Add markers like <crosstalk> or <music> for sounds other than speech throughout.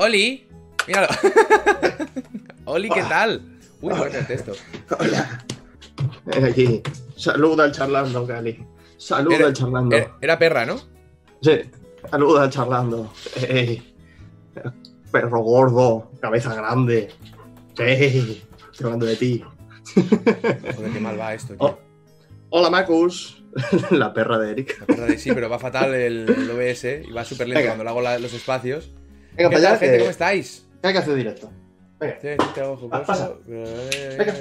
¡Oli! Míralo. <laughs> ¡Oli, qué tal! Uy, bueno el texto. Hola. Ven aquí. Saluda al charlando, Cali. Saluda Era- al charlando. Era, era perra, ¿no? Sí. Saluda al charlando. Perro gordo. Cabeza grande. Sí. Estoy hablando de ti. Joder, qué mal va esto, tío. Oh. Hola, Macus. <laughs> La perra de Eric. La perra de sí, pero va fatal el, el OBS y va súper lento Venga. cuando le hago la- los espacios. Venga, ¿Qué tal, gente? que, ¿Cómo estáis? que hay que hacer directo. Venga, Sí, sí, te hago jocoso, pasa. Venga.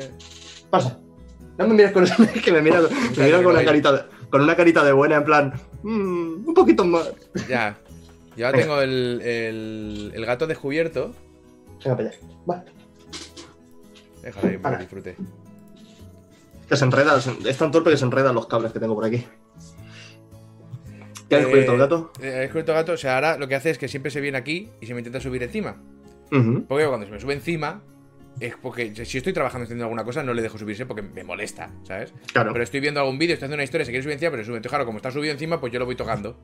pasa. No me mires con esa <laughs> que me mira, me mira con una carita de, con una carita de buena en plan. "Mm, un poquito más. Ya. Yo ahora tengo el, el, el gato descubierto. Venga para allá. Va. Déjalo ahí para que disfrute. Que se enreda, es tan torpe que se enredan los cables que tengo por aquí. ¿Qué has descubierto el gato? Eh, he descubierto el gato. O sea, ahora lo que hace es que siempre se viene aquí y se me intenta subir encima. Porque cuando se me sube encima, es porque si estoy trabajando haciendo alguna cosa, no le dejo subirse porque me molesta, ¿sabes? Claro. Pero estoy viendo algún vídeo, estoy haciendo una historia, se quiere subir encima, pero se sube. Entonces, claro, como está subido encima, pues yo lo voy tocando.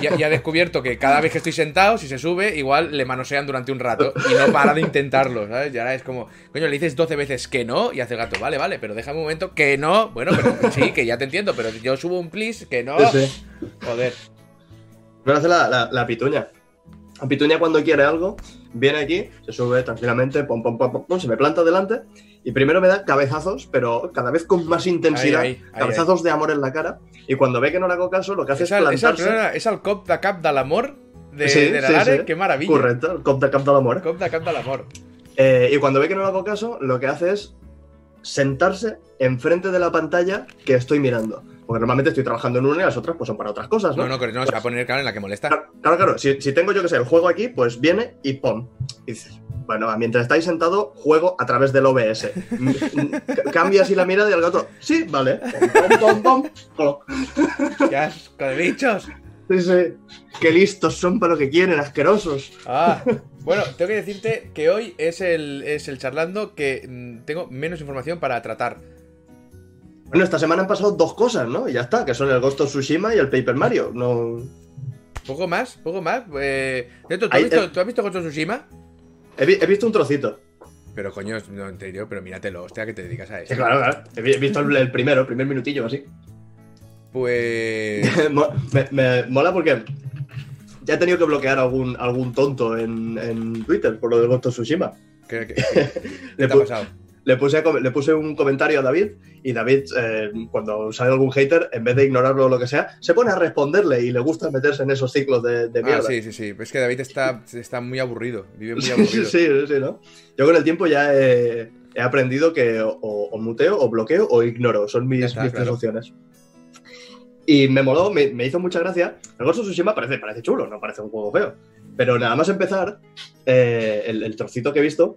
Y he descubierto que cada vez que estoy sentado, si se sube, igual le manosean durante un rato y no para de intentarlo, ¿sabes? Y ahora es como, coño, le dices 12 veces que no y hace el gato, vale, vale, pero déjame un momento que no. Bueno, pero sí, que ya te entiendo, pero yo subo un please, que no. Sí. Joder. Pero hace la, la, la pituña. La pituña cuando quiere algo, viene aquí, se sube tranquilamente, pom, pom, pom, pom, pom, se me planta delante y primero me da cabezazos, pero cada vez con más intensidad, Ahí, ahí, ahí, cabezazos de amor en la cara. Y cuando ve que no le hago caso, lo que hace Es es, al, es al, plantarse. es al cop da cap del amor de, Sí, de la sí, Lare, sí. qué maravilla. Correcto, el cop de cap del amor. Cop da cap del amor. Eh, y cuando ve que no le hago caso, lo que hace es sentarse enfrente de la pantalla que estoy mirando. Porque normalmente estoy trabajando en una y las otras pues son para otras cosas, ¿no? No, no, pero no, se va a poner claro en la que molesta. Claro, claro, claro. Si, si tengo yo que sé, el juego aquí, pues viene y pum. Y dices, bueno, mientras estáis sentado, juego a través del OBS. C- <laughs> Cambias y la mirada y el gato, sí, vale. Pom, pom, pom, pom. ¡Qué asco de bichos! Sí, sí. Qué listos son para lo que quieren, asquerosos. Ah, <laughs> bueno, tengo que decirte que hoy es el, es el charlando que mm, tengo menos información para tratar. Bueno, esta semana han pasado dos cosas, ¿no? Y ya está, que son el Ghost of Tsushima y el Paper Mario. No... ¿Poco más? ¿Poco más? Eh, Neto, ¿tú, has visto, eh. ¿tú has visto Ghost of Tsushima? He, vi- he visto un trocito. Pero coño, no, en serio, pero míratelo, hostia, que te dedicas a Sí, eso. claro, claro. He vi- he visto el, el primero, el primer minutillo así. Pues. <laughs> Me, me mola porque ya he tenido que bloquear a algún, algún tonto en, en Twitter por lo del Ghost Tsushima. ¿Qué, qué- <laughs> qué te ha pasado? Le puse, le puse un comentario a David y David, eh, cuando sale algún hater, en vez de ignorarlo o lo que sea, se pone a responderle y le gusta meterse en esos ciclos de, de Ah, sí, sí, sí. Es que David está, está muy aburrido. Vive muy <laughs> aburrido. sí, sí, sí, ¿no? Yo con el tiempo ya he, he aprendido que o, o muteo, o bloqueo, o ignoro. Son mis, está, mis tres opciones. Y me moló, me, me hizo mucha gracia. El Ghost of Tsushima parece, parece chulo, no parece un juego feo. Pero nada más empezar, eh, el, el trocito que he visto,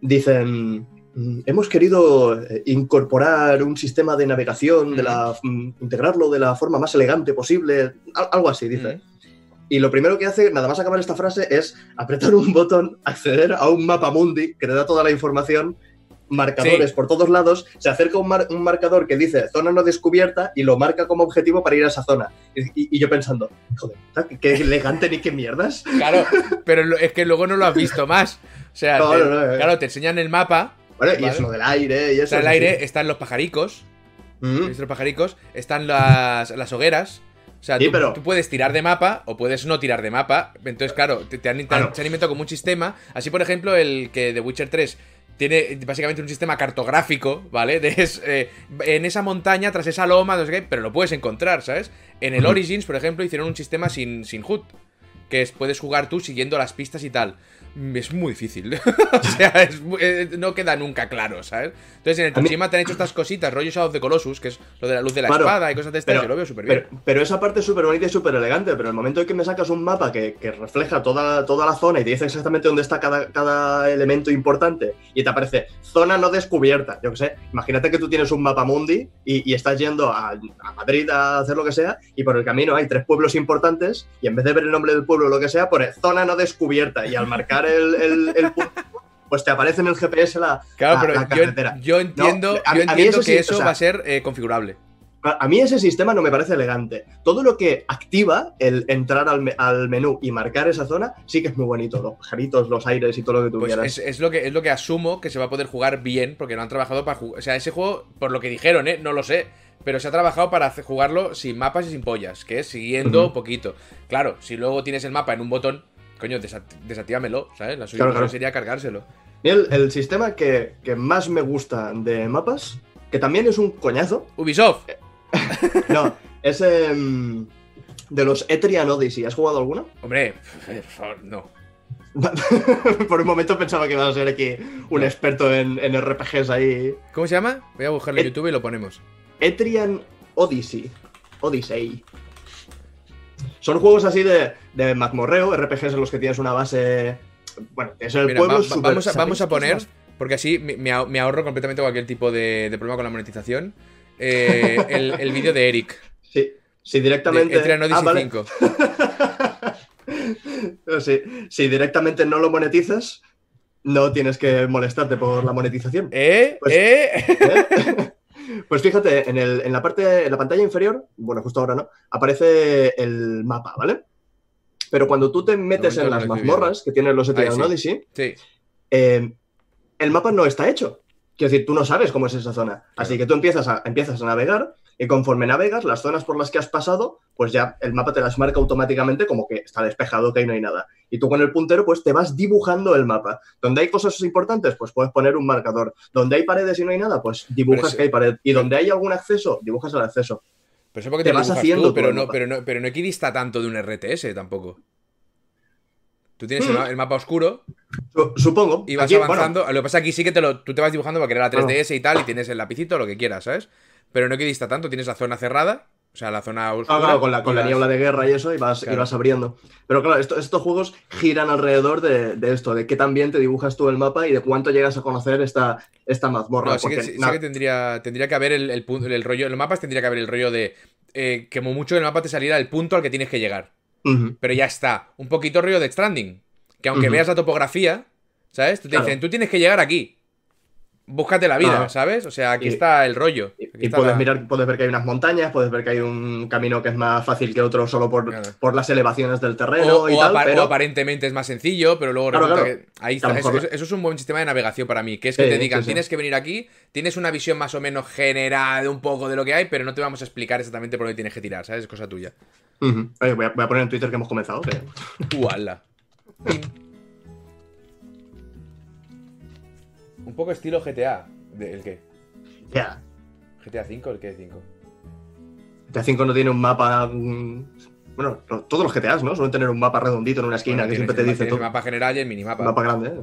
dicen... "Mm, Hemos querido eh, incorporar un sistema de navegación, de la, mm, integrarlo de la forma más elegante posible, al- algo así, dice. Mm. Y lo primero que hace, nada más acabar esta frase, es apretar un botón, acceder a un mapa mundi que te da toda la información, marcadores Sí. por todos lados, se acerca un, mar- un marcador que dice zona no descubierta y lo marca como objetivo para ir a esa zona. Y, y- y yo pensando, joder, qué- elegante ni qué mierdas. Claro, pero es que luego no lo has visto más. O sea, <laughs> No, te- no, no, eh. claro, te enseñan el mapa, Y eso lo del aire y eso. está el aire, están los pajaricos. Mm. ¿viste los pajaricos? Están las, las hogueras. O sea, Sí, tú, pero- tú puedes tirar de mapa o puedes no tirar de mapa. Entonces, claro, te, te han, te han- Claro. se han inventado como un sistema. Así, por ejemplo, el que The Witcher 3 tiene básicamente un sistema cartográfico, ¿vale? De es, eh, en esa montaña, tras esa loma, no sé qué, pero lo puedes encontrar, ¿sabes? En el. Origins, por ejemplo, hicieron un sistema sin, sin HUD. Que es, puedes jugar tú siguiendo las pistas y tal. Mm, Es muy difícil. <laughs> o sea, es muy- eh, no queda nunca claro, ¿sabes? Entonces en el A mí- Tsushima te han hecho estas cositas, rollo Shadow of the Colossus, que es lo de la luz de la Claro, espada y cosas de estas, pero- que lo veo súper bien. Pero, pero esa parte es súper bonita y súper elegante, pero el momento en que me sacas un mapa que, que refleja toda, toda la zona y te dice exactamente dónde está cada, cada elemento importante y te aparece zona no descubierta, yo qué sé, imagínate que tú tienes un mapa mundi y, y estás yendo a, a Madrid a hacer lo que sea y por el camino hay tres pueblos importantes y en vez de ver el nombre del pueblo o lo que sea, pone zona no descubierta y al marcar el, el- el punto, pues te aparece en el GPS la, Claro, la- pero la carretera. yo entiendo, No, a- yo entiendo sí, que o eso sea- va a ser eh, configurable. A mí ese sistema no me parece elegante. Todo lo que activa el entrar al, me- al menú y marcar esa zona sí que es muy bonito. Los pajaritos, los aires y todo lo que tú Pues quieras. es, es lo que, es lo que asumo que se va a poder jugar bien, porque no han trabajado para jugar. O sea, ese juego, por lo que dijeron, ¿eh? No lo sé. Pero se ha trabajado para jugarlo sin mapas y sin pollas, que es siguiendo poquito. Claro, si luego tienes el mapa en un botón, coño, desa- desactívamelo, ¿sabes? La Claro, claro. sería cargárselo. Y el, el sistema que, que más me gusta de mapas, que también es un coñazo, Ubisoft, <laughs> no, es em, de los Etrian Odyssey. ¿Has jugado alguno? hombre, por favor, no. <laughs> Por un momento pensaba que ibas a ser aquí un experto en, en RPGs ahí. ¿Cómo se llama? Voy a buscarlo en Eh, YouTube y lo ponemos. Etrian Odyssey. Odyssey. Son juegos así de, de mazmorreo, RPGs en los que tienes una base. Bueno, es el Mira, pueblo va- vamos, a, vamos a ¿Sabéis qué poner, porque así me, me ahor- me ahorro completamente cualquier tipo de, de problema con la monetización, eh, el, el vídeo de Eric, Sí, sí, directamente. Etrian Odyssey Ah, vale. 5. <laughs> Sí, si directamente no lo monetizas, no tienes que molestarte por la monetización. ¿Eh? Pues- ¿Eh? ¿Eh? <laughs> Pues fíjate, en, el- en la parte, en la pantalla inferior, bueno, justo ahora no, aparece el mapa, ¿vale? Pero cuando tú te metes en las mazmorras que tienen los Etrian sí. Odyssey, Sí. eh, el mapa no está hecho. Quiero decir, tú no sabes cómo es esa zona. Así que tú empiezas a, empiezas a navegar y conforme navegas, las zonas por las que has pasado, pues ya el mapa te las marca automáticamente como que está despejado, que ahí no hay nada. Y tú con el puntero, pues te vas dibujando el mapa. Donde hay cosas importantes, pues puedes poner un marcador. Donde hay paredes y no hay nada, pues dibujas es- que hay pared. Y donde hay algún acceso, dibujas el acceso. Pero eso porque Te vas haciendo tú, pero no, pero, no, pero no equidista tanto de un RTS tampoco. Tú tienes el, Mm. el mapa oscuro Su- Supongo. y vas Aquí, bueno, avanzando. Lo que pasa aquí sí que te lo, tú te vas dibujando para crear la Claro. 3DS y tal, y tienes el lapicito, lo que quieras, ¿sabes? Pero no equidista tanto, tienes la zona cerrada, o sea, la zona oscura. Ah, claro, con la, con niebla de guerra y eso, y vas, y vas abriendo. Pero claro, esto- estos juegos giran alrededor de, de esto, de qué tan bien te dibujas tú el mapa y de cuánto llegas a conocer esta, esta mazmorra. No, sí que, sí- sí que tendría, tendría que haber el, el, punto- el rollo. En los mapas tendría que haber el rollo de. eh, que como mucho el mapa te saliera el punto al que tienes que llegar. Pero ya está. Un poquito rollo de Stranding. Que aunque veas la topografía, ¿sabes? Tú te Claro. dicen, tú tienes que llegar aquí. Búscate la vida, Ah. ¿sabes? O sea, aquí Y- está el rollo. Y, Aquí y está puedes la- mirar, puedes ver que hay unas montañas, puedes ver que hay un camino que es más fácil que otro solo por, Claro. por las elevaciones del terreno O, y o tal, apar- pero o aparentemente es más sencillo, pero luego Claro, resulta claro. que. Ahí está. Eso, es un buen sistema de navegación para mí. Que es que Sí, te digan, sí, sí. tienes que venir aquí, tienes una visión más o menos general de un poco de lo que hay, pero no te vamos a explicar exactamente por dónde tienes que tirar, ¿sabes? Es cosa tuya. Oye, voy, a, voy a poner en Twitter que hemos comenzado. ¡Uala! <laughs> Un poco estilo GTA. ¿De- ¿El qué? Ya. ¿GTA 5 el qué 5? GTA 5 no tiene un mapa. mm, Bueno, no, todos los GTAs, ¿no? Suelen tener un mapa redondito en una esquina que siempre te dice el mapa general y el minimapa. Un mapa grande, ¿eh?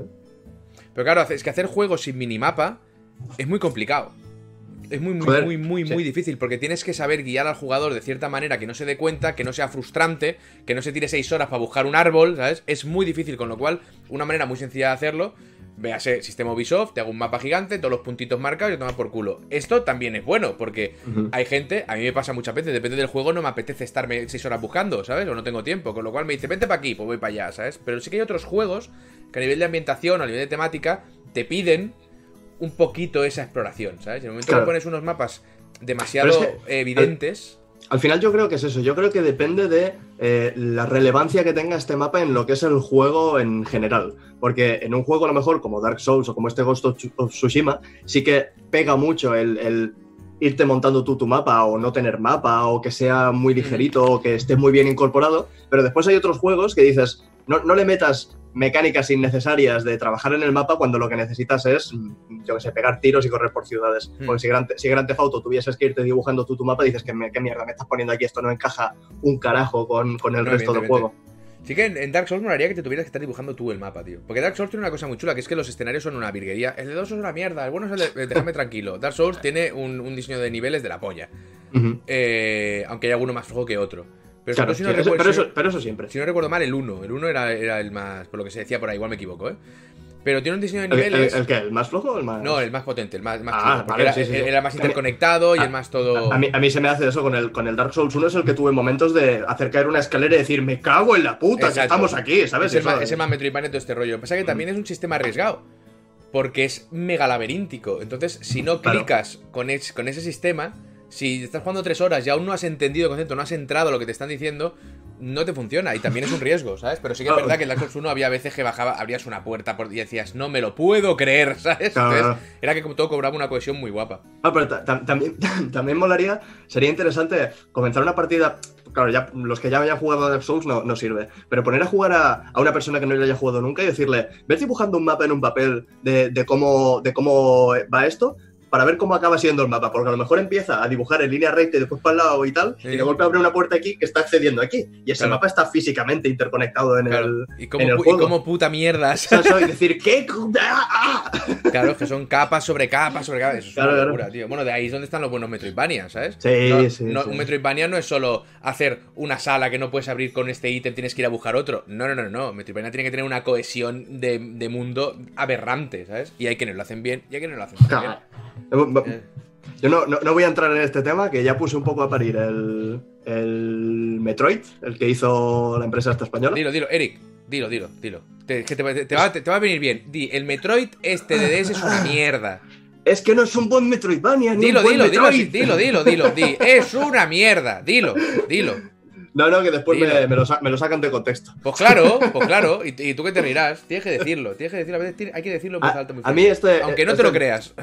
Pero claro, es que hacer juegos sin minimapa es muy complicado. Es muy, muy, Joder, muy, muy, sí. muy difícil porque tienes que saber guiar al jugador de cierta manera que no se dé cuenta, que no sea frustrante, que no se tire seis horas para buscar un árbol, ¿sabes? Es muy difícil, con lo cual, una manera muy sencilla de hacerlo, véase sistema Ubisoft, te hago un mapa gigante, todos los puntitos marcados y toma por culo. Esto también es bueno porque hay gente, a mí me pasa muchas veces, depende del juego, no me apetece estarme seis horas buscando, ¿sabes? O no tengo tiempo, con lo cual me dice, vente para aquí, pues voy para allá, ¿sabes? Pero sí que hay otros juegos que a nivel de ambientación o a nivel de temática te piden un poquito esa exploración, ¿sabes? En el momento Claro. que pones unos mapas demasiado Pero es que- evidentes, Al final yo creo que es eso, yo creo que depende de eh, la relevancia que tenga este mapa en lo que es el juego en general. Porque en un juego a lo mejor como Dark Souls o como este Ghost of Tsu- of Tsushima, sí que pega mucho el, el irte montando tú tu mapa o no tener mapa o que sea muy ligerito o que esté muy bien incorporado. Pero después hay otros juegos que dices, no, no le metas mecánicas innecesarias de trabajar en el mapa cuando lo que necesitas es, mm, yo que sé, pegar tiros y correr por ciudades. Hmm. Porque si Grand, si Grand Theft Auto tuvieses que irte dibujando tú tu mapa, dices que me- qué mierda me estás poniendo aquí, esto no encaja un carajo con, con el No, resto del juego. Sí que en, Dark Souls me haría que te tuvieras que estar dibujando tú el mapa, tío. Porque Dark Souls tiene una cosa muy chula, que es que los escenarios son una virguería. El de dos es una mierda, el bueno es el de... Déjame tranquilo. Dark Souls tiene un, un diseño de niveles de la polla. Eh, aunque hay alguno más flojo que otro. Pero, Claro, si no recuerdo- pero, eso, pero eso siempre. Si no recuerdo mal, el 1. El 1 era, era el más. Por lo que se decía por ahí, igual me equivoco, ¿eh? Pero tiene un diseño de ¿El, el, niveles. el qué? ¿El más flojo o el más.? No, el más potente, el más, más Ah, porque vale, era, sí, sí, era más A interconectado y a- el más todo. A mí, a mí se me hace eso con el, con el Dark Souls 1, es el que tuve momentos de hacer caer una escalera y decir, me cago en la puta, que Exacto. estamos aquí, ¿sabes? Ese Eso- más, ese más Metroidvania todo este rollo. Lo que pasa es que también es un sistema arriesgado. Porque es mega laberíntico. Entonces, si no Claro. clicas con, es- con ese sistema, si estás jugando tres horas y aún no has entendido el concepto, no has entrado a lo que te están diciendo, no te funciona y también es un riesgo, ¿sabes? Pero sí que es verdad que en Dark Souls 1 había veces que bajaba, abrías una puerta por- y decías, no me lo puedo creer, <laughs> ¿sabes? Claro, Entonces, era que como todo cobraba una cohesión muy guapa. Ah, pero ta- ta- también, <laughs> también molaría, sería interesante comenzar una partida. Claro, ya los que ya hayan jugado a Dark Souls no, no sirve. Pero poner a jugar a, a una persona que no le haya jugado nunca y decirle, ves dibujando un mapa en un papel de, de cómo, de cómo va esto, para ver cómo acaba siendo el mapa. Porque a lo mejor empieza a dibujar en línea recta y después para el lado y tal, Sí. y de golpe abre una puerta aquí que está accediendo aquí. Y ese Claro. mapa está físicamente interconectado en Claro. el. Y como, en el pu- y puta mierda. <laughs> ¿sabes? Y decir, ¿qué? ¡Ah! <laughs> Claro, que son capas sobre capas sobre capas. Eso es Claro, una claro. locura, tío. Bueno, de ahí es donde están los buenos Metroidvania, ¿sabes? Sí, No- sí, no- sí. Un Metroidvania no es solo hacer una sala que no puedes abrir con este ítem, tienes que ir a buscar otro. No, no, no, no. Metroidvania tiene que tener una cohesión de, de mundo aberrante, ¿sabes? Y hay quienes lo hacen bien y hay quienes lo hacen tan bien. Claro. Eh, Yo no, no, no voy a entrar en este tema, que ya puse un poco a parir el, el Metroid, el que hizo la empresa esta española. Dilo, dilo, Eric. Dilo, dilo, dilo. Te, que te, va- te va, te- te va a venir bien. Di, el Metroid este de DS es una <laughs> mierda. Es que no es un buen Metroidvania, ni Dilo, un buen dilo, dilo, así, dilo, dilo, dilo, di. Es una mierda. Dilo, dilo. No, no, que después me, me lo, me lo sacan de contexto. Pues claro, <laughs> pues claro. Y, y tú que te rirás, tienes que decirlo. Tienes que decirlo. A veces hay que decirlo muy A, alto, muy a fuerte. mí este... Aunque no te este- lo creas.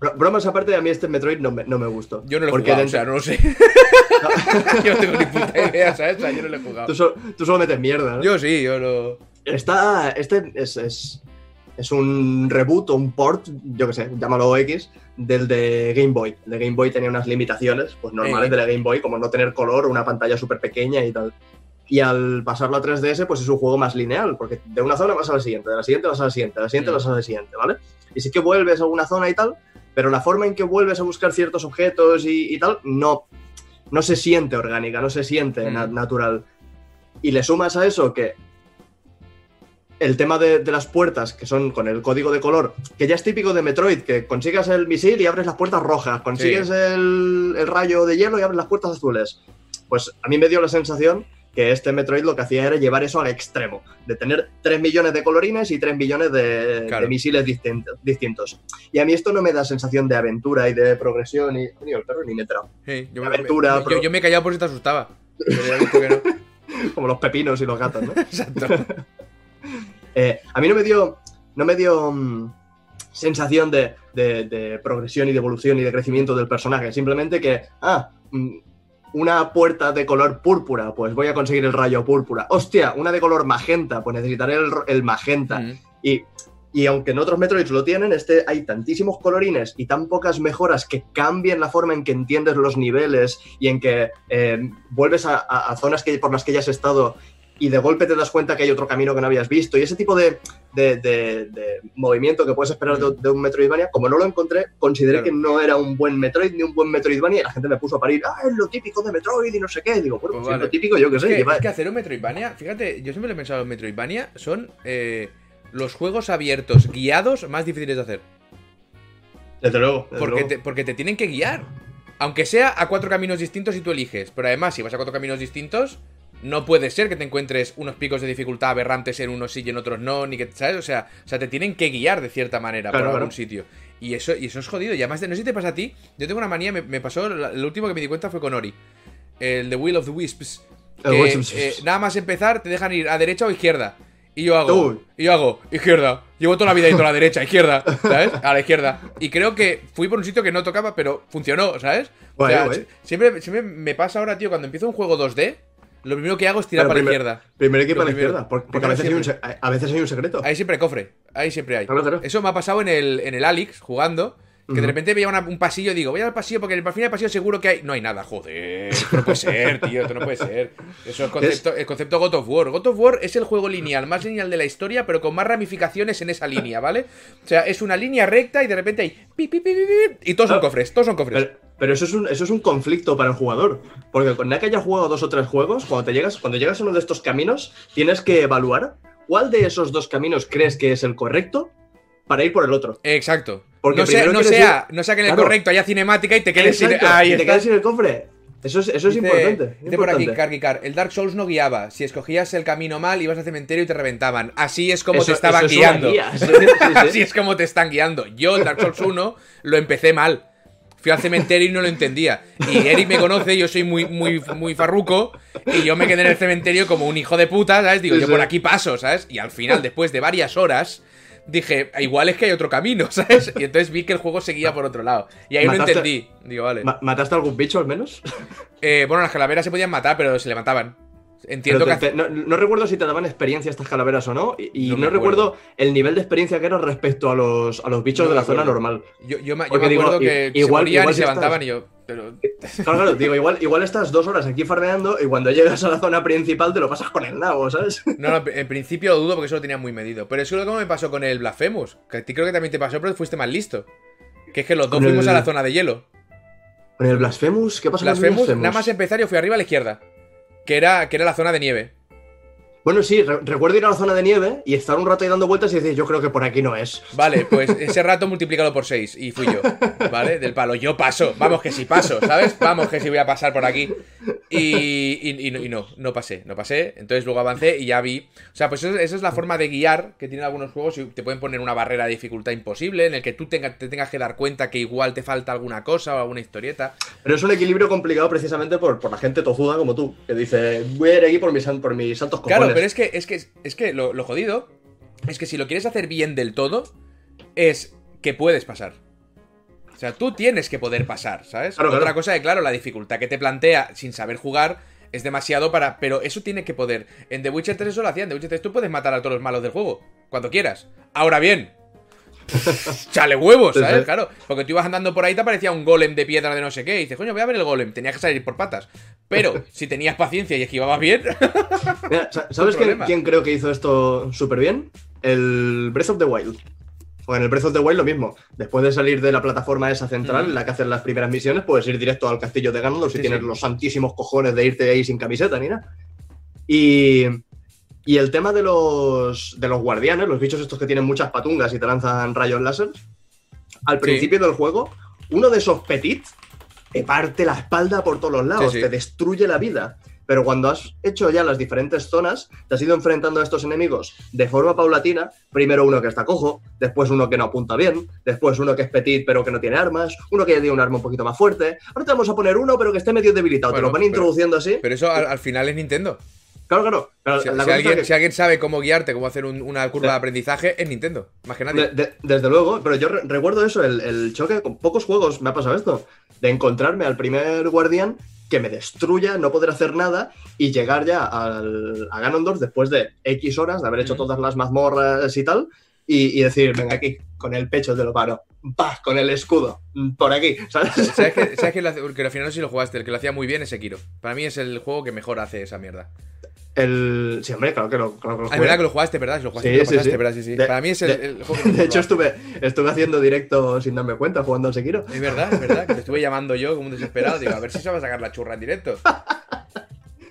bro- Bromas aparte, a mí este Metroid no me, no me gustó. Yo no lo he Porque jugado, o sea, no lo sé. <laughs> yo no tengo ni puta idea, ¿sabes? O sea, yo no lo he jugado. tú, so- tú solo metes mierda, ¿no? Yo sí, yo lo. Está, este es, es, es un reboot o un port, yo qué sé, llámalo X, del de Game Boy. El de Game Boy tenía unas limitaciones, pues normales de la Game Boy, como no tener color, una pantalla súper pequeña y tal. Y al pasarlo a 3DS, pues es un juego más lineal, porque de una zona vas a la siguiente, de la siguiente vas a la siguiente, de la siguiente vas a la siguiente, ¿vale? Y sí que vuelves a una zona y tal, pero la forma en que vuelves a buscar ciertos objetos y, y tal, no, no se siente orgánica, no se siente Mm. na- natural. Y le sumas a eso que el tema de, de las puertas, que son con el código de color, que ya es típico de Metroid, que consigues el misil y abres las puertas rojas, consigues el, el rayo de hielo y abres las puertas azules. Pues a mí me dio la sensación que este Metroid lo que hacía era llevar eso al extremo, de tener 3 millones de colorines y 3 millones de, Claro. de misiles distin- distintos. Y a mí esto no me da sensación de aventura y de progresión, y ni el perro ni me. Sí, yo, me, Aventura, yo- pero- yo me he callado por si te asustaba. <laughs> Como los pepinos y los gatos, ¿no? <laughs> Exacto. Eh, a mí no me dio, no me dio mm, sensación de, de- de progresión y de evolución y de crecimiento del personaje. Simplemente que, ah, mm, una puerta de color púrpura, pues voy a conseguir el rayo púrpura. Hostia, una de color magenta, pues necesitaré el, el magenta. Mm. Y, y aunque en otros Metroids lo tienen, este hay tantísimos colorines y tan pocas mejoras que cambien la forma en que entiendes los niveles y en que eh, vuelves a, a- a zonas que, por las que ya has estado y de golpe te das cuenta que hay otro camino que no habías visto. Y ese tipo de, de- de- de movimiento que puedes esperar de, de un Metroidvania, como no lo encontré, consideré Claro. que no era un buen Metroid ni un buen Metroidvania y la gente me puso a parir, ah, es lo típico de Metroid y no sé qué. Y digo, bueno, Pues si es lo típico, yo qué Es sé. que, lleva- es que hacer un Metroidvania, fíjate, yo siempre lo he pensado en Metroidvania, son eh, los juegos abiertos, guiados, más difíciles de hacer. Desde luego. desde Porque luego. te, porque te tienen que guiar. Aunque sea a cuatro caminos distintos y tú eliges. Pero además, si vas a cuatro caminos distintos, no puede ser que te encuentres unos picos de dificultad aberrantes en unos sí y en otros no, ni que, ¿sabes? O sea, o sea te tienen que guiar de cierta manera Claro, por claro. algún sitio. Y eso, y eso es jodido. Y además, de- no sé si te pasa a ti, yo tengo una manía, me, me pasó, lo último que me di cuenta fue con Ori. El The Will of the Wisps. Que, eh, nada más empezar, te dejan ir a derecha o izquierda. Y yo hago, Uy. y yo hago, izquierda. Llevo toda la vida yendo a la <laughs> derecha, izquierda, ¿sabes? A la izquierda. Y creo que fui por un sitio que no tocaba, pero funcionó, ¿sabes? O Guay, sea, guay. si- Siempre, siempre me pasa ahora, tío, cuando empiezo un juego 2D, lo primero que hago es tirar Pero para la primer- izquierda. Primer equipo Lo a la primero. izquierda, porque, porque a, Primero veces hay un, a veces hay un secreto. Ahí siempre hay cofre, ahí siempre hay. Claro, claro. Eso me ha pasado en el, en el Alix, jugando. Que de repente veía una- un pasillo y digo, voy al pasillo porque el final del pasillo seguro que hay. No hay nada, joder. Esto no puede ser, tío, esto no puede ser. Eso es concepto, el concepto God of War. God of War es el juego lineal, más lineal de la historia, pero con más ramificaciones en esa línea, ¿vale? O sea, es una línea recta y de repente hay. pi, pi, pi, pi, pi, y todos son cofres, todos son cofres. Pero, pero eso, es un, eso es un conflicto para el jugador. Porque con que haya jugado dos o tres juegos, cuando, te llegas, cuando llegas a uno de estos caminos, tienes que evaluar cuál de esos dos caminos crees que es el correcto para ir por el otro. Exacto. Porque no, sea, no, sea, no sea que en el Claro. correcto haya cinemática y te quedes sin. Ahí y te está. quedas sin el cofre. Eso es, eso es Dice- importante. Dice por aquí. Karkikar, el Dark Souls no guiaba. Si escogías el camino mal, ibas al cementerio y te reventaban. Así es como Eso- te estaban guiando. guía. <laughs> Sí, sí, sí. Así es como te están guiando. Yo, el Dark Souls 1, lo empecé mal. Fui al cementerio y no lo entendía. Y Eric me conoce, yo soy muy, muy, muy farruco. Y yo me quedé en el cementerio como un hijo de puta, ¿sabes? Digo, Sí, yo sí. por aquí paso, ¿sabes? Y al final, después de varias horas, dije, igual es que hay otro camino, <laughs> ¿sabes? Y entonces vi que el juego seguía por otro lado. Y ahí no ¿Mataste- entendí. Digo, vale. Ma- ¿Mataste algún bicho al menos? Eh, bueno, las calaveras se podían matar, pero se levantaban. Entiendo que. te- no, no recuerdo si te daban experiencia estas calaveras o no. Y, y No recuerdo el nivel de experiencia que era respecto a los, a los bichos No de la zona normal. Yo, yo, me- yo acuerdo que se igual- morían igual y se estás- levantaban y yo. Pero. <laughs> Claro, claro, digo, igual, igual estás dos horas aquí farmeando y cuando llegas a la zona principal te lo pasas con el nabo, ¿sabes? <laughs> No, no, en principio lo dudo porque eso lo tenía muy medido. Pero eso es lo que me pasó con el Blasphemous. Que a ti creo que también te pasó, pero fuiste más listo. Que es que los dos fuimos el- a la zona de hielo. Con el Blasphemous, ¿qué pasa con el Blasphemous, Blasphemous? nada más empezar, yo fui arriba a la izquierda. Que era, que era la zona de nieve. Bueno, sí, re- recuerdo ir a la zona de nieve y estar un rato ahí dando vueltas y decir, yo creo que por aquí no es. Vale, <laughs> pues ese rato multiplícalo por 6 y fui yo, ¿vale? Del palo, yo paso, vamos que si paso, ¿sabes? Vamos que si voy a pasar por aquí. Y, y- y no, y no, no pasé, no pasé. Entonces luego avancé y ya vi. O sea, pues eso, esa es la forma de guiar que tienen algunos juegos. y Te pueden poner una barrera de dificultad imposible en el que tú tenga- te tengas que dar cuenta que igual te falta alguna cosa o alguna historieta. Pero es un equilibrio complicado precisamente por, por la gente tozuda como tú, que dice, voy a ir aquí por mis, por mis santos cojones. Claro, pero es que, es que, es que lo, lo jodido es que si lo quieres hacer bien del todo, es que puedes pasar. O sea, tú tienes que poder pasar, ¿sabes? Claro, Otra claro. cosa de, claro, la dificultad que te plantea sin saber jugar es demasiado para... Pero eso tiene que poder. En The Witcher 3 eso lo hacían. En The Witcher 3 tú puedes matar a todos los malos del juego, cuando quieras. Ahora bien... <laughs> Chale huevos, ¿sabes? sí. Claro, porque tú ibas andando por ahí y te aparecía un golem de piedra de no sé qué. Y dices, coño, voy a ver el golem. Tenías que salir por patas. Pero si tenías paciencia y esquivabas bien, <laughs> Mira, sa- ¿Sabes quién, creo que hizo esto súper bien? El Breath of the Wild. O en el Breath of the Wild lo mismo. Después de salir de la plataforma esa central, Mm. en la que hacen las primeras misiones, puedes ir directo al castillo de Ganondorf si tienes sí. los santísimos cojones de irte ahí sin camiseta ni nada. Y, y el tema de los, de los guardianes, los bichos estos que tienen muchas patungas y te lanzan rayos láser, al principio del juego, uno de esos petit te parte la espalda por todos los lados, Sí, sí. te destruye la vida. Pero cuando has hecho ya las diferentes zonas, te has ido enfrentando a estos enemigos de forma paulatina. Primero uno que está cojo, después uno que no apunta bien, después uno que es petit pero que no tiene armas, uno que ya tiene un arma un poquito más fuerte. Ahora te vamos a poner uno pero que esté medio debilitado. Bueno, te lo van pero- introduciendo así. pero eso al, al final es Nintendo. Claro, claro. Si, alguien, que- si alguien sabe cómo guiarte, cómo hacer un- una curva Sí. de aprendizaje, es Nintendo. Más que nadie. De- de- desde luego, pero yo re- recuerdo eso, el, el choque, con pocos juegos me ha pasado esto, de encontrarme al primer guardián que me destruya, no poder hacer nada y llegar ya al, a Ganondorf después de X horas de haber hecho todas las mazmorras y tal, y, y decir, venga aquí, con el pecho te lo paro, pa, con el escudo, por aquí, ¿sabes? ¿Sabes que, sabes que lo hace- porque al final no sé si lo jugaste? El que lo hacía muy bien es Sekiro. Para mí es el juego que mejor hace esa mierda. El... Sí, hombre, claro que lo, claro que lo Ah, es jugué. verdad que lo jugaste, ¿verdad? Lo jugaste, Sí, lo sí, pasaste, sí. ¿verdad? Sí, sí. De- Para mí es el, de- el juego que De hecho, estuve, estuve haciendo directo sin darme cuenta, jugando al Sekiro. Es verdad, es verdad. Que te estuve llamando yo como un desesperado. Digo, a ver si se va a sacar la churra en directo. <laughs>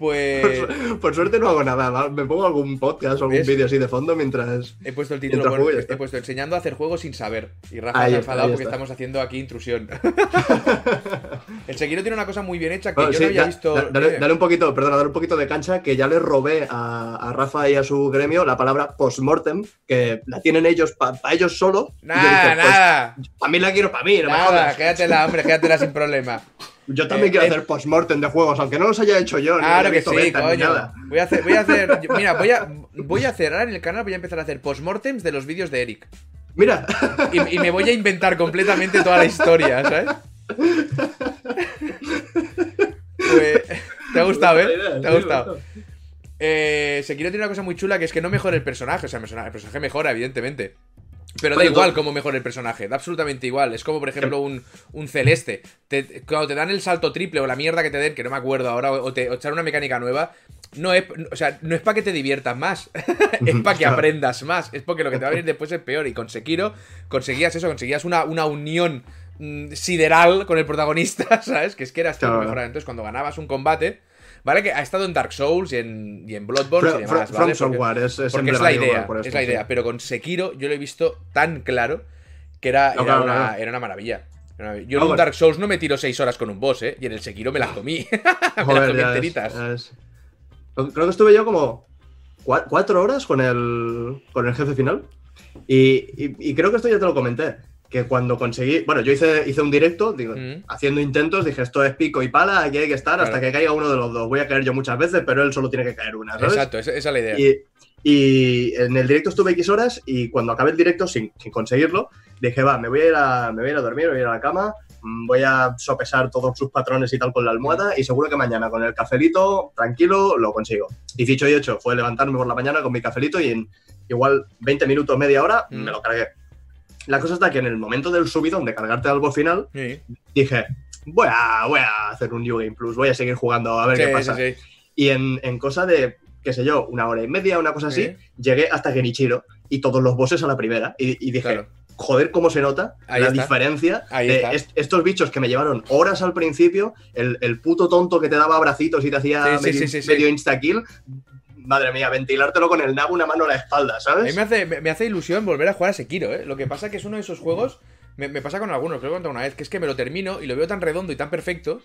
Pues Por, su- por suerte no hago nada, ¿va? me pongo algún podcast o algún vídeo así de fondo mientras... he puesto el título, bueno, juego he puesto enseñando a hacer juegos sin saber. Y Rafa está, enfadado porque estamos haciendo aquí intrusión. <laughs> <laughs> el Sekiro tiene una cosa muy bien hecha que Bueno, yo sí, no había da- visto. da- dale, dale un poquito, perdona, dale un poquito de cancha, que ya le robé a, a Rafa y a su gremio la palabra postmortem, que la tienen ellos para ellos solo. Nada, pues, nada. a mí la quiero para mí, no me Nada, jodas. quédatela, hombre, quédatela sin <laughs> problema. Yo también Eh, quiero eh, hacer postmortem de juegos, aunque no los haya hecho yo. Claro que sí, betas ni coño. nada. Voy a hacer, voy a hacer, <laughs> mira, voy a, voy a en el canal, voy a empezar a hacer postmortems de los vídeos de Eric. Mira, Y, y me voy a inventar completamente toda la historia, ¿sabes? Pues, te ha gustado, ¿eh? Te ha gustado. Eh, Sekiro tiene una cosa muy chula que es que no mejora el personaje. O sea, el personaje mejora, evidentemente. Pero da igual tú- cómo mejora el personaje, da absolutamente igual. Es como, por ejemplo, un, un celeste. Te- cuando te dan el salto triple o la mierda que te den, que no me acuerdo ahora, o, te o echar una mecánica nueva, no es, o sea, no es para que te diviertas más, <laughs> es para que aprendas más. Es porque lo que te va a venir después es peor. Y con Sekiro conseguías eso, conseguías una, una unión mm, sideral con el protagonista, <laughs> ¿sabes? Que es que eras todo Claro. mejorar. Entonces, cuando ganabas un combate, ¿vale? Que ha estado en Dark Souls y en, y en Bloodborne y demás, From ¿vale? Porque- Software es, es porque es la idea, es la sí. idea. Pero con Sekiro yo lo he visto tan claro que era, No, era, claro, una, claro. era una maravilla. Yo en un bueno. Dark Souls no me tiro 6 horas con un boss, ¿eh? Y en el Sekiro me las comí. <laughs> me las comí enteritas. es. Creo que estuve yo como cua- cuatro horas con el, con el jefe final. Y, y- y creo que esto ya te lo comenté. Que cuando conseguí. Bueno, yo hice, hice un directo, digo, Mm. haciendo intentos, dije, esto es pico y pala, aquí hay que estar hasta Claro. que caiga uno de los dos. Voy a caer yo muchas veces, pero él solo tiene que caer una, ¿sabes? Exacto, esa, esa es la idea. Y, y en el directo estuve X horas y cuando acabé el directo sin, sin conseguirlo, dije, va, me voy, a ir a, me voy a ir a dormir, me voy a ir a la cama, mm, voy a sopesar todos sus patrones y tal con la almohada y seguro que mañana con el cafelito, tranquilo, lo consigo. Y dicho y hecho, fue levantarme por la mañana con mi cafelito y en igual 20 minutos, media hora, Mm. me lo cargué. La cosa está que en el momento del subidón de cargarte algo final, Sí, dije, voy a, voy a hacer un New Game Plus, voy a seguir jugando a ver sí, qué pasa. sí. Y en, en cosa de, qué sé yo, una hora y media, una cosa así, Sí. llegué hasta Genichiro y todos los bosses a la primera. Y, y dije, Claro. joder, cómo se nota Ahí la está. diferencia Ahí de est- estos bichos que me llevaron horas al principio, el, el puto tonto que te daba abracitos y te hacía medio insta-kill. Madre mía, ventilártelo con el nabo una mano a la espalda, A mí ¿sabes? me hace, me, me hace ilusión volver a jugar a Sekiro, ¿eh? Lo que pasa que es uno de esos juegos. Me, me pasa con algunos, creo que he contado una vez, que es que me lo termino y lo veo tan redondo y tan perfecto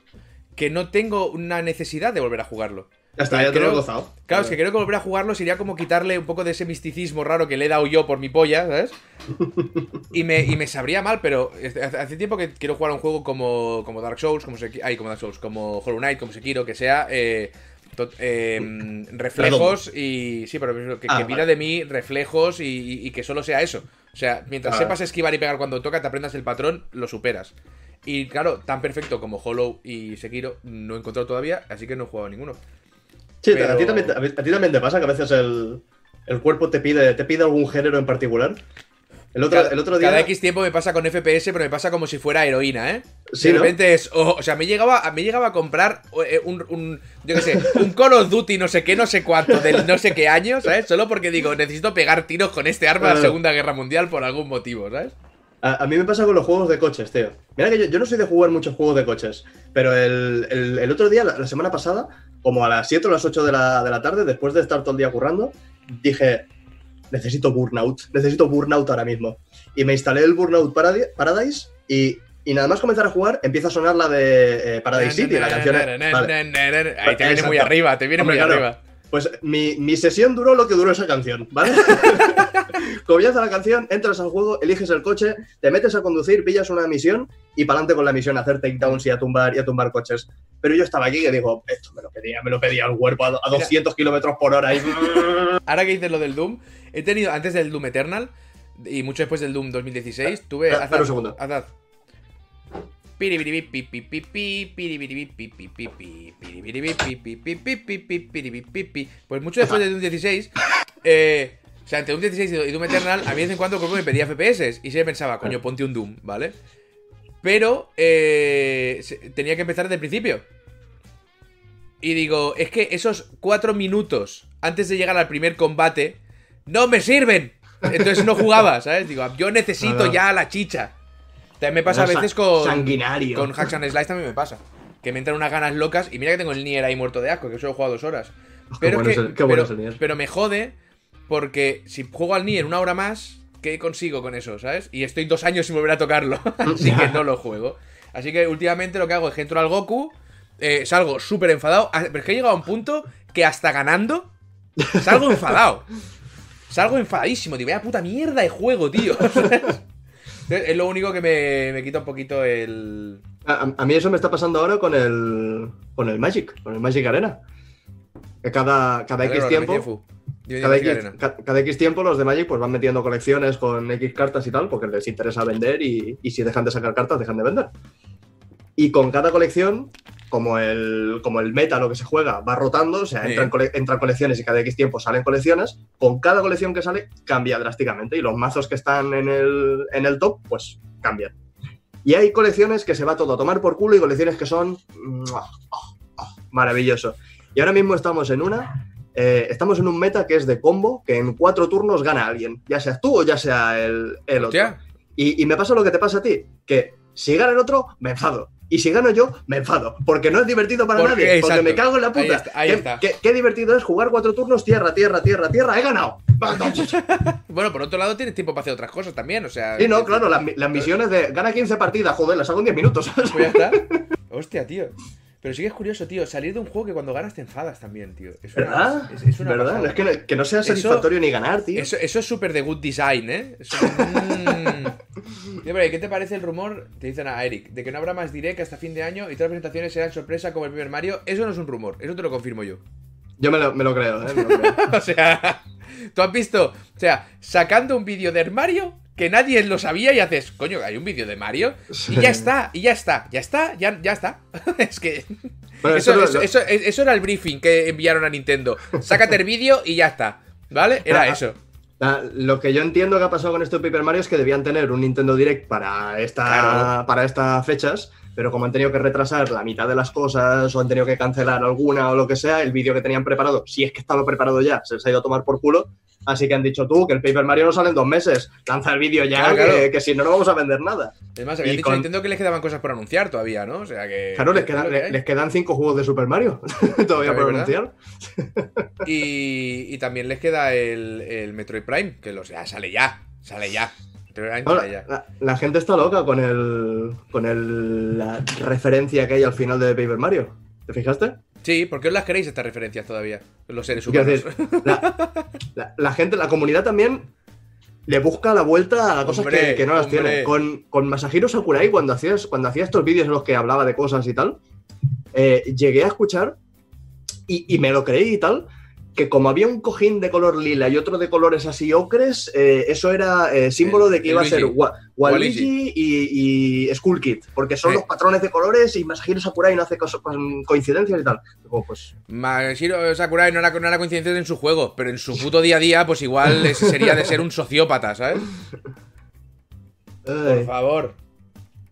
que no tengo una necesidad de volver a jugarlo. Ya está, ya te lo he gozado. Claro, es que creo que volver a jugarlo sería como quitarle un poco de ese misticismo raro que le he dado yo por mi polla, ¿sabes? <laughs> Y me, y me sabría mal, pero hace tiempo que quiero jugar a un juego como, como Dark Souls, como Seki- ay, como Dark Souls, como Hollow Knight, como Sekiro, que sea eh, eh, reflejos y. Sí, pero que, Ah, que vale. pida de mí reflejos y, y- y que solo sea eso. O sea, mientras Vale. sepas esquivar y pegar cuando toca, te aprendas el patrón, lo superas. Y claro, tan perfecto como Hollow y Sekiro no he encontrado todavía, así que no he jugado ninguno. Sí, pero- a, ti también, te- a ti también te pasa que a veces el, el cuerpo te pide, te pide algún género en particular. El otro, cada, el otro día. cada X tiempo me pasa con FPS, pero me pasa como si fuera heroína, ¿eh? Sí, de ¿no? repente es. oh, o sea, me llegaba, me llegaba a comprar eh, un, un- Yo qué sé, un Call of Duty no sé qué, no sé cuánto, del no sé qué año, ¿sabes? Solo porque digo, necesito pegar tiros con este arma de la. Segunda Guerra Mundial por algún motivo, ¿sabes? A, a mí me pasa con los juegos de coches, tío. Mira que yo, yo no soy de jugar muchos juegos de coches, pero el, el- el otro día, la, la semana pasada, como a las 7 o las 8 de la, de la tarde, después de estar todo el día currando, dije, necesito Burnout, necesito Burnout ahora mismo. Y me instalé el Burnout Paradi- Paradise y, y nada más comenzar a jugar, empieza a sonar la de eh, Paradise City, la canción. vale. Ahí te viene Exacto. muy arriba, te viene Hombre, muy claro. arriba. Pues mi, mi sesión duró lo que duró esa canción, ¿vale? <laughs> Comienza la canción, entras al juego, eliges el coche, te metes a conducir, pillas una misión y para adelante con la misión, a hacer takedowns y a tumbar y a tumbar coches. Pero yo estaba aquí que digo, esto me lo pedía, me lo pedía el cuerpo a, a Mira. 200 kilómetros por hora y... <laughs> Ahora que dices lo del Doom, he tenido, antes del Doom Eternal y mucho después del Doom 2016, tuve. Haz- un segundo. haz- haz. Pues mucho después del Doom 16, eh, o sea, entre Doom 16 y Doom Eternal, a mí de vez en cuando cuerpo me pedía FPS y siempre pensaba, coño, ponte un Doom, ¿vale? Pero eh, se- tenía que empezar desde el principio. Y digo, es que esos cuatro minutos antes de llegar al primer combate no me sirven. Entonces no jugaba, ¿sabes? Digo, yo necesito Claro. ya la chicha. También me pasa a veces con. Sanguinario. Con Hacks and Slice también me pasa. Que me entran unas ganas locas. Y mira que tengo el Nier ahí muerto de asco, que solo he jugado dos horas. <laughs> Pero, que- qué bueno pero, Nier. pero me jode porque si juego al Nier una hora más, ¿qué consigo con eso, sabes? Y estoy dos años sin volver a tocarlo. <laughs> Así que no lo juego. Así que últimamente lo que hago es que entro al Goku, eh, salgo súper enfadado. ah, Pero es que he llegado a un punto que hasta ganando, salgo enfadado. <laughs> Salgo enfadadísimo. Digo, vaya puta mierda de juego, tío. Es lo único que me, me quita un poquito el. A, a mí eso me está pasando ahora con el, con el Magic, con el Magic Arena. Que cada, cada X tiempo... Cada X, cada X tiempo los de Magic pues van metiendo colecciones con X cartas y tal, porque les interesa vender y, y si dejan de sacar cartas, dejan de vender. Y con cada colección, como el, como el meta, lo que se juega, va rotando, o sea, Sí. entran, cole- entran colecciones y cada X tiempo salen colecciones, con cada colección que sale cambia drásticamente y los mazos que están en el, en el top, pues cambian. Y hay colecciones que se va todo a tomar por culo y colecciones que son... ¡Oh! ¡Oh! maravilloso. Y ahora mismo estamos en una eh, estamos en un meta que es de combo, que en cuatro turnos gana alguien, ya seas tú o ya sea el, el otro. Y, y me pasa lo que te pasa a ti, que si gana el otro, me enfado. Y si gano yo, me enfado. Porque no es divertido para Porque- nadie. Porque me cago en la puta. Ahí está, ahí ¿Qué, está. qué- qué divertido es jugar cuatro turnos, tierra, tierra, tierra, tierra. ¡He ganado! <laughs> Bueno, por otro lado tienes tiempo para hacer otras cosas también, o sea. Y no, claro, las misiones de gana 15 partidas, joder, las hago en 10 minutos. <laughs> Pues ya está. Hostia, tío. Pero sí que es curioso, tío, salir de un juego que cuando ganas te enfadas también, tío. Es una- ¿Verdad? es- es una ¿Verdad? pasada. Es que, no, que no sea Eso- satisfactorio ni ganar, tío. Eso, eso es súper de good design, ¿eh? Eso- <laughs> mm. Tío, pero, ¿Qué te parece el rumor? Te dicen a Eric, de que no habrá más direct hasta fin de año y todas las presentaciones serán sorpresa como el primer Mario. Eso no es un rumor, eso te lo confirmo yo. Yo me lo, me lo creo, ¿eh? Me lo creo. <laughs> o sea, tú has visto, o sea, sacando un vídeo del Mario que nadie lo sabía y haces, coño, hay un vídeo de Mario y ya está, y ya está, ya está, ya, ya está. <laughs> es que Bueno, eso, eso lo- eso- era el briefing que enviaron a Nintendo. Sácate el vídeo y ya está. ¿Vale? Era Ah, eso. Ah, Lo que yo entiendo que ha pasado con esto de Paper Mario es que debían tener un Nintendo Direct para, esta, Claro. para estas fechas, pero como han tenido que retrasar la mitad de las cosas o han tenido que cancelar alguna o lo que sea, el vídeo que tenían preparado, si es que estaba preparado ya, se les ha ido a tomar por culo. Así que han dicho tú que el Paper Mario no sale en dos meses. Lanza el vídeo ya, Claro, que, claro. que si no, no vamos a vender nada. Es más, habían dicho con- Nintendo que les quedaban cosas por anunciar todavía, ¿no? O sea que. Claro, les, es quedan- que les, quedan cinco juegos de Super Mario <laughs> todavía por anunciar. Y, y también les queda el, el Metroid Prime, que lo sea, sale ya. Sale ya. Ahora, la, la gente está loca con el con el, la referencia que hay al final de Paper Mario. ¿Te fijaste? Sí, ¿por qué os las queréis estas referencias todavía? Los seres humanos. la, la- la gente, la comunidad también le busca la vuelta a cosas Hombre, que, que no las hombre. tiene. Con, con Masahiro Sakurai, cuando hacías, cuando hacía estos vídeos en los que hablaba de cosas y tal, eh, llegué a escuchar y, y me lo creí y tal, que como había un cojín de color lila y otro de colores así ocres, eh, eso era eh, símbolo de que iba a ser. Wa- Waluigi y, y Skull Kid, porque son Sí. los patrones de colores y Masahiro Sakurai no hace con- coincidencias y tal. Digo, pues Masahiro Sakurai no era, no era coincidencia en su juego, pero en su puto día a día, pues igual sería de ser un sociópata, ¿sabes? <laughs> Por favor.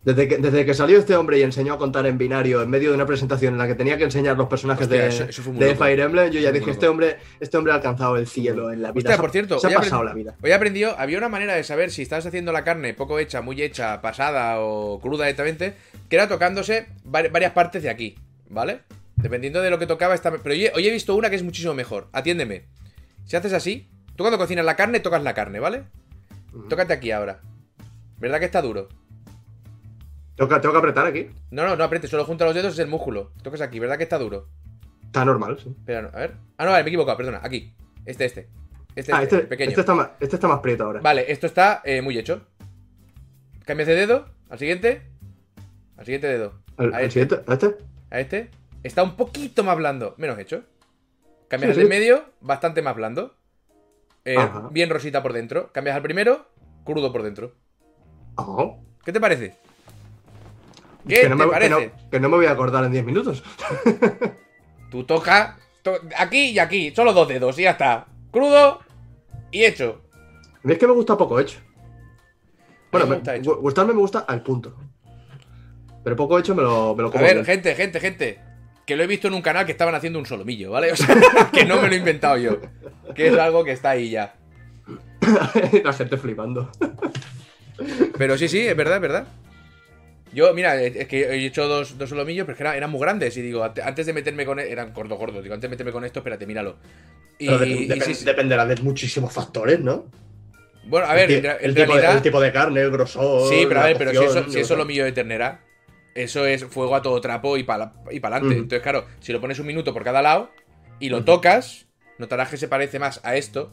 Desde que, desde que salió este hombre y enseñó a contar en binario en medio de una presentación en la que tenía que enseñar los personajes Hostia, de, eso- eso de. Fire Emblem, yo ya dije, este hombre, este hombre ha alcanzado el cielo en la vida. Hostia, por cierto, se ha pasado la vida. Hoy he aprendido, había una manera de saber si estabas haciendo la carne poco hecha, muy hecha, pasada o cruda directamente, que era tocándose vari- varias partes de aquí, ¿vale? Dependiendo de lo que tocaba esta... Pero hoy he, hoy he visto una que es muchísimo mejor. Atiéndeme. Si haces así, tú cuando cocinas la carne, tocas la carne, ¿vale? Tócate aquí ahora. ¿Verdad que está duro? Tengo que, tengo que apretar aquí. No, no, no aprietes, solo junta los dedos es el músculo. Tocas aquí, ¿verdad que está duro? Está normal, sí. Espera, no, a ver. Ah, no, vale, me he equivocado, perdona. Aquí. Este, este. Este, ah, este, este, pequeño. este está más, este está más prieto ahora. Vale, esto está eh, muy hecho. Cambias de dedo. Al siguiente. Al siguiente dedo. ¿Al, a este. siguiente? ¿A este? A este. Está un poquito más blando. Menos hecho. Cambias Sí, al sí. medio. Bastante más blando. Eh, bien rosita por dentro. Cambias al primero. Crudo por dentro. ¿Qué te parece? ¿Qué que, no te me, que, parece? no, que no me voy a acordar en 10 minutos. <laughs> Tú toca. to- aquí y aquí. Solo dos dedos y ya está. Crudo y hecho. A mí es que me gusta poco hecho. Bueno, me me- gusta hecho. gu- gustarme me gusta al punto. Pero poco hecho me lo, me lo A ver, bien. gente, gente, gente. Que lo he visto en un canal que estaban haciendo un solomillo, ¿vale? <laughs> O sea, que no me lo he inventado yo. Que es algo que está ahí ya. <laughs> la gente flipando. Pero sí, sí, es verdad, es verdad. Yo, mira, es que he hecho dos, dos solomillos, pero es que eran, eran muy grandes. Y digo, ante- antes de meterme con. e- Eran gordos, gordos. Digo, antes de meterme con esto, espérate, míralo. Y, Pero de- y sí, dependerá de muchísimos factores, ¿no? Bueno, a ver, el, en, ti- ra- el en tipo de, realidad. el tipo de carne, el grosor. Sí, pero a ver, pero si eso, si es solomillo de ternera, eso es fuego a todo trapo y para y adelante. Entonces, claro, si lo pones un minuto por cada lado y lo tocas, notarás que se parece más a esto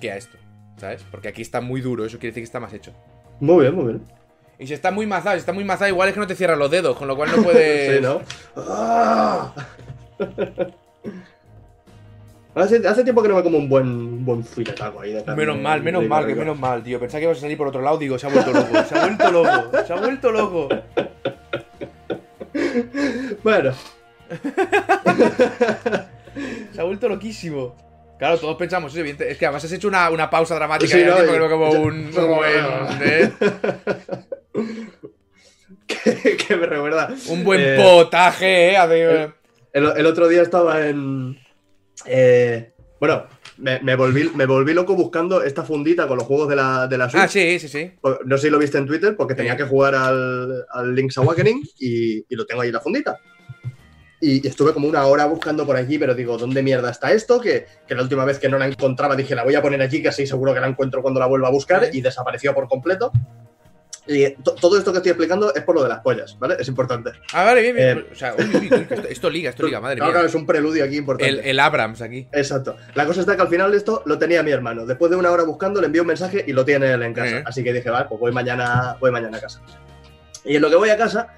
que a esto. ¿Sabes? Porque aquí está muy duro, eso quiere decir que está más hecho. Muy bien, muy bien. Y si está muy mazado, si está muy mazado, igual es que no te cierran los dedos, con lo cual no puedes. <laughs> Sí, ¿no? ¡Ah! hace, hace tiempo que no me como un buen, un buen filetaco ahí de carne. Menos mal, menos mal, que menos mal, tío. Pensaba que ibas a salir por otro lado, digo, se ha vuelto loco, se ha vuelto loco, se ha vuelto loco. Bueno, <laughs> Se ha vuelto loquísimo. Claro, todos pensamos eso, evidente- Es que además has hecho una, una pausa dramática Sí, y no, así, y- porque como yo- un. <laughs> como ¿eh? <laughs> que, que me recuerda. Un buen Eh, potaje, ¿eh? El, el otro día estaba en. eh, bueno, me, me volví, me volví loco buscando esta fundita con los juegos de la, de la Switch. Ah, sí, sí, sí. No sé si lo viste en Twitter, porque tenía que jugar al, al Link's Awakening y, y lo tengo ahí en la fundita. Y, estuve como una hora buscando por aquí, pero digo, ¿dónde mierda está esto? Que, que la última vez que no la encontraba dije, la voy a poner aquí, que así seguro que la encuentro cuando la vuelva a buscar, y desapareció por completo. Y to- todo esto que estoy explicando es por lo de las pollas, ¿vale? Es importante. Ah, vale, bien, bien. Eh, o sea, uy, uy, uy, esto, esto liga, esto <laughs> liga, madre Claro, claro, mía. es un preludio aquí importante. El, el Abrams aquí. Exacto. La cosa está que al final de esto lo tenía mi hermano. Después de una hora buscando, le envió un mensaje y lo tiene él en casa. Eh. Así que dije, vale, pues voy mañana, voy mañana a casa. Y en lo que voy a casa,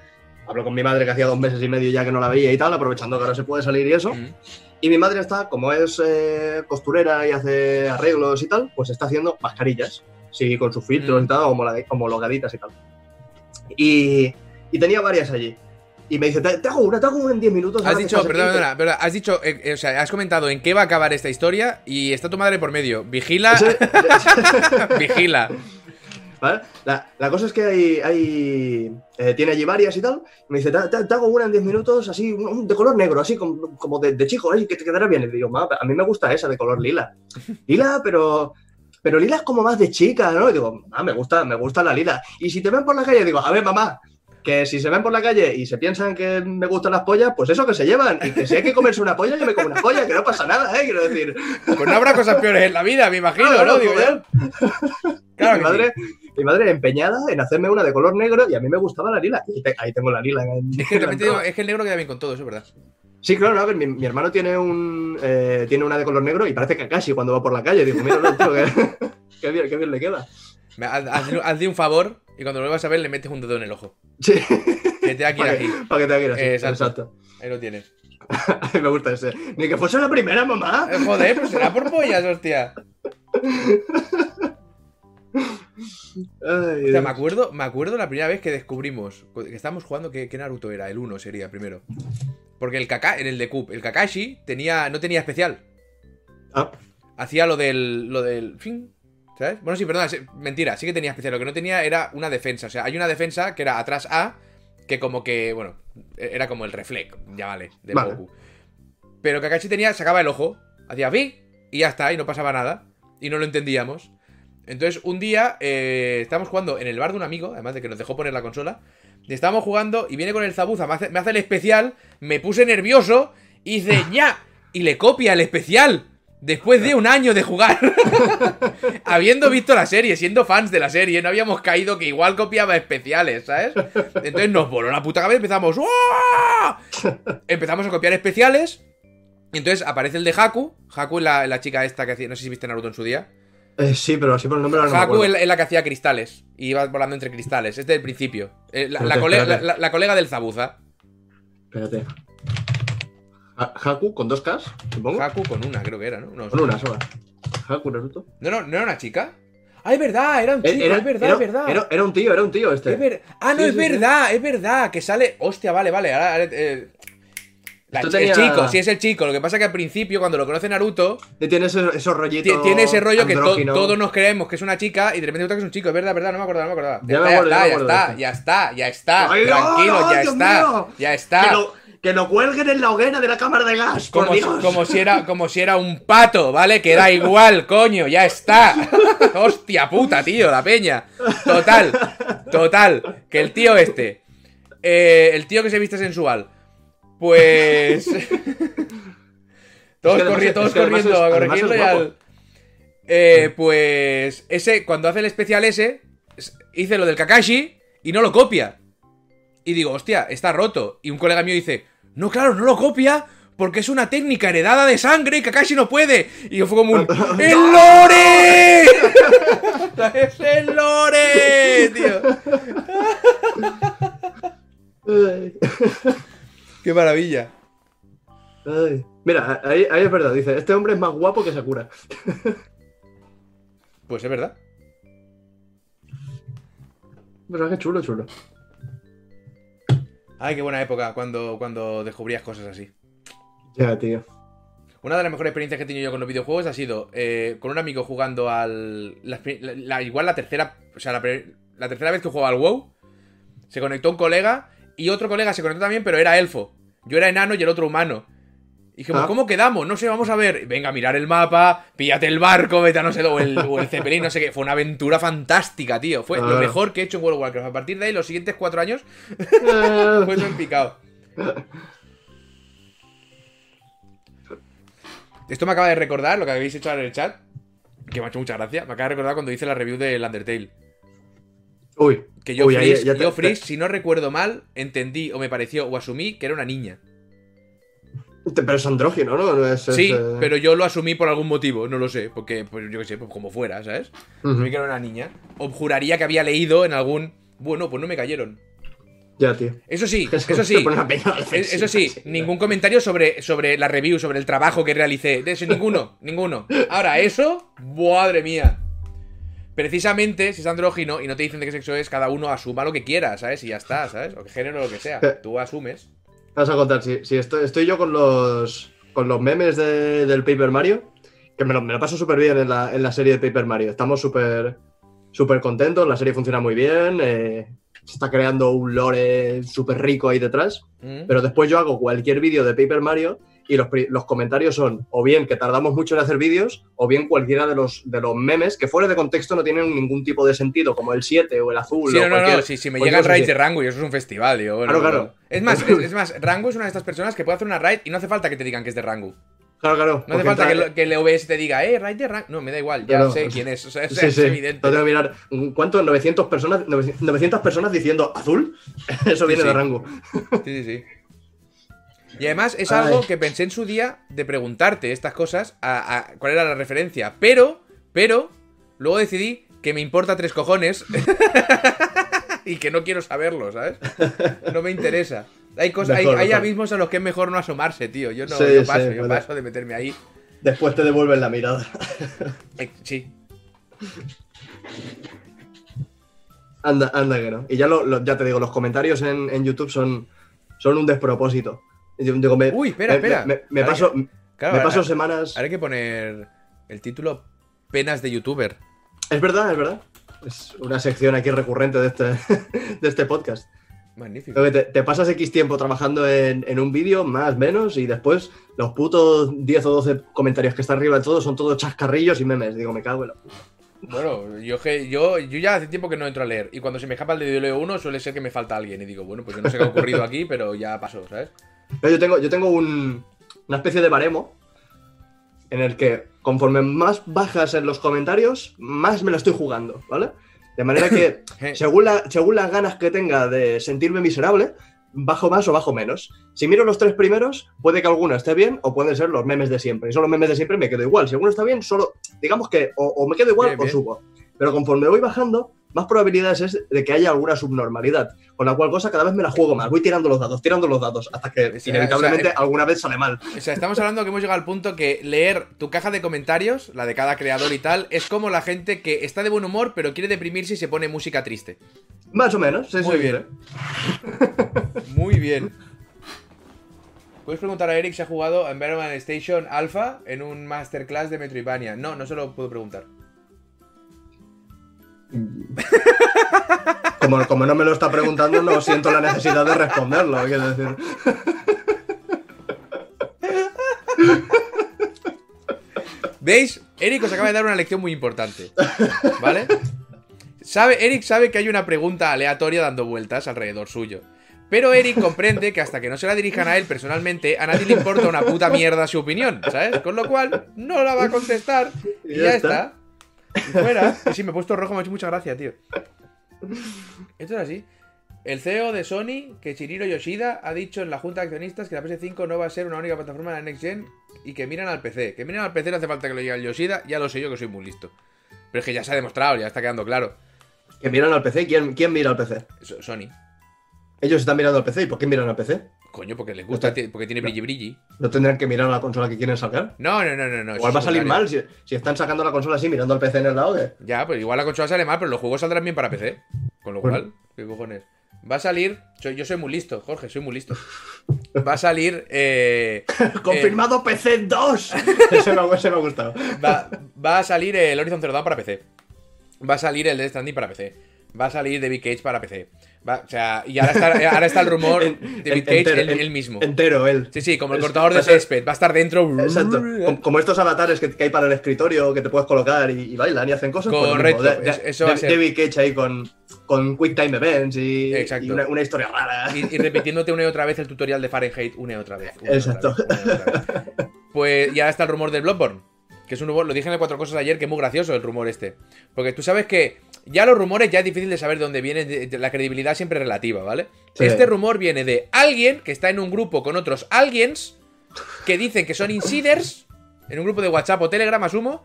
hablo con mi madre que hacía dos meses y medio ya que no la veía y tal, aprovechando que ahora se puede salir y eso. Mm. Y mi madre está, como es eh, costurera y hace arreglos y tal, pues está haciendo mascarillas. Sí, con sus filtros Mm. y tal, homologa- homologaditas y tal. Y, y tenía varias allí. Y me dice, te, hago una, te hago una en 10 minutos. Has dicho, perdona, aquí". perdona, perdona, has dicho, eh, o sea, has comentado en qué va a acabar esta historia y está tu madre por medio. Vigila, <laughs> vigila. ¿Vale? La, la cosa es que hay, hay eh, tiene allí varias y tal. y me dice, te, hago una en 10 minutos, así, un- de color negro, así como, como de, de chico, ay, que te quedará bien. Y digo, "Ma, a mí me gusta esa de color lila. <laughs> Lila, pero. Pero lila es como más de chica, ¿no? Y digo, ah, me gusta, me gusta la lila. Y si te ven por la calle, digo, a ver, mamá, que si se ven por la calle y se piensan que me gustan las pollas, pues eso que se llevan. Y que si hay que comerse una polla, yo me como una polla, que no pasa nada, ¿eh? Quiero decir. Pues no habrá cosas peores en la vida, me imagino, ¿no? no, Digo yo. Claro mi, que madre, mi madre empeñada en hacerme una de color negro y a mí me gustaba la lila. Y te- ahí tengo la lila. En. Es que en la digo, es que el negro queda bien con todo, eso es verdad. Sí, claro, no, a ver, mi, mi hermano tiene un eh, tiene una de color negro y parece Kakashi cuando va por la calle. Digo, mira, no, tío, que, <laughs> qué bien, qué bien le queda. Haz- hazle un favor y cuando lo vuelvas a ver le metes un dedo en el ojo. Sí, Que te da aquí para aquí. que, para que te así. Exacto. Exacto. Ahí lo tienes. <laughs> A mí me gusta ese. Ni que fuese la primera, mamá. Eh, Joder, pues será por pollas, hostia. Ay, O sea, me acuerdo, me acuerdo la primera vez que descubrimos que estábamos jugando, ¿qué, qué Naruto era? El 1 sería primero. Porque el Kaka, en el de Cup, el Kakashi tenía, no tenía especial. Ah, Hacía lo del. lo del. Fin. ¿Sabes? Bueno, sí, perdona, sí, mentira, sí que tenía especial. Lo que no tenía era una defensa. O sea, hay una defensa que era atrás A, que como que, bueno, era como el reflex, ya vale, de Vale. Goku. Pero Kakashi tenía, sacaba el ojo, hacía vi y ya está, y no pasaba nada. Y no lo entendíamos. Entonces, un día eh, estábamos jugando en el bar de un amigo, además de que nos dejó poner la consola. Y estábamos jugando y viene con el Zabuza, me hace, me hace el especial, me puse nervioso y dice <laughs> ¡ya! Y le copia el especial. Después de un año de jugar, <laughs> habiendo visto la serie, siendo fans de la serie, no habíamos caído que igual copiaba especiales, ¿sabes? Entonces nos voló la puta cabeza y empezamos. ¡Uah! <laughs> Empezamos a copiar especiales. Y entonces aparece el de Haku. Haku es la, la chica esta que hacía. No sé si viste Naruto en su día. eh, sí, pero así por el nombre no Haku es la, que hacía cristales. Y iba volando entre cristales. Es del principio. Eh, la- la colega del Zabuza. Espérate. Ha- Haku con dos Ks, supongo. Haku con una, creo que era, ¿no? No, Con una sola. Haku Naruto. no, no, no era una chica. Ah, es verdad, era un Eh, chico, Era, es verdad, era- es verdad. Era, era un tío, era un tío este. Es ver- Ah, no, Sí, es sí, sí. verdad, es verdad. Que sale. Hostia, vale, vale. Ahora. eh, la- Esto El tenía- chico, sí es el chico. Lo que pasa es que al principio, cuando lo conoce Naruto, Tiene esos, esos rollitos. ti- tiene ese rollo que to- todos nos creemos que es una chica y de repente resulta que es un chico. Es verdad, es verdad, no me acordaba, no me acordaba. Ya me acuerdo, ya está, me ya está, ya está, ya está. Tranquilo, no, ya Dios está. mío. Ya está. Que lo cuelguen en la hoguera de la cámara de gas, por Como si, Dios. como, si era, <laughs> como si era un pato, ¿vale? Que da igual, coño, ya está. <laughs> Hostia puta, tío, la peña. Total, total. Que el tío este, eh, el tío que se viste sensual, pues... <laughs> todos Es que además corri- es- todos es que corriendo a corregirlo y al... Eh, pues ese, cuando hace el especial ese, hice lo del Kakashi y no lo copia. Y digo, hostia, está roto. Y un colega mío dice, no, claro, no lo copia porque es una técnica heredada de sangre y Kakashi no puede. Y yo fue como un, <laughs> ¡El lore! ¡Es <laughs> <laughs> el lore! Tío. ¡Qué maravilla! ay. Mira, ahí, ahí es verdad. Dice: Este hombre es más guapo que Sakura. Pues es verdad. Pero qué chulo, chulo. Ay, qué buena época cuando, cuando descubrías cosas así. Ya, tío. Una de las mejores experiencias que he tenido yo con los videojuegos ha sido eh, con un amigo jugando al. la- la- la- igual la tercera. O sea, la, la tercera vez que jugaba al WoW. Se conectó un colega y otro colega se conectó también, pero era elfo. Yo era enano y el otro humano. Y dijimos, Ah. ¿cómo quedamos? No sé, vamos a ver. Venga, mirar el mapa, píllate el barco, vete a no sé, o el, o el Zeppelin, no sé qué. Fue una aventura fantástica, tío. Fue lo mejor que he hecho en World of Warcraft. A partir de ahí, los siguientes cuatro años, <laughs> fue todo en picado. Esto me acaba de recordar lo que habéis hecho ahora en el chat. Que me ha hecho mucha gracia. Me acaba de recordar cuando hice la review del Undertale. Uy, Que yo, Uy, ya te- yo Freeze, te- si no recuerdo mal, entendí o me pareció o asumí que era una niña. Pero es andrógino, ¿no? No es- es, Sí, eh, pero yo lo asumí por algún motivo, no lo sé, porque, pues yo qué sé, pues como fuera, ¿sabes? ujú. Asumí que era una niña. O juraría que había leído en algún. Bueno, pues no me cayeron. Ya, tío. Eso sí, <laughs> Eso sí. Es- Eso sí, ningún comentario sobre, sobre la review, sobre el trabajo que realicé. De eso, ninguno, <laughs> ninguno. Ahora, eso, madre mía. Precisamente, si es andrógino y no te dicen de qué sexo es, cada uno asuma lo que quiera, ¿sabes? Y ya está, ¿sabes? O qué género, lo que sea. <laughs> Tú asumes. Vas a contar, si, si estoy, estoy yo con los, con los memes de- del Paper Mario, que me lo, me lo paso súper bien en la, en la serie de Paper Mario. Estamos súper súper contentos, la serie funciona muy bien, eh, se está creando un lore súper rico ahí detrás, Mm. pero después yo hago cualquier vídeo de Paper Mario y los, los comentarios son o bien que tardamos mucho en hacer vídeos, o bien cualquiera de los, de los memes que fuera de contexto no tienen ningún tipo de sentido, como el 7 o el azul. Sí, o no, si, si me llegan raids de Rango y eso es un festival, digo, bueno, Claro, claro. Es más, es, <laughs> es más, Rango es una de estas personas que puede hacer una raid y no hace falta que te digan que es de Rango. Claro, claro. No hace falta que, entra- lo- que el OBS te diga, eh, raid de Rango. No, me da igual, ya no. sé quién es. O sea, es, Sí, <laughs> es sí. evidente. No tengo que mirar. ¿Cuánto? 900 personas, 900 personas diciendo azul. <laughs> Eso viene de rango. Sí, sí, sí. Y además es algo que pensé en su día de preguntarte estas cosas, a, a- cuál era la referencia. Pero, pero, luego decidí que me importa tres cojones <laughs> y que no quiero saberlo, ¿sabes? No me interesa. Hay, cosas, hay, Mejor, hay abismos a los que es mejor no asomarse, tío. Yo no Sí, yo sí, paso, yo vale. paso de meterme ahí. Después te devuelven la mirada. Eh, sí. Anda, anda que no. Y ya, lo, lo- ya te digo, los comentarios en, en YouTube son, son un despropósito. Yo digo, me, Uy, espera, me- espera. Me, paso, Claro, me ahora- paso semanas. ahora hay que poner el título Penas de youtuber. Es verdad, es verdad. Es una sección aquí recurrente de este, <laughs> de este podcast. Magnífico. Te, te pasas X tiempo trabajando en, en un vídeo, más, menos, y después los putos 10 o 12 comentarios que están arriba de todo son todos chascarrillos y memes. Digo, me cago en la puta. Bueno, yo, que- yo, yo ya hace tiempo que no entro a leer. Y cuando se me escapa el de leo uno, suele ser que me falta alguien. Y digo, bueno, pues yo no sé qué ha ocurrido aquí, pero ya pasó, ¿sabes? Yo tengo, yo tengo un- una especie de baremo en el que conforme más bajas en los comentarios, más me lo estoy jugando, ¿vale? De manera que <laughs> según, la- según las ganas que tenga de sentirme miserable, bajo más o bajo menos. Si miro los tres primeros, puede que alguno esté bien o pueden ser los memes de siempre. Y son los memes de siempre me quedo igual. Si alguno está bien, solo, digamos que o, o me quedo igual Bien, o bien. subo. Pero conforme voy bajando, más probabilidades es de que haya alguna subnormalidad. Con la cual cosa cada vez me la juego más. Voy tirando los dados, tirando los dados, hasta que O sea, inevitablemente o sea, alguna vez sale mal. O sea, estamos hablando que hemos llegado al punto que leer tu caja de comentarios, la de cada creador y tal, es como la gente que está de buen humor, pero quiere deprimirse y se pone música triste. Más o menos, sí, Muy sí, bien. Muy bien. Puedes preguntar a Eric si ha jugado a Environment Station Alpha en un masterclass de Metroidvania. No, no se lo puedo preguntar. <laughs> Como, como no me lo está preguntando, no siento la necesidad de responderlo, quiero decir. ¿Veis? Eric os acaba de dar una lección muy importante. ¿Vale? Sabe, Eric sabe que hay una pregunta aleatoria dando vueltas alrededor suyo. Pero Eric comprende que hasta que no se la dirijan a él personalmente, a nadie le importa una puta mierda su opinión, ¿sabes? Con lo cual, no la va a contestar y ya, está. Fuera. Y sí, me he puesto rojo, me ha hecho mucha gracia, tío. Esto es así. El CEO de Sony, que Shiriro Yoshida, ha dicho en la junta de accionistas que la PS5 no va a ser una única plataforma de la Next Gen y que miran al PC. Que miran al PC no hace falta que lo diga el Yoshida, ya lo sé yo que soy muy listo. Pero es que ya se ha demostrado, ya está quedando claro. Que miran al PC, ¿quién, quién mira al PC? So- Sony. Ellos están mirando al PC, ¿y por qué miran al PC? Coño, porque les gusta, porque tiene brilli brilli. ¿No tendrán que mirar a la consola que quieren sacar? No, no, no, no. no Igual va a salir mal si, si están sacando la consola así mirando al PC en el lado de... Ya, pues igual la consola sale mal, pero los juegos saldrán bien para PC. Con lo Bueno. cual, ¿qué cojones? Va a salir. yo soy muy listo, Jorge, soy muy listo. Va a salir. Eh, <laughs> ¡Confirmado PC 2! <laughs> ese, me, ese me ha gustado. va, va a salir el Horizon Zero Dawn para PC. Va a salir el Death Stranding para PC. Va a salir David Cage para PC. Va- o sea, y ahora está, ahora está el rumor <laughs> En- David Cage entero, él, en- él mismo. Entero, él. Sí, sí, como el Es- cortador de césped. Va a estar dentro. Exacto. Com- Como estos avatares que, que hay para el escritorio que te puedes colocar y, y bailan y hacen cosas. pues Correcto, mismo. De- de- es- eso va a de- ser. David Cage ahí con, con Quick Time Events y, Exacto. y una, una historia rara. Y, y repitiéndote una y otra vez el tutorial de Fahrenheit, una y otra vez. una y otra Exacto. vez, una y otra vez. Pues ya está el rumor del Bloodborne. Que es un rumor, lo dije en el Cuatro Cosas ayer, que es muy gracioso el rumor este. Porque tú sabes que Ya los rumores ya es difícil de saber de dónde viene, de- de- la credibilidad siempre es relativa, ¿vale? Sí. Este rumor viene de alguien que está en un grupo con otros aliens que dicen que son insiders, en un grupo de WhatsApp o Telegram, asumo,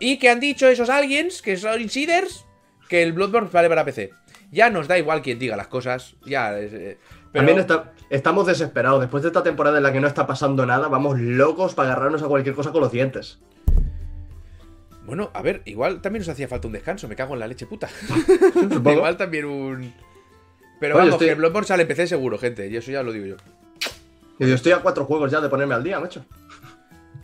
y que han dicho esos aliens que son insiders que el Bloodborne vale para PC. Ya nos da igual quien diga las cosas, ya... eh, pero- También está- estamos desesperados. Después de esta temporada en la que no está pasando nada, vamos locos para agarrarnos a cualquier cosa con los dientes. Bueno, a ver, igual también nos hacía falta un descanso, me cago en la leche puta. <laughs> Igual también un... Pero Oye, vamos, estoy- que el Bloodborne sale PC seguro, gente, y eso ya lo digo yo. Yo estoy a cuatro juegos ya de ponerme al día, macho.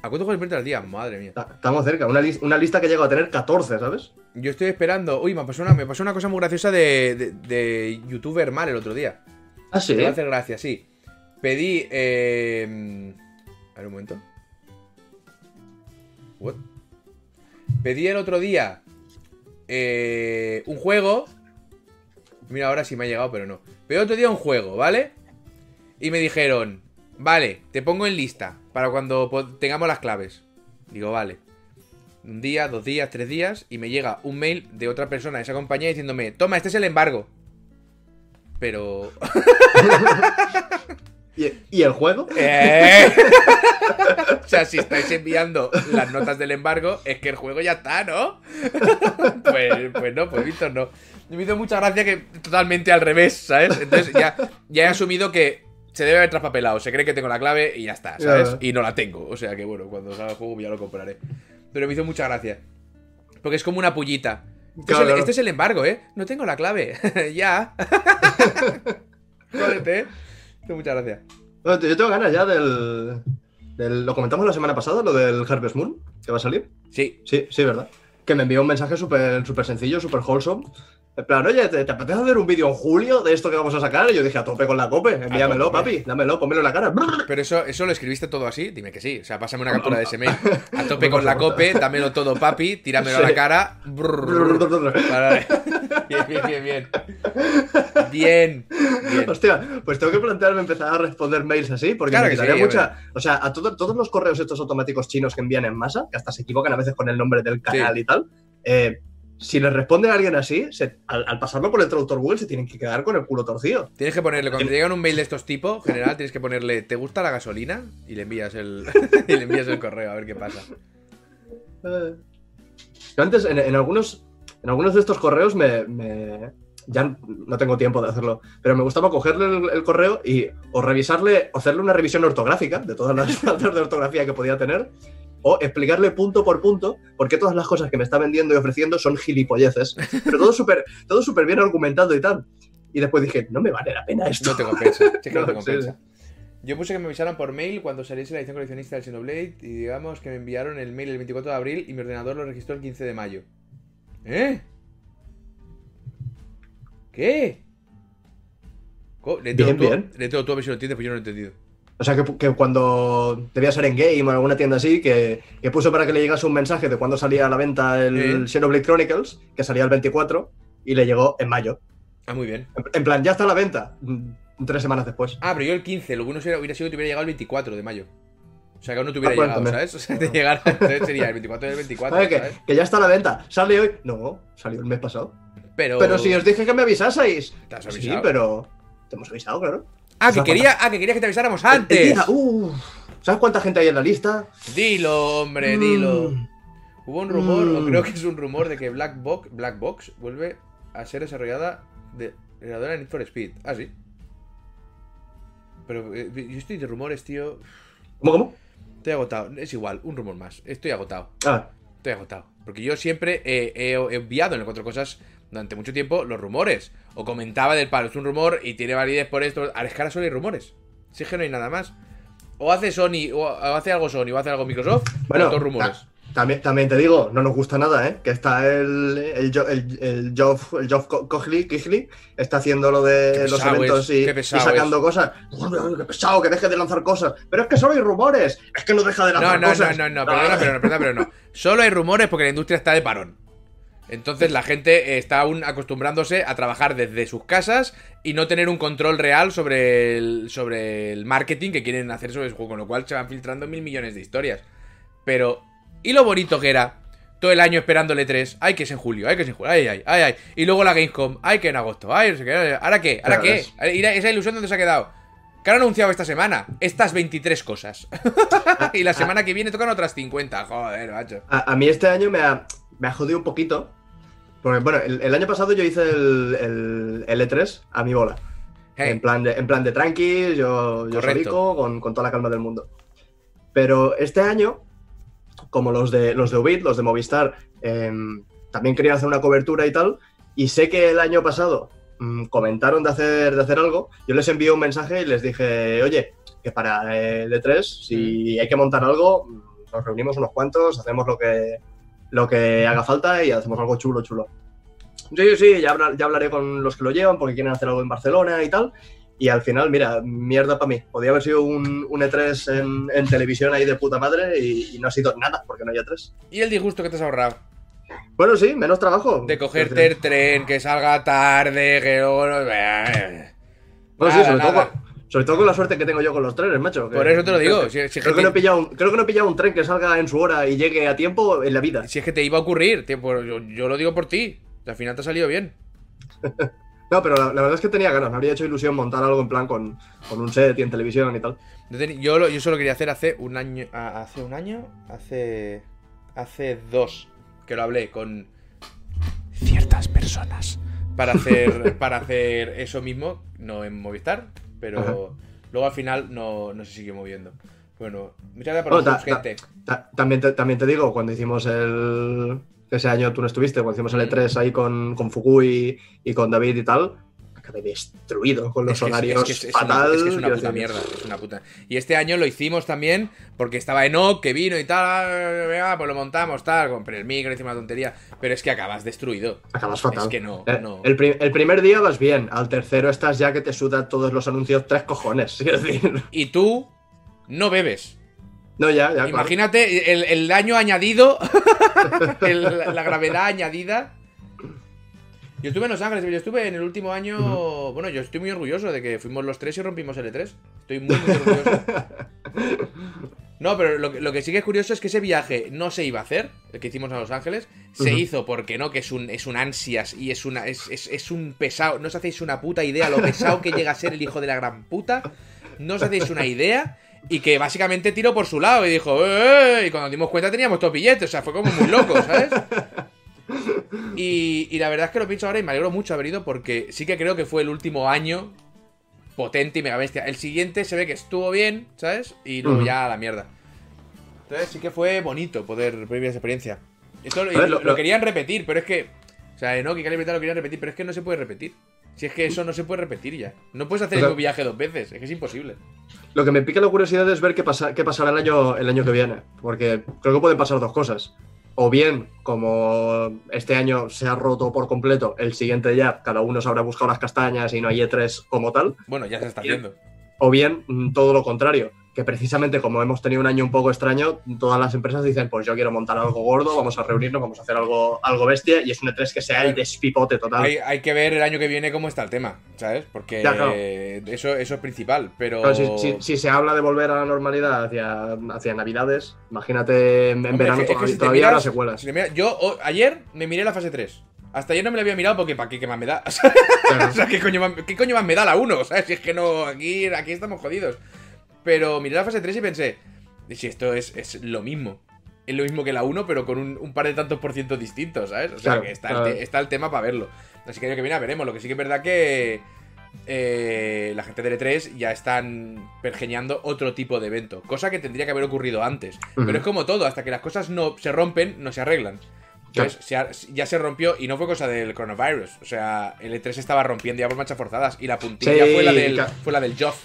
¿A cuántos juegos al día? Madre mía. Ta- Estamos cerca. Una, lis- una lista que llega a tener 14, ¿sabes? Yo estoy esperando. Uy, me pasó una, me pasó una cosa muy graciosa de, de, de youtuber mal el otro día. Ah, sí. Me hacer gracia, sí. Pedí. Eh... A ver un momento. What? Pedí el otro día. eh, un juego. Mira, ahora sí me ha llegado, pero no. Pedí el otro día un juego, ¿vale? Y me dijeron. Vale, te pongo en lista. Para cuando tengamos las claves. Digo, vale. Un día, dos días, tres días. Y me llega un mail de otra persona de esa compañía diciéndome: Toma, este es el embargo. Pero. <laughs> ¿Y, y el juego? Eh. <laughs> o sea, si estáis enviando las notas del embargo, es que el juego ya está, ¿no? <laughs> pues, pues no, pues Víctor no. Me hizo mucha gracia que totalmente al revés, ¿sabes? Entonces ya, ya he asumido que se debe haber traspapelado. Se cree que tengo la clave y ya está, ¿sabes? Y no la tengo. O sea que bueno, cuando salga el juego ya lo compraré. Pero me hizo mucha gracia. Porque es como una pullita. Este, Claro, es, el, este es el embargo, ¿eh? No tengo la clave. <laughs> ya. Jódete, <laughs> ¿eh? Me hizo mucha gracia. Bueno, yo tengo ganas ya del, del- Lo comentamos la semana pasada, lo del Harvest Moon, que va a salir. Sí, Sí, sí, ¿verdad? Que me envió un mensaje súper súper sencillo, súper wholesome. En plan, oye, ¿te, te apetece hacer un vídeo en julio de esto que vamos a sacar? Y yo dije, a tope con la cope, envíamelo, papi, dámelo, pónmelo en la cara. <laughs> Pero eso, eso lo escribiste todo así, dime que sí. O sea, pásame una captura de ese mail. <laughs> A tope con la cope, dámelo todo, papi, tíramelo a Sí. la cara. Vale. <laughs> Bien, bien, bien, bien. Bien, bien. Hostia, pues tengo que plantearme empezar a responder mails así, porque Claro me que quitaría sí, mucha. O sea, a todo- todos los correos estos automáticos chinos que envían en masa, que hasta se equivocan a veces con el nombre del canal y tal, eh, si les responde a alguien así, se- al, al pasarlo por el traductor Google se tienen que quedar con el culo torcido. Tienes que ponerle, cuando te llegan un mail de estos tipos, general, tienes que ponerle, ¿te gusta la gasolina? Y le envías el, <laughs> y le envías el correo a ver qué pasa. Eh. Yo antes, en, en algunos, en algunos de estos correos, me, me- ya no tengo tiempo de hacerlo, pero me gustaba cogerle el, el correo y o revisarle, o hacerle una revisión ortográfica de todas las <laughs> faltas de ortografía que podía tener, o explicarle punto por punto por qué todas las cosas que me está vendiendo y ofreciendo son gilipolleces, pero todo súper todo súper bien argumentado y tal. Y después dije, no me vale la pena esto. No te compensa. <laughs> Sí que no te No, sí, compensa. Yo puse que me avisaran por mail cuando saliese la edición coleccionista del Xenoblade y digamos que me enviaron el mail el 24 de abril y mi ordenador lo registró el 15 de mayo. ¿Eh? ¿Qué? Léetelo Bien, tú, bien. léetelo tú a ver si lo entiendes, pues yo no lo he entendido. O sea, que, que cuando debía ser en Game o en alguna tienda así, que, que puso para que le llegase un mensaje de cuando salía a la venta el Sí. Xenoblade Chronicles, que salía el 24, y le llegó en mayo. Ah, muy bien. En, en plan, ya está a la venta, mm, tres semanas después. Ah, pero yo el 15, lo bueno hubiera sido que te hubiera llegado el 24 de mayo. O sea, que aún no te hubiera Ah, bueno, llegado, también. ¿sabes? O sea, te <laughs> llegara, entonces sería el 24 del 24, ¿Sabes? Que, que ya está a la venta. ¿Sale hoy? No, salió el mes pasado. Pero... Pero si os dije que me avisaseis. ¿Te has Sí, avisado? pero te hemos avisado, claro. Ah, que quería, ah, que quería que te avisáramos antes. uh, ¿Sabes cuánta gente hay en la lista? Dilo, hombre, dilo. Mm. Hubo un rumor, o Mm. creo que es un rumor, de que Black Box, Black Box vuelve a ser desarrollada de creadora de Need for Speed. Ah, sí. Pero eh, yo estoy de rumores, tío. ¿Cómo, cómo? Estoy agotado. Es igual, un rumor más. Estoy agotado. Ah, Estoy agotado. Porque yo siempre he, he- he enviado en el Cuatro Cosas durante mucho tiempo los rumores. O comentaba del palo, es un rumor y tiene validez por esto. Es que ahora solo hay rumores. Si es que no hay nada más. O hace Sony, o hace algo Sony, o hace algo Microsoft. Bueno, o rumores. ta- también, también te digo, no nos gusta nada, ¿eh? Que está el, el, el, el Geoff, el Geoff Co- Cogley, Kigley, está haciendo lo de los eventos es, y, y sacando cosas. Uy, ¡Qué pesado! Que deje de lanzar cosas. Pero es que solo hay rumores. Es que no deja de No, lanzar no, no, cosas. no, no, perdona, pero no, perdona, pero no. <laughs> Solo hay rumores porque la industria está de parón. Entonces la gente está aún acostumbrándose a trabajar desde sus casas y no tener un control real sobre el, sobre el marketing que quieren hacer sobre el juego, con lo cual se van filtrando mil millones de historias. Pero, ¿y lo bonito que era todo el año esperándole 3. Ay, que es en julio, ay, que es en julio, ay, ay, ay, ay. Y luego la Gamescom, ay, que en agosto, ay, no sé qué. ¿Ahora qué? ¿Ahora qué? es- ¿Y la- esa ilusión dónde se ha quedado? ¿Qué han anunciado esta semana? Estas 23 cosas. <laughs> y la semana que viene tocan otras 50. Joder, macho. A, a mí este año me ha, me ha jodido un poquito. Porque, bueno, el, el año pasado yo hice el, el, el E3 a mi bola. Hey, En, plan de, en plan de tranqui, yo, yo solico, con, con toda la calma del mundo. Pero este año, como los de los de Ubit, los de Movistar, em, también querían hacer una cobertura y tal. Y sé que el año pasado mm, comentaron de hacer, de hacer algo. Yo les envié un mensaje y les dije, oye, que para el E3, si hay que montar algo, mm, nos reunimos unos cuantos, hacemos lo que, lo que haga falta y hacemos algo chulo, chulo. Sí, sí, ya, ya hablaré con los que lo llevan porque quieren hacer algo en Barcelona y tal. Y al final, mira, mierda para mí. Podía haber sido un, un E3 en, en televisión ahí de puta madre y, y no ha sido nada porque no hay E3. ¿Y el disgusto que te has ahorrado? Bueno, sí, menos trabajo. De cogerte el tren, que salga tarde, que eh, Bueno, sí, sobre, todo, nada. con- sobre todo con la suerte que tengo yo con los trenes, macho. Por eso te lo digo. Si, si es que Creo que, no he pillado un, creo que no he pillado un tren que salga en su hora y llegue a tiempo en la vida. si es que te iba a ocurrir, por- yo, yo lo digo por ti. Al final te ha salido bien. <laughs> No, pero la, la verdad es que tenía ganas. Me habría hecho ilusión montar algo en plan con, con un set y en televisión y tal. Yo, yo, lo- yo solo quería hacer hace un año. ¿Hace un año? Hace. Hace dos. Que lo hablé con. Ciertas personas. Para hacer. <laughs> para hacer eso mismo. No en Movistar. Pero. Ajá. Luego al final no, no se siguió moviendo. Bueno, muchas gracias por Bueno, los ta- subs, gente. Ta- también, te, también te digo, cuando hicimos el. Ese año tú no estuviste, cuando hicimos el E3 ahí con, con Fukui y con David y tal, destruido con los Es que es- horarios es que es- es una- fatal. que una puta mierda, es una puta. Y este año lo hicimos también porque estaba Enoch, que vino y tal, ah, pues lo montamos, tal, compré el micro, hicimos la tontería, pero es que acabas destruido. Acabas fatal. Es que no, Eh, no. El, pri- el primer día vas bien, al tercero estás ya que te sudan todos los anuncios tres cojones. <laughs> Decir, Y tú no bebes. no, ya, ya. claro. Imagínate el, el daño añadido, <laughs> el- la gravedad añadida. Yo estuve en Los Ángeles, yo estuve en el último año. Bueno, yo estoy muy orgulloso de que fuimos los tres y rompimos el E3. Estoy muy, muy orgulloso. <laughs> No, pero lo, que- lo que sí que es curioso es que ese viaje no se iba a hacer, el que hicimos a Los Ángeles. Se Ujú. hizo porque no, que es un, es un ansias y es, una, es, es, es un pesado. No os hacéis una puta idea lo pesado que llega a ser el hijo de la gran puta. No os hacéis una idea. Y que básicamente tiró por su lado y dijo, ¡eh! Y cuando nos dimos cuenta teníamos todos billetes, o sea, fue como muy loco, ¿sabes? Y, y la verdad es que lo pienso ahora y me alegro mucho haber ido porque sí que creo que fue el último año potente y mega bestia. El siguiente se ve que estuvo bien, ¿sabes? Y luego ya a la mierda. Entonces sí que fue bonito poder vivir esa experiencia. Esto lo, querían repetir, pero es que. O sea, no, que Metal lo querían repetir, pero es que no se puede repetir. Si es que eso no se puede repetir ya. No puedes hacer O sea- el mismo viaje dos veces, es que es imposible. Lo que me pica la curiosidad es ver qué, pasa, qué pasará el año, el año que viene. Porque creo que pueden pasar dos cosas. O bien, como este año se ha roto por completo, el siguiente ya cada uno se habrá buscado las castañas y no hay E3 como tal. Bueno, ya se está haciendo. O bien, mm, todo lo contrario. Que precisamente como hemos tenido un año un poco extraño, todas las empresas dicen, pues yo quiero montar algo gordo, vamos a reunirnos, vamos a hacer algo, algo bestia, y es un E3 que sea el despipote total. Hay, hay que ver el año que viene cómo está el tema, ¿sabes? Porque Ya, claro. eso, eso es principal, pero... Claro, si, si- si se habla de volver a la normalidad hacia, hacia Navidades, imagínate en, Hombre, verano es que- es que si todavía miras- habrá secuelas. si te miras- yo ayer me miré la fase 3. Hasta ayer no me la había mirado porque ¿para qué, qué más me da? <laughs> O sea, ¿qué, coño más, ¿qué coño más me da la 1? ¿Sabes? Si es que no, aquí, aquí estamos jodidos. Pero miré la fase 3 y pensé, "¿Y si esto es, es lo mismo. Es lo mismo que la 1, pero con un, un par de tantos por ciento distintos, ¿sabes? O sea, Claro, que está, claro. el está el tema para verlo. Así que el año que viene veremos. Lo que sí que es verdad que eh, la gente de E3 ya están pergeñando otro tipo de evento. Cosa que tendría que haber ocurrido antes. Pero es como todo, hasta que las cosas no se rompen, no se arreglan. Entonces, se ha- ya se rompió y no fue cosa del coronavirus. O sea, el E3 estaba rompiendo ya por marchas forzadas. Y la puntilla Sí, fue, la del, ca- fue la del Joff.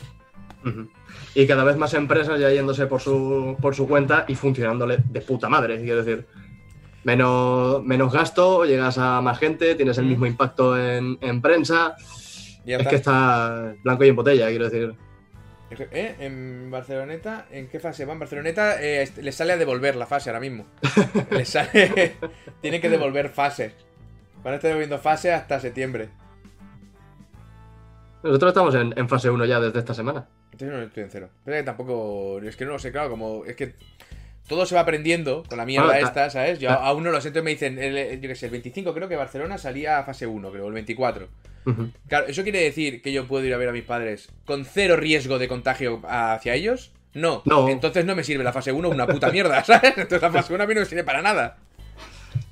Ujú. Y cada vez más empresas ya yéndose por su, por su cuenta y funcionándole de puta madre, quiero decir. Menos, menos gasto, llegas a más gente, tienes el Mm. mismo impacto en, en prensa. Ya es está. que está blanco y en botella, quiero decir. ¿Eh? En Barceloneta, ¿en qué fase va? En Barceloneta eh, les sale a devolver la fase ahora mismo. <laughs> les sale. <laughs> Tienen que devolver fase. Van a estar devolviendo fase hasta septiembre. Nosotros estamos en, en fase 1 ya desde esta semana. Entonces no estoy en cero. Pero que tampoco. Es que no lo sé, claro, como. Es que. todo se va aprendiendo con la mierda Bueno, ta- esta, ¿sabes? Yo aún no lo sé, entonces me dicen, el- yo qué sé, el 25 creo que Barcelona salía a fase 1, creo, el 24. Ujú. Claro, ¿eso quiere decir que yo puedo ir a ver a mis padres con cero riesgo de contagio hacia ellos? No. No. Entonces no me sirve la fase 1 una puta mierda, <laughs> ¿sabes? Entonces la fase 1 a mí no me sirve para nada.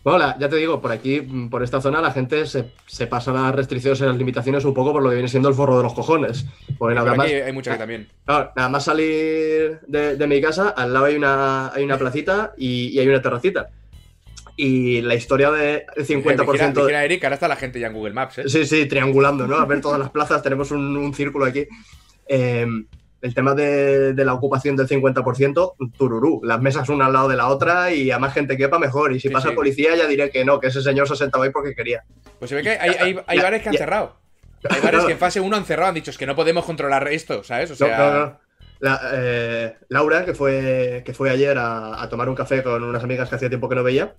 Bueno, ya te digo, por aquí, mm, por esta zona, la gente se, se pasa las restricciones y las limitaciones un poco por lo que viene siendo el forro de los cojones. Porque nada Pero más, aquí hay mucha que también. claro, nada más salir de, de mi casa, al lado hay una, hay una placita y, y hay una terracita. Y la historia del 50%. Vigila, de- vigila, Eric, ahora está la gente ya en Google Maps, ¿eh? Sí, sí, triangulando, ¿no? A ver todas las plazas, tenemos un, un círculo aquí. Eh, el tema de, de la ocupación del 50%, tururú. Las mesas una al lado de la otra y a más gente quepa mejor. Y si Sí, pasa sí. policía ya diré que no, que ese señor se sentaba ahí porque quería. Pues se ve que hay, hay, hay Ya, bares que han ya. cerrado. <laughs> Hay bares que en fase 1 han cerrado, han dicho, es que no podemos controlar esto, ¿sabes? O No, sea, no, no. La- eh, Laura, que fue, que fue ayer a, a tomar un café con unas amigas que hacía tiempo que no veía,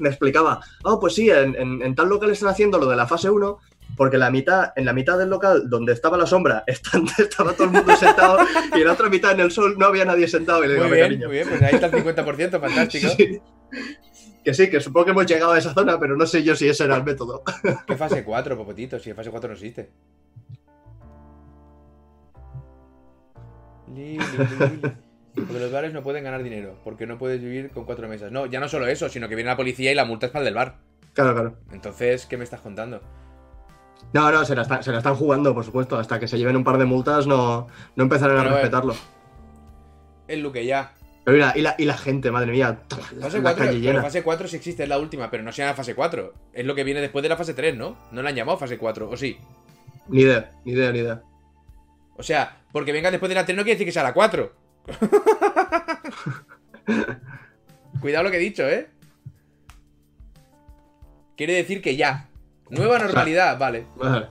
me explicaba, oh, pues sí, en, en- en tal local están haciendo lo de la fase 1, porque la mitad, en la mitad del local donde estaba la sombra <laughs> estaba todo el mundo sentado y en la otra mitad en el sol no había nadie sentado. Y le digo, muy "Venga, bien, niño". muy bien, pues ahí está el 50%, fantástico. <laughs> Sí. Que sí, que supongo que hemos llegado a esa zona, pero no sé yo si ese era el método. ¿Qué fase 4, popotito? Si en fase 4 no existe. <laughs> Li, li, li, li. Porque los bares no pueden ganar dinero, porque no puedes vivir con cuatro mesas. No, ya no solo eso, sino que viene la policía y la multa es para el del bar. Claro, claro. Entonces, ¿qué me estás contando? No, no, se la, está- se la están jugando, por supuesto. Hasta que se lleven un par de multas no, no empezarán a Pero, a ver. respetarlo. El Luque ya. Pero mira, y la, y la gente, madre mía, la, Fase la 4, calle pero llena. fase 4 sí existe, es la última, pero no se llama fase 4. Es lo que viene después de la fase 3, ¿no? No la han llamado fase 4, ¿o sí? Ni idea, ni idea, ni idea. O sea, porque venga después de la 3 no quiere decir que sea la 4. <laughs> Cuidado lo que he dicho, ¿eh? Quiere decir que ya. Nueva normalidad, vale. Vale.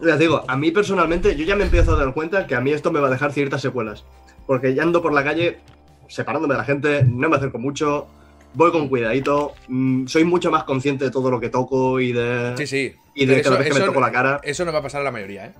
Les digo, a mí personalmente, yo ya me empiezo a dar cuenta que a mí esto me va a dejar ciertas secuelas. Porque ya ando por la calle, separándome de la gente, no me acerco mucho, voy con cuidadito, mm, soy mucho más consciente de todo lo que toco y de, Sí, sí. y de cada vez que me toco la cara. Eso no va a pasar a la mayoría, ¿eh?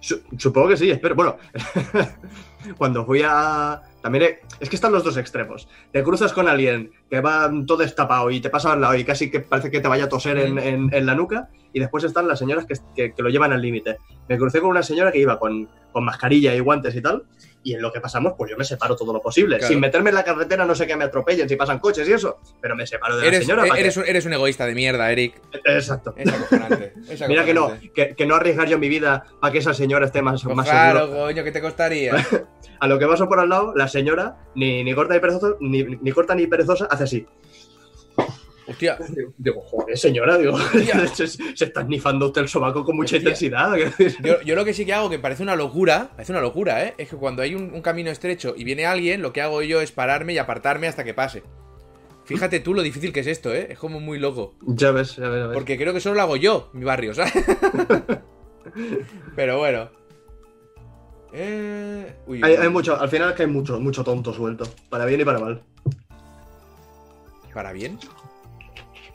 Su- supongo que sí, espero. Bueno, <laughs> cuando fui a. También es que están los dos extremos. Te cruzas con alguien que va todo destapado y te pasa al lado y casi que parece que te vaya a toser en, en- en la nuca. Y después están las señoras que, que- que lo llevan al límite. Me crucé con una señora que iba con, con mascarilla y guantes y tal. Y en lo que pasamos, pues yo me separo todo lo posible. Claro. Sin meterme en la carretera, no sé que me atropellen si pasan coches y eso. Pero me separo de la señora. para eres, un, eres un egoísta de mierda, Eric. Exacto. Es acojonante. es <laughs> Mira que no, que, que no arriesgar yo mi vida para que esa señora esté más, Pues más claro, segura. coño, ¿qué te costaría? <laughs> A lo que paso por al lado, la señora, ni, ni corta ni perezosa, ni, ni corta ni perezosa, hace así. Hostia, Digo, joder, señora, digo, <laughs> se, se está nifando usted el sobaco con mucha Hostia. intensidad. Yo, yo lo que sí que hago, que parece una locura, parece una locura, ¿eh? Es que cuando hay un, un camino estrecho y viene alguien, lo que hago yo es pararme y apartarme hasta que pase. Fíjate tú lo difícil que es esto, ¿eh? Es como muy loco. Ya ves, ya ves, ya ves. Porque creo que solo lo hago yo, mi barrio, ¿sabes? <laughs> Pero bueno. Eh... Uy, Hay, hay mucho, al final es que hay mucho, mucho tonto suelto, para bien y para mal. ¿Para bien?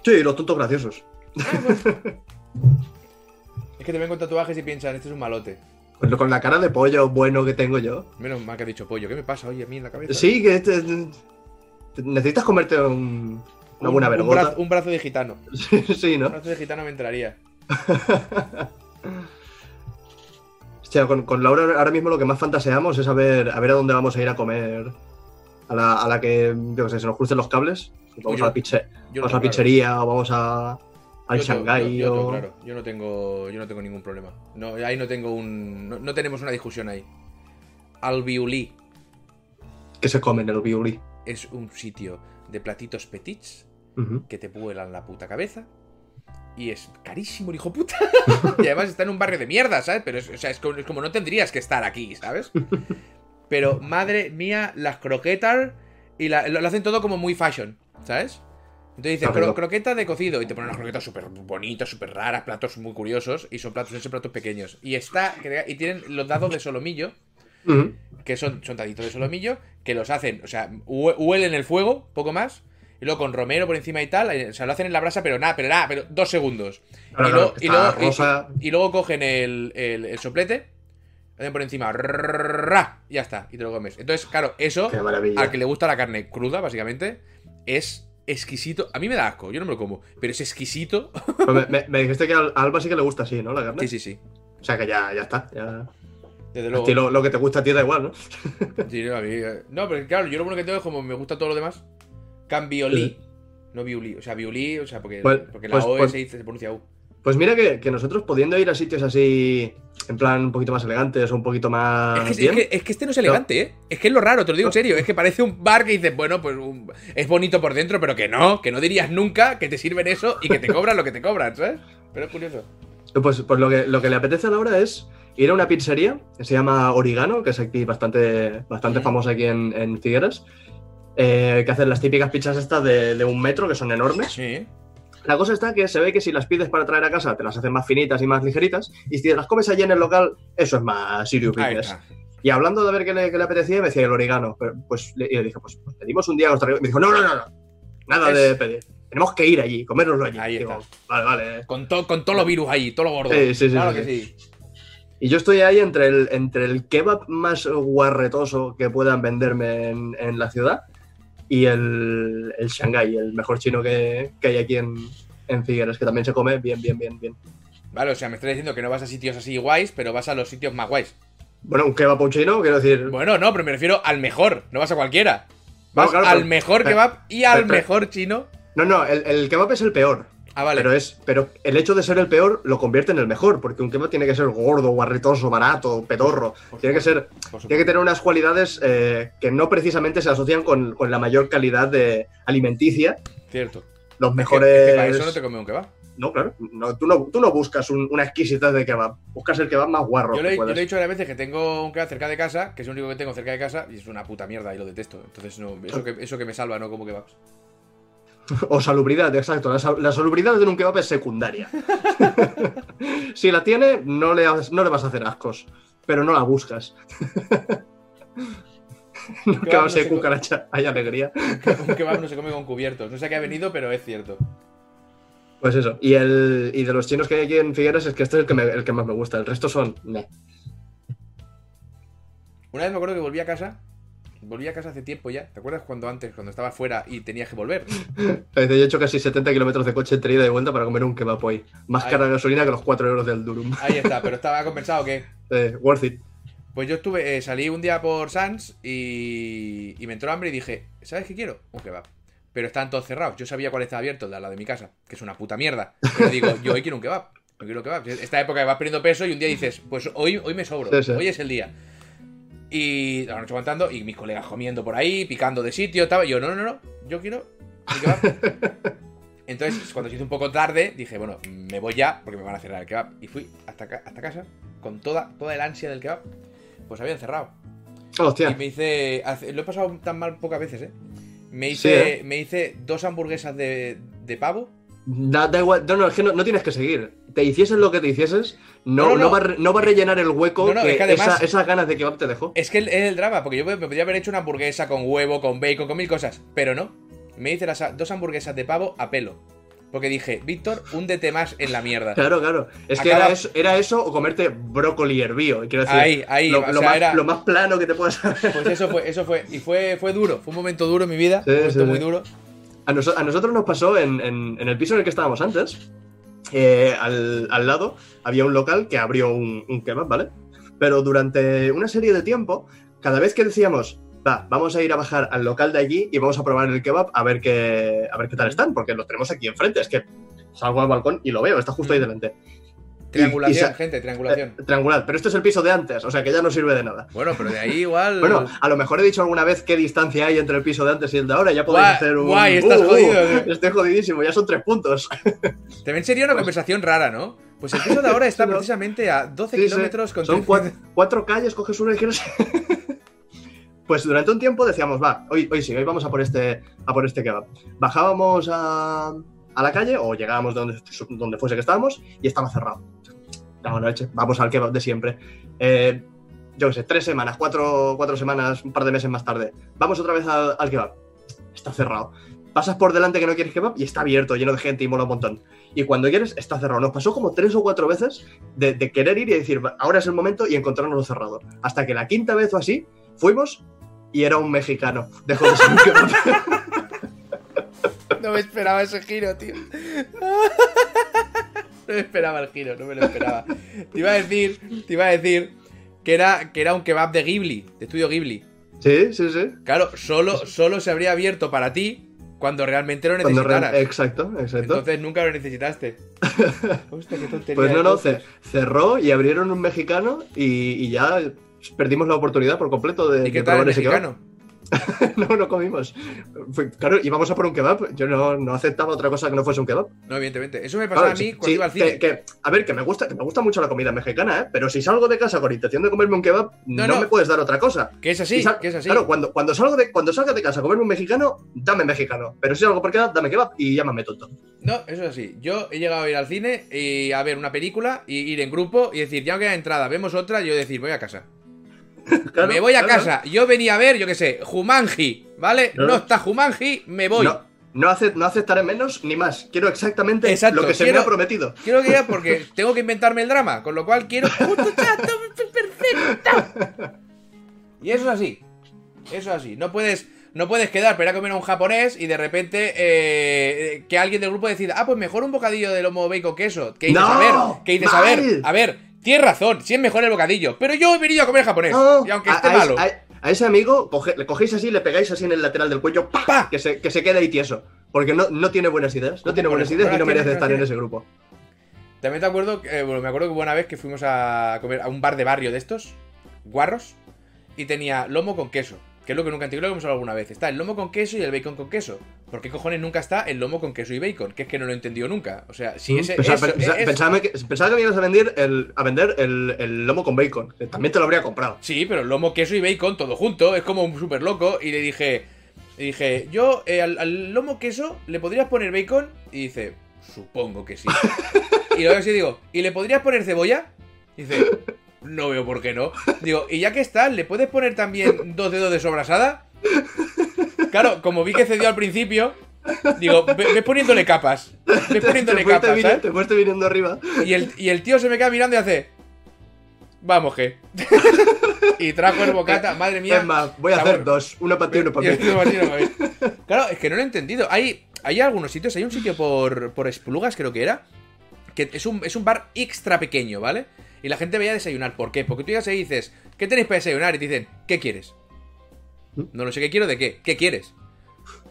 Sí, los tontos graciosos. Es que te ven con tatuajes y piensan, este es un malote. Con, con la cara de pollo bueno que tengo yo. Menos mal que ha dicho pollo. ¿Qué me pasa hoy a mí en la cabeza? Sí, que te- te- necesitas comerte un- una Un- buena un, brazo, un brazo de gitano. <laughs> sí, Un ¿no? brazo de gitano me entraría. <laughs> Hostia, con, con Laura ahora mismo lo que más fantaseamos es a ver a, ver a dónde vamos a ir a comer. A la, a la que, yo qué sé, se nos crucen los cables. Vamos Yo- a la, Yo vamos a la tengo claro. pizzería o vamos a, al Shanghái yo- yo tengo o... claro. Yo no tengo, yo no tengo ningún problema. No, ahí no tengo un, no, no tenemos una discusión ahí. Albiolí que se comen el biuli. es un sitio de platitos petits que te vuelan la puta cabeza. Y es carísimo, el hijo puta. <laughs> y además está en un barrio de mierda, ¿sabes? Pero es, o sea, es, como, es como no tendrías que estar aquí, ¿sabes? <laughs> Pero madre mía, las croquetas y la- lo, lo hacen todo como muy fashion, ¿sabes? Entonces dices, croquetas de cocido y te ponen unas croquetas súper bonitas, súper raras, platos muy curiosos y son platos, esos platos pequeños. Y está, y tienen los dados de solomillo, que son, son daditos de solomillo, que los hacen, o sea, hue- huelen el fuego, poco más, y luego con romero por encima y tal, eh, o sea, lo hacen en la brasa, pero nada, pero nada, pero dos segundos. Claro, y, luego, y, luego, y- rosa. y luego cogen el, el- el soplete, hacen por encima, ra, ya está, y te lo comes. Entonces, claro, eso, al que le gusta la carne cruda, básicamente, es exquisito. A mí me da asco, yo no me lo como, pero es exquisito. Me, dijiste que a Alba sí que le gusta así, ¿no? La carne. Sí, sí, sí. O sea que ya, ya está. Desde luego. lo, que te gusta a ti da igual, ¿no? Sí, a mí, no, pero claro, yo lo bueno que tengo es como me gusta todo lo demás. Cambiolí. No violí, o sea, violí, o sea, porque, porque la pues- O se, se pronuncia U. Pues mira que, que nosotros pudiendo ir a sitios así, en plan un poquito más elegantes o un poquito más Es que, es, bien. que, es que este no es elegante, ¿eh? Es que es lo raro, te lo digo en serio. Es que parece un bar que dices, bueno, pues un- es bonito por dentro, pero que no, que no dirías nunca que te sirven eso y que te cobran lo que te cobran, ¿sabes? Pero es curioso. Pues, pues lo, que, lo que le apetece a Laura es ir a una pizzería que se llama Origano, que es aquí bastante, bastante famosa aquí en, en Figueras, eh, que hacen las típicas pizzas estas de, de un metro, que son enormes. Sí. La cosa está que se ve que si las pides para traer a casa, te las hacen más finitas y más ligeritas, y si te las comes allí en el local, eso es más serious Ahí business. Y hablando de ver qué le, qué le apetecía, me decía el orégano. Pero, pues le, y le dije, pues, pues pedimos un día Rica. Me dijo, no, no, no, no. Nada Es- de pedir. Tenemos que ir allí, comérnoslo allí. Ahí Digo, está. vale, vale. Con, to- con todo lo virus ahí, todo lo gordo. Sí, sí, sí, Claro sí, que sí. sí. Y yo estoy ahí entre el, entre el kebab más guarretoso que puedan venderme en, en la ciudad y el, el Shanghai, el mejor chino que, que hay aquí en, en Figueres, que también se come bien, bien, bien, bien. Vale, o sea, me estás diciendo que no vas a sitios así guays, pero vas a los sitios más guays. Bueno, un kebab un chino, quiero decir. Bueno, no, pero me refiero al mejor, no vas a cualquiera. Vas claro, al pero- mejor pero- kebab y al pero- mejor chino. No, no, el, el kebab es el peor. Ah, vale. Pero, es, pero el hecho de ser el peor lo convierte en el mejor, porque un kebab tiene que ser gordo, guarretoso, barato, pedorro. Por Tiene que ser, tiene que tener unas cualidades eh, que no precisamente se asocian con, con la mayor calidad de alimenticia. Cierto. Los Es que- mejores. es que para eso no te comes un kebab. No, claro. No, tú, no, tú no buscas un- una exquisitez de kebab. Buscas el kebab más guarro. Yo le, que yo le he dicho varias veces que tengo un kebab cerca de casa, que es el único que tengo cerca de casa, y es una puta mierda y lo detesto. Entonces, no, eso, que, eso que me salva, no como kebabs. <laughs> O salubridad, exacto. La, sal- la salubridad de un kebab es secundaria. <laughs> si la tiene, no le, no le vas a hacer ascos. Pero no la buscas. <laughs> no Kebab kebab no se cucaracha, hay alegría. Un kebab no se come con cubiertos. No sé qué ha venido, pero es cierto. Pues eso. Y, el, y de los chinos que hay aquí en Figueres es que este es el que, me- el que más me gusta. El resto son. Una vez me acuerdo que volví a casa. Volví a casa hace tiempo ya. ¿Te acuerdas cuando antes, cuando estaba fuera y tenías que volver? <laughs> Yo he hecho casi 70 kilómetros de coche entre ida y vuelta para comer un kebab hoy. Más Ay. cara de gasolina que los 4 euros del Durum. Ahí está, <laughs> pero estaba compensado que. Eh, worth it. Pues yo estuve, eh, salí un día por Sans y, y me entró hambre y dije, ¿sabes qué quiero? Un kebab. Pero estaban todos cerrados. Yo sabía cuál estaba abierto, el de al lado de mi casa, que es una puta mierda. Pero digo, yo hoy quiero un kebab. Yo quiero un kebab. Esta época que vas perdiendo peso y un día dices, pues hoy, hoy me sobro. Sí, sí. Hoy es el día. Y la noche aguantando y mis colegas comiendo por ahí, picando de sitio, estaba yo, no, no, no, yo quiero un kebab. <laughs> Entonces, cuando se hizo un poco tarde, dije, bueno, me voy ya porque me van a cerrar el kebab. Y fui hasta, hasta casa con toda, toda el ansia del kebab. Pues habían cerrado. Y Hostia. me hice. Lo he pasado tan mal pocas veces, ¿eh? Me Sí, hice, ¿eh? me hice dos hamburguesas de, de pavo. Da, da igual, no, no, es que no, no tienes que seguir. Te hicieses lo que te hicieses, no, No, no, no, no. va, a re- no va a rellenar el hueco que, es que además- esa- esas ganas de kebab te dejó. Es que es el drama, porque yo me podría haber hecho una hamburguesa con huevo, con bacon, con mil cosas. Pero no. Me hice las dos hamburguesas de pavo a pelo. Porque dije, Víctor, húndete más en la mierda. Claro, claro. Es que era eso, era eso o comerte brócoli hervido. Quiero decir, Ahí, ahí, lo, o lo sea, más, era- lo más plano que te puedas hacer. Pues eso fue, eso fue. Y fue, fue duro. Fue un momento duro en mi vida. Sí, un momento sí, muy sí. duro. A, noso- a nosotros nos pasó en, en- en el piso en el que estábamos antes. Eh, al, al lado había un local que abrió un, un kebab, ¿vale? Pero durante una serie de tiempo, cada vez que decíamos, va, vamos a ir a bajar al local de allí y vamos a probar el kebab a ver qué, a ver qué tal están, porque los tenemos aquí enfrente. Es que salgo al balcón y lo veo, está justo ahí Mm. delante. Triangulación, y sa- gente, triangulación. Eh, triangular, pero este es el piso de antes, o sea que ya no sirve de nada. Bueno, pero de ahí <laughs> igual. Bueno, a lo mejor he dicho alguna vez qué distancia hay entre el piso de antes y el de ahora. Ya podéis hacer un. guay, estás jodido, tío. estoy jodidísimo, ya son tres puntos. <laughs> También sería una conversación rara, ¿no? Pues el piso de ahora está <laughs> precisamente a 12 Sí, sí. kilómetros con Son cuatro, cuatro calles, coges una y quieres. Pues durante un tiempo decíamos, va, hoy, hoy sí, hoy vamos a por este, a por este kebab. Bajábamos a, a la calle o llegábamos donde, donde fuese que estábamos y estaba cerrado. No, noche, vamos al kebab de siempre. Eh, yo qué sé, tres semanas, cuatro, cuatro semanas, un par de meses más tarde. Vamos otra vez al, al kebab. Está cerrado. Pasas por delante que no quieres kebab y está abierto, lleno de gente y mola un montón. y cuando quieres está cerrado. Nos pasó como tres o cuatro veces de, de querer ir y decir, "Va, ahora es el momento y encontrarnos cerrado. Hasta que la quinta vez o así fuimos y era un mexicano. Dejó de ser un kebab. No me esperaba ese giro, tío. No me esperaba el giro, no me lo esperaba. Te iba a decir, te iba a decir que era, que era un kebab de Ghibli, de estudio Ghibli. Sí, sí, sí. Claro, solo, solo se habría abierto para ti cuando realmente lo re- necesitaras. Exacto, exacto. Entonces nunca lo necesitaste. <laughs> Hostia, qué tontería. Pues no, no, cerró y abrieron un mexicano y, y ya perdimos la oportunidad por completo de, ¿Y qué de tal el probar mexicano? <laughs> no, no comimos. Claro, íbamos a por un kebab. Yo no, no aceptaba otra cosa que no fuese un kebab. No, evidentemente. Eso me pasaba Claro, a mí sí, cuando sí, iba al cine. que- a ver, que me gusta, que me gusta mucho la comida mexicana, ¿eh? Pero si salgo de casa con intención de comerme un kebab, No, no, no. me puedes dar otra cosa. Que es así, que es así. Claro, cuando, cuando, salgo de, cuando salga de casa a comerme un mexicano, dame mexicano. Pero si salgo por kebab, dame kebab y llámame tonto. No, eso es así. Yo he llegado a ir al cine y a ver una película y ir en grupo y decir, ya no queda entrada, vemos otra, y yo decir, voy a casa. <laughs> Claro, me voy a claro. casa. Yo venía a ver, yo qué sé, Jumanji, ¿vale? No está Jumanji, me voy. No, no, ace- no aceptaré menos ni más. Quiero exactamente Exacto, lo que se quiero- me ha prometido. Quiero que ya <laughs> porque tengo que inventarme el drama, con lo cual quiero <laughs> justo chato, perfecto. Y eso es así. Eso es así. No puedes no puedes quedar ir a comer a un japonés y de repente eh, que alguien del grupo decida, ah, pues mejor un bocadillo de lomo bacon queso. Que dices, ¡No! a ver, que dices, a ver, a ver, tienes razón, sí es mejor el bocadillo, pero yo he venido a comer japonés. No, y aunque esté a malo. a- a ese amigo coge- le cogéis así, le pegáis así en el lateral del cuello, ¡pa! ¡Pa! Que, se, que se quede ahí tieso. Porque no, no tiene buenas ideas. No ¿Cómo tiene buenas ideas y ¿Ahora no merece es? estar en ese grupo. También te acuerdo, que, eh, bueno, me acuerdo que una vez que fuimos a comer a un bar de barrio de estos, guarros, y tenía lomo con queso. Que es lo que nunca entiendo, lo hemos hablado alguna vez. Está el lomo con queso y el bacon con queso. ¿Por qué cojones nunca está el lomo con queso y bacon? Que es que no lo he entendido nunca. O sea, si ese. Pensaba, eso- es- pensaba que, pensaba que me ibas a vender el, a vender el, el lomo con bacon. también te lo habría comprado. Sí, pero lomo, queso y bacon todo junto. Es como un súper loco. Y le dije. Le dije, yo eh, al, al lomo queso le podrías poner bacon. Y dice, supongo que sí. <laughs> y luego así digo, ¿y le podrías poner cebolla? Y dice, no veo por qué no. Digo, y ya que está, ¿le puedes poner también dos dedos de sobrasada? Claro, como vi que cedió al principio, digo, ve, ve poniéndole capas. Ve poniéndole te, capas, te fuiste viniendo arriba. Y el, y el tío se me queda mirando y hace. Vamos, que. <laughs> y trajo el bocata, madre mía. es más, voy a hacer bueno. dos. Una para ti y Martino para mí. Claro, es que no lo he entendido. Hay, hay algunos sitios, hay un sitio por, por Esplugas, creo que era, que es un, es un bar extra pequeño, ¿vale? Y la gente veía a desayunar. ¿Por qué? Porque tú llegas ahí y dices, ¿qué tenéis para desayunar? Y te dicen, ¿qué quieres? No lo sé qué quiero, ¿de qué? ¿Qué quieres?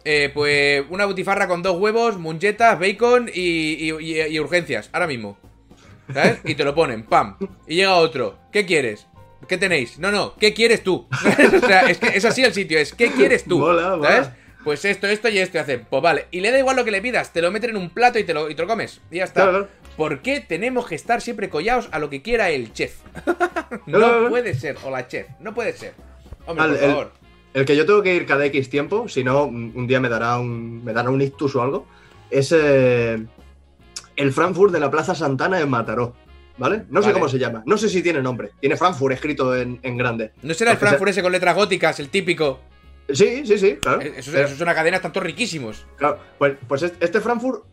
Eh, pues una butifarra con dos huevos, munchetas, bacon y, y- y- y urgencias, ahora mismo. ¿Sabes? Y te lo ponen, pam. Y llega otro, ¿qué quieres? ¿Qué tenéis? No, no, ¿qué quieres tú? <laughs> o sea, es que es así el sitio, es ¿qué quieres tú? Mola, mola. Pues esto, esto y esto y hacen. Pues vale. Y le da igual lo que le pidas, te lo meten en un plato y te lo, y te lo comes. Y ya está. Claro, claro. ¿Por qué tenemos que estar siempre collados a lo que quiera el chef? <laughs> No claro. puede ser, o la chef, no puede ser. Hombre, Al- por el- favor. El que yo tengo que ir cada X tiempo, si no, un día me dará un, me dará un ictus o algo, es eh, el Frankfurt de la Plaza Santana en Mataró. ¿Vale? No sé cómo se llama. No sé si tiene nombre. Tiene Frankfurt escrito en, en grande. ¿No será el Frankfurt ese con letras góticas, el típico? Sí, sí, sí, claro. Eh, Eso, Pero- eso es una cadena, tanto riquísimos. Claro, pues, pues es- este Frankfurt,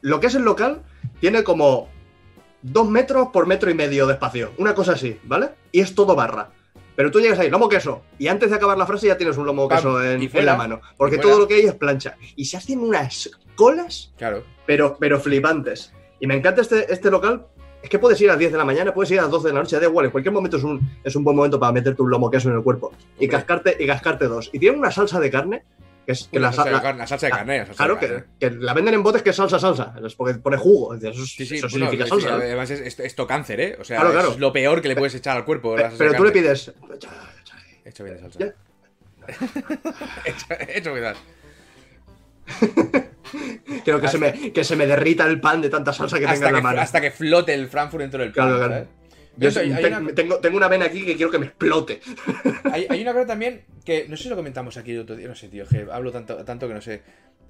lo que es el local, tiene como dos metros por metro y medio de espacio. Una cosa así, ¿vale? Y es todo barra. Pero tú llegas ahí, lomo queso, y antes de acabar la frase ya tienes un lomo Pam, queso en, en la mano. Porque todo lo que hay es plancha. Y se hacen unas colas, Claro. pero, pero flipantes. Y me encanta este, este local. Es que puedes ir a las 10 de la mañana, puedes ir a las 12 de la noche, da igual, en cualquier momento es un, es un buen momento para meterte un lomo queso en el cuerpo. Y cascarte, y cascarte dos. Y tiene una salsa de carne, que es que la, la, salsa de carne, la salsa de carne. la salsa Claro, de que, carne. que la venden en botes que es salsa, salsa. Es porque pone jugo. Eso, es- Sí, sí, eso bueno, significa sí, salsa. además es, es- esto cáncer, ¿eh? O sea, Claro, claro. es lo peor que le puedes echar al cuerpo. salsa Pero de tú le pides. Hecho bien de salsa. Hecho, <laughs> hecho bien. <laughs> Quiero que se, me, que se me derrita el pan de tanta salsa que tenga en la que, mano. hasta que flote el Frankfurt dentro del pan, Claro, claro. ¿sabes? Yo Eso, hay, hay te- una, tengo, tengo una vena aquí que quiero que me explote. <laughs> hay- hay una cosa también que no sé si lo comentamos aquí el otro día, no sé, tío, que hablo tanto, tanto que no sé.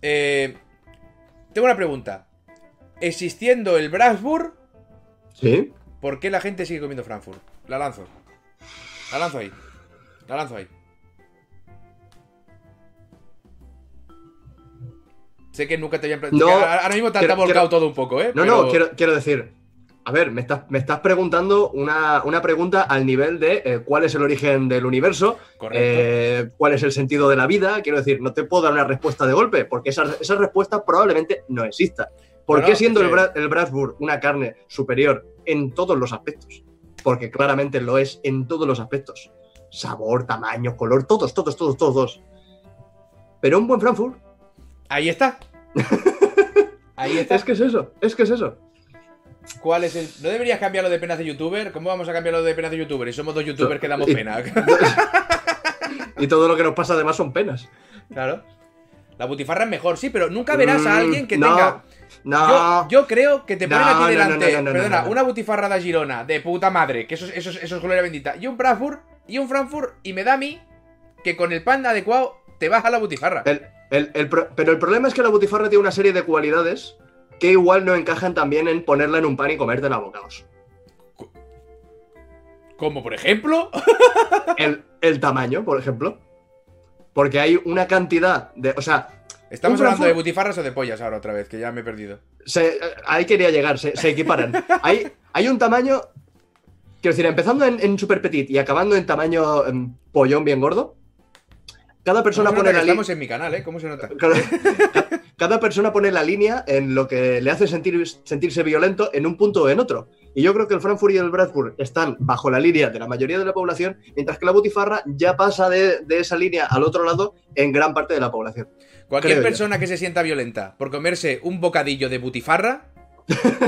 Eh, tengo una pregunta. Existiendo el Brasburg, ¿Sí? ¿por qué la gente sigue comiendo Frankfurt? La lanzo. La lanzo ahí. La lanzo ahí. Sé que nunca te habían No, ahora mismo te, te quiero- ha volcado quiero- todo un poco, ¿eh? No, Pero- no, quiero, quiero decir. A ver, me estás, me estás preguntando una, una pregunta al nivel de eh, cuál es el origen del universo, eh, cuál es el sentido de la vida. Quiero decir, no te puedo dar una respuesta de golpe, porque esa, esa respuesta probablemente no exista. ¿Por No, qué siendo el, Bra- el Bradford una carne superior en todos los aspectos? Porque claramente lo es en todos los aspectos. Sabor, tamaño, color, todos, todos, todos, todos. Pero un buen Frankfurt, Ahí está. Ahí está. es que es eso, es que es eso. ¿Cuál es el.? ¿No deberías cambiarlo de penas de youtuber? ¿Cómo vamos a cambiarlo de penas de youtuber? Y somos dos youtubers que damos Y- pena. <laughs> y todo lo que nos pasa además son penas. claro. La butifarra es mejor, sí, pero nunca verás a Mm, alguien que tenga. No, Yo, yo creo que te ponen No, aquí delante, no, no, no, perdona, una butifarra de Girona, de puta madre, que eso, es- eso, es- eso es gloria bendita, y un Bradford, y un Frankfurt, y me da a mí que con el pan adecuado te vas a la butifarra. El- el- el pro- pero el problema es que la butifarra tiene una serie de cualidades que igual no encajan también en ponerla en un pan y comértela a bocados. Como por ejemplo. <laughs> El, el tamaño, por ejemplo. Porque hay una cantidad de. O sea, Estamos hablando de butifarras o de pollas ahora otra vez, que ya me he perdido. se- ahí quería llegar, se, se equiparan. <laughs> hay, hay un tamaño. Quiero decir, empezando en, en super petit y acabando en tamaño em, pollón bien gordo. Cada persona ¿Cómo se pone la que li- Estamos en mi canal, ¿eh? ¿Cómo se nota? Cada, <laughs> cada persona pone la línea en lo que le hace sentir, sentirse violento en un punto o en otro. Y yo creo que el Frankfurt y el Bradford están bajo la línea de la mayoría de la población, mientras que la Butifarra ya pasa de, de esa línea al otro lado en gran parte de la población. Cualquier yo. persona que se sienta violenta por comerse un bocadillo de butifarra,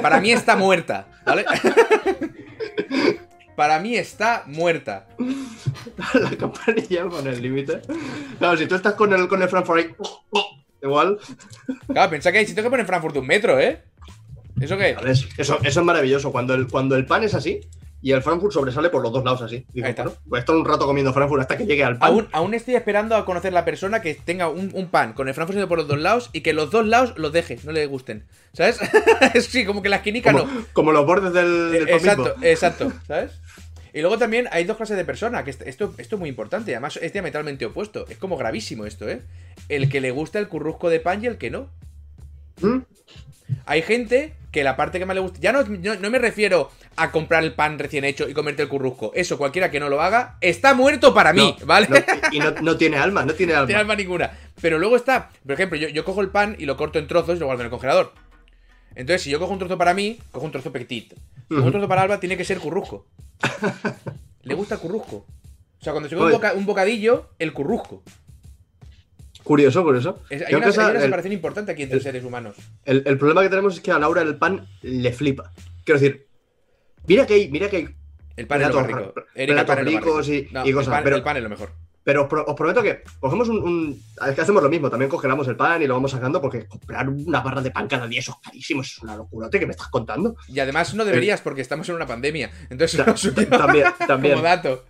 para mí está muerta, ¿vale? <laughs> para mí está muerta. <laughs> la campanilla con el límite. Claro, si tú estás con el, con el Frankfurt ahí, igual. Claro, pensá que hay sitio que ponen Frankfurt de un metro, ¿eh? ¿Eso qué? ¿sabes? Eso, eso es maravilloso. Cuando el, cuando el pan es así y el Frankfurt sobresale por los dos lados así. Digo, bueno, voy a estar un rato comiendo Frankfurt hasta que llegue al pan. Aún, aún estoy esperando a conocer la persona que tenga un, un pan con el Frankfurt por los dos lados y que los dos lados los deje, no le gusten. ¿Sabes? <laughs> sí, como que la esquinica como, no. como los bordes del, del pan Exacto, mismo. <laughs> exacto, ¿sabes? Y luego también hay dos clases de personas, que est- esto, esto es muy importante, además es diametralmente opuesto. Es como gravísimo esto, ¿eh? El que le gusta el currusco de pan y el que no. ¿Mm? Hay gente que la parte que más le gusta. Ya no, no, no me refiero a comprar el pan recién hecho y comerte el currusco. Eso, cualquiera que no lo haga, está muerto para mí, No, ¿vale? no, y no, no tiene alma, no tiene <laughs> No alma. tiene alma ninguna. Pero luego está, por ejemplo, yo, yo cojo el pan y lo corto en trozos y lo guardo en el congelador. Entonces, si yo cojo un trozo para mí, cojo un trozo petit. Ujú. un trozo para Alba, tiene que ser currusco. <laughs> Le gusta el currusco. O sea, cuando se come un, boca- un bocadillo, el currusco. Curioso, curioso. Es- hay, una, hay una el, separación importante aquí entre seres humanos. el- el problema que tenemos es que a Laura el pan le flipa. Quiero decir, mira que hay, mira que hay El pan es lo más Platos rico. el platos ricos rico. y- No, y cosas, el pan, pero- el pan es lo mejor. Pero os, pro- os prometo que cogemos un, un- Es que hacemos lo mismo, también congelamos el pan y lo vamos sacando porque comprar una barra de pan cada día eso es carísimo, eso es una locurote que me estás contando. Y además no deberías porque estamos en una pandemia. Entonces Ta- <laughs> también. como dato.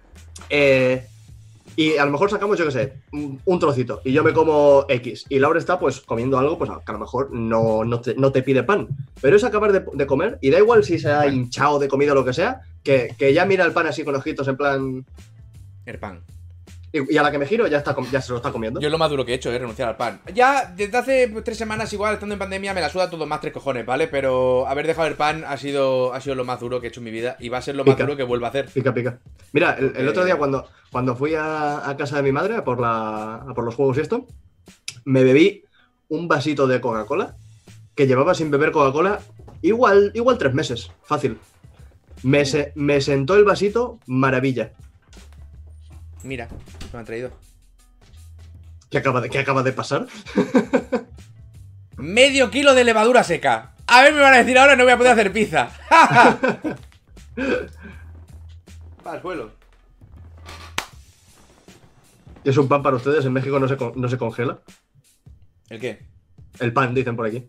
Eh, y a lo mejor sacamos, yo qué sé, un, trocito y yo me como X. Y Laura está pues comiendo algo, pues que a lo mejor no, no, te, no te pide pan. Pero es acabar de, de comer y da igual si se ha hinchado de comida o lo que sea, que, que ya mira el pan así con ojitos en plan. El pan. Y, y a la que me giro ya, está, ya se lo está comiendo. Yo es lo más duro que he hecho, es renunciar al pan. Ya desde hace tres semanas, igual, estando en pandemia, me la suda todo más tres cojones, ¿vale? Pero haber dejado el pan ha sido, ha sido lo más duro que he hecho en mi vida y va a ser lo más Pica. duro que vuelva a hacer. Pica, pica. Mira, el, el otro Eh. día cuando, cuando fui a, a casa de mi madre a por, la, a por los juegos y esto, me bebí un vasito de Coca-Cola que llevaba sin beber Coca-Cola igual, igual tres meses, fácil. Me, se- me sentó el vasito, maravilla. Mira, me han traído. ¿Qué acaba de, qué acaba de pasar? <laughs> Medio kilo de levadura seca. A ver, me van a decir ahora no voy a poder hacer pizza. <laughs> Para el suelo. ¿Y es un pan para ustedes? En México no se, con- no se congela. ¿El qué? El pan, dicen por aquí.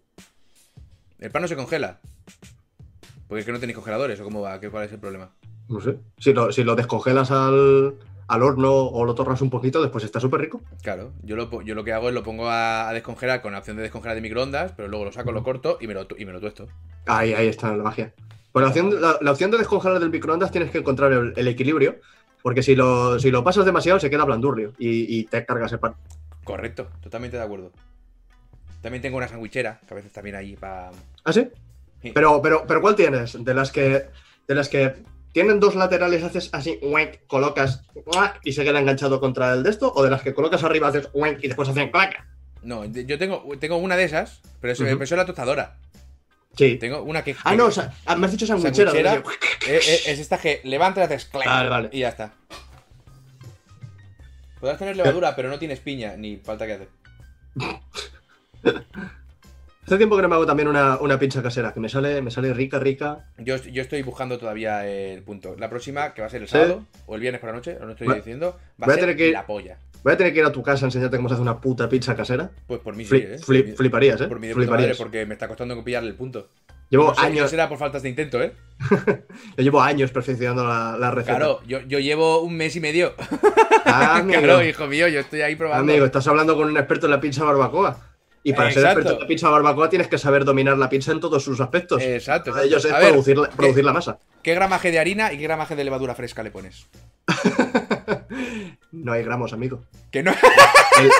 El pan no se congela. Porque es que no tenéis congeladores, ¿o cómo va? ¿Qué, ¿Cuál es el problema? No sé. Si lo, si lo descongelas al, al horno o lo torras un poquito, después está súper rico. Claro, yo lo, yo lo que hago es lo pongo a, a descongelar con la opción de descongelar de microondas, pero luego lo saco, lo corto y me lo, y me lo tuesto. Ahí, ahí está la magia. Pues la opción, la, la opción de descongelar del microondas tienes que encontrar el, el equilibrio, porque si lo, si lo pasas demasiado se queda blandurrio y, y te cargas el pan. Correcto, totalmente de acuerdo. También tengo una sandwichera, que a veces también ahí para. ¿Ah, sí? Sí. Pero, pero, pero ¿cuál tienes? De las que. De las que tienen dos laterales, haces así, uec, colocas y se queda enganchado contra el de esto, o de las que colocas arriba, haces y después hacen clac. No, yo tengo, tengo una de esas, pero eso, es la tostadora. Sí. Tengo una que. Ah, no, o sea, ah, me has dicho sandwichera. Sandwichera. ¿no? Es, es- es esta que levantas y haces clac, Vale, vale. y ya está. <laughs> Podrás tener levadura, pero no tienes piña, ni falta que hacer. <laughs> Hace tiempo que no me hago también una, una pizza casera, que me sale, me sale rica, rica. Yo, yo estoy buscando todavía el punto. La próxima, que va a ser el sábado o el viernes por la noche, no estoy Va- diciendo, va voy a a ser tener que- la polla. Voy a tener que ir a tu casa a enseñarte cómo se hace una puta pizza casera. Pues por mí sí, ¿eh? fliparías, ¿eh? Por mi madre, Fliparías. porque me está costando pillarle el punto. Llevo no sé, no años, será por faltas de intento, ¿eh? <laughs> yo llevo años perfeccionando la, la receta. Claro, yo, yo llevo un mes y medio. Ah, <laughs> claro, hijo mío, yo estoy ahí probando. amigo, estás hablando con un experto en la pizza barbacoa. Y para ser Exacto. experto en la pizza barbacoa tienes que saber dominar la pizza en todos sus aspectos. Exacto. Uno de ellos es A ver, producir, la- ¿qué- producir la masa. ¿Qué gramaje de harina y qué gramaje de levadura fresca le pones? <laughs> No hay gramos, amigo. Que no. El,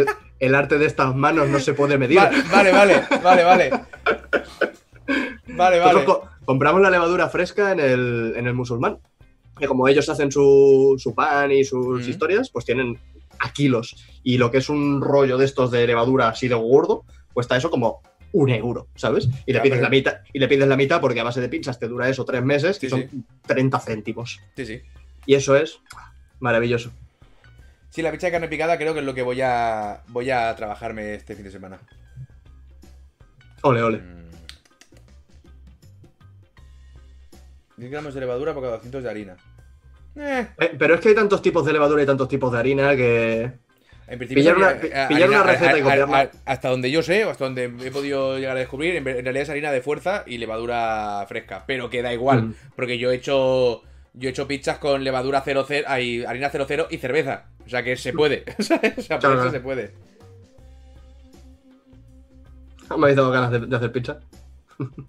el- el arte de estas manos no se puede medir. Va- vale, vale, vale, vale. Vale, vale. co- compramos la levadura fresca en el, en el musulmán. Que como ellos hacen su, su pan y sus historias, pues tienen a kilos. Y lo que es un rollo de estos de levadura así de gordo, cuesta eso como un euro, ¿sabes? Y le, Ya, pides pero- la mitad, y le pides la mitad porque a base de pizzas te dura eso tres meses Sí, y son 30 céntimos. Sí, sí. Y eso es maravilloso. Sí, la pizza de carne picada creo que es lo que voy a voy a trabajarme este fin de semana. Ole, ole. Mm. 10 gramos de levadura por cada 200 de harina. Eh, Eh, pero es que hay tantos tipos de levadura y tantos tipos de harina que. en principio Pillar una- eh, una receta y a- copiarla. hasta donde yo sé, o hasta donde he podido llegar a descubrir, en, realidad es harina de fuerza y levadura fresca, pero que da igual, Mm. porque yo he hecho yo he hecho pizzas con levadura 00, hay harina 00 y cerveza, o sea que se puede, ¿sabes? <laughs> O sea, por Claro, eso se puede. Me habéis dado ganas de, de hacer pizza.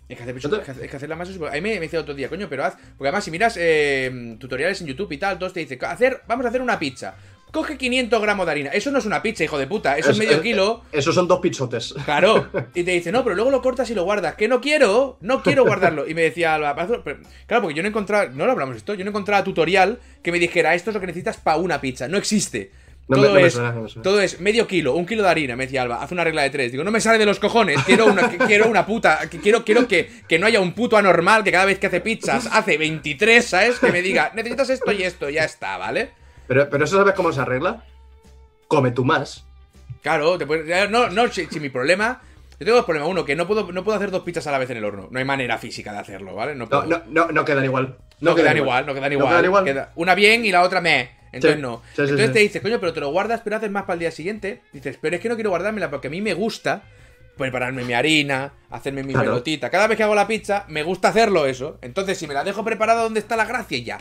Es que, hacer, pizza- ¿No te- es que hacer- es que hacer la súper- A mí me, me dice otro día, coño, pero haz. Porque además, si miras eh, tutoriales en YouTube y tal, todos te dicen, hacer, vamos a hacer una pizza. Coge 500 gramos de harina. Eso no es una pizza, hijo de puta. Eso es, Es- medio kilo. Esos son dos pizzotes. Claro. <laughs> Y te dice, no, pero luego lo cortas y lo guardas. Que no quiero, no quiero guardarlo. Y me decía claro, porque yo no encontraba, no lo hablamos esto, yo no encontraba tutorial que me dijera, esto es lo que necesitas para una pizza. No existe. No me- todo no me es, suena, no suena. todo es medio kilo, un kilo de harina, me decía Alba, haz una regla de tres. Digo, no me sale de los cojones, quiero una, que- quiero una puta, que quiero, quiero que, que no haya un puto anormal que cada vez que hace pizzas hace 23, ¿sabes? Que me diga, necesitas esto y esto, ya está, ¿vale? Pero, pero eso sabes cómo se arregla. Come tú más. Claro, te puedes- no, no, si, si mi problema. Yo tengo dos problemas. Uno, que no puedo, no puedo hacer dos pizzas a la vez en el horno. No hay manera física de hacerlo, ¿vale? No, puedo. no, no, no quedan igual. No quedan igual, no quedan igual. igual. Queda una bien y la otra me. Entonces Sí, no. sí, Entonces sí. te dices, coño, pero te lo guardas, pero haces más para el día siguiente. Dices, pero es que no quiero guardármela porque a mí me gusta prepararme mi harina, hacerme mi Claro. pelotita. Cada vez que hago la pizza, me gusta hacerlo eso. Entonces, si me la dejo preparada, ¿dónde está la gracia? Ya.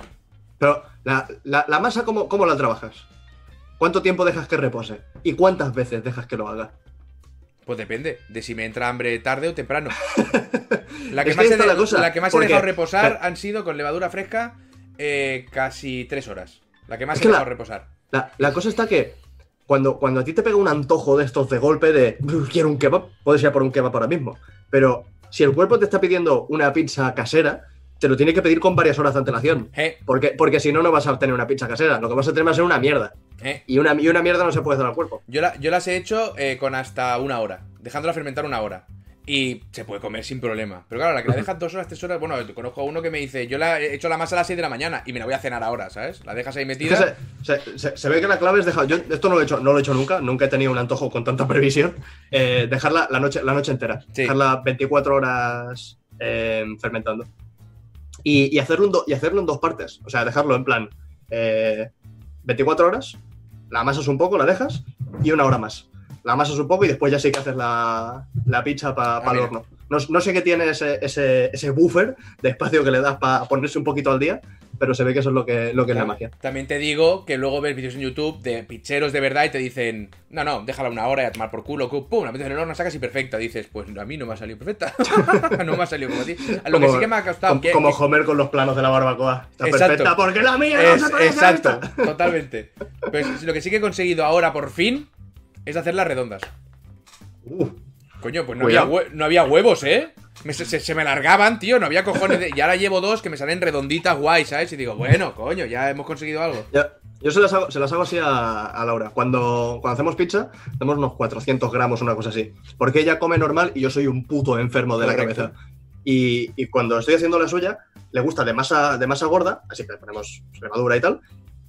Pero la, la- la masa, ¿cómo, ¿cómo la trabajas? ¿Cuánto tiempo dejas que repose? ¿Y cuántas veces dejas que lo haga? Pues depende de si me entra hambre tarde o temprano. <laughs> La que, Es que más, he, está de- la cosa, la que más he porque- dejado reposar han sido con levadura fresca eh, casi tres horas. La que más Es que la- reposar. La, la cosa está que cuando, cuando a ti te pega un antojo de estos de golpe de "Uf, quiero un kebab, puedes ir a por un kebab ahora mismo. Pero si el cuerpo te está pidiendo una pizza casera, te lo tiene que pedir con varias horas de antelación. Eh, Porque, porque si no, no vas a tener una pizza casera. Lo que vas a tener va a ser una mierda. eh. Y una, y una mierda no se puede hacer al cuerpo. Yo, la- yo las he hecho eh, con hasta una hora, dejándola fermentar una hora. Y se puede comer sin problema. Pero claro, la que la dejas dos horas, tres horas. Bueno, conozco a uno que me dice: Yo la he hecho la masa a las 6 de la mañana y me la voy a cenar ahora, ¿sabes? La dejas ahí Es que metida. se, se- se- se ve que la clave es dejar. Yo esto no lo he hecho, no lo he hecho nunca, nunca he tenido un antojo con tanta <laughs> previsión. Eh, dejarla la noche, la noche entera. Sí. Dejarla 24 horas eh, fermentando. Y, y hacerlo en do- y hacerlo en dos partes. O sea, dejarlo en plan eh, 24 horas, la amasas un poco, la dejas, y una hora más. La amasas un poco y después ya sí que haces la, la pizza para Ah, el horno. No, no sé qué tiene ese, ese, ese buffer de espacio que le das para ponerse un poquito al día, pero se ve que eso es lo que, lo que es la magia. También te digo que luego ves vídeos en YouTube de picheros de verdad y te dicen: No, no, déjala una hora y a tomar por culo. que, Pum, la metes en el horno, sacas y perfecta. Dices: Pues a mí no me ha salido perfecta. <laughs> no me ha salido como a ti. Lo que sí que me ha costado. Como, que- como Homer con los planos de la barbacoa. Está Exacto. perfecta porque la mía no Es- se exacto, totalmente. Pues lo que sí que he conseguido ahora por fin es hacerlas redondas. Uh, Coño, pues no había, no había huevos, ¿eh? Me- se, se- me largaban, tío, no había cojones. de- Y ahora llevo dos que me salen redonditas guay, ¿sabes? Y digo, bueno, coño, ya hemos conseguido algo. Ya, Yo se las hago, se las hago así a, a Laura. Cuando, cuando hacemos pizza, hacemos unos 400 gramos, una cosa así. Porque ella come normal y yo soy un puto enfermo de la cabeza. Y, y cuando estoy haciendo la suya, le gusta de masa, de masa gorda, así que le ponemos levadura y tal.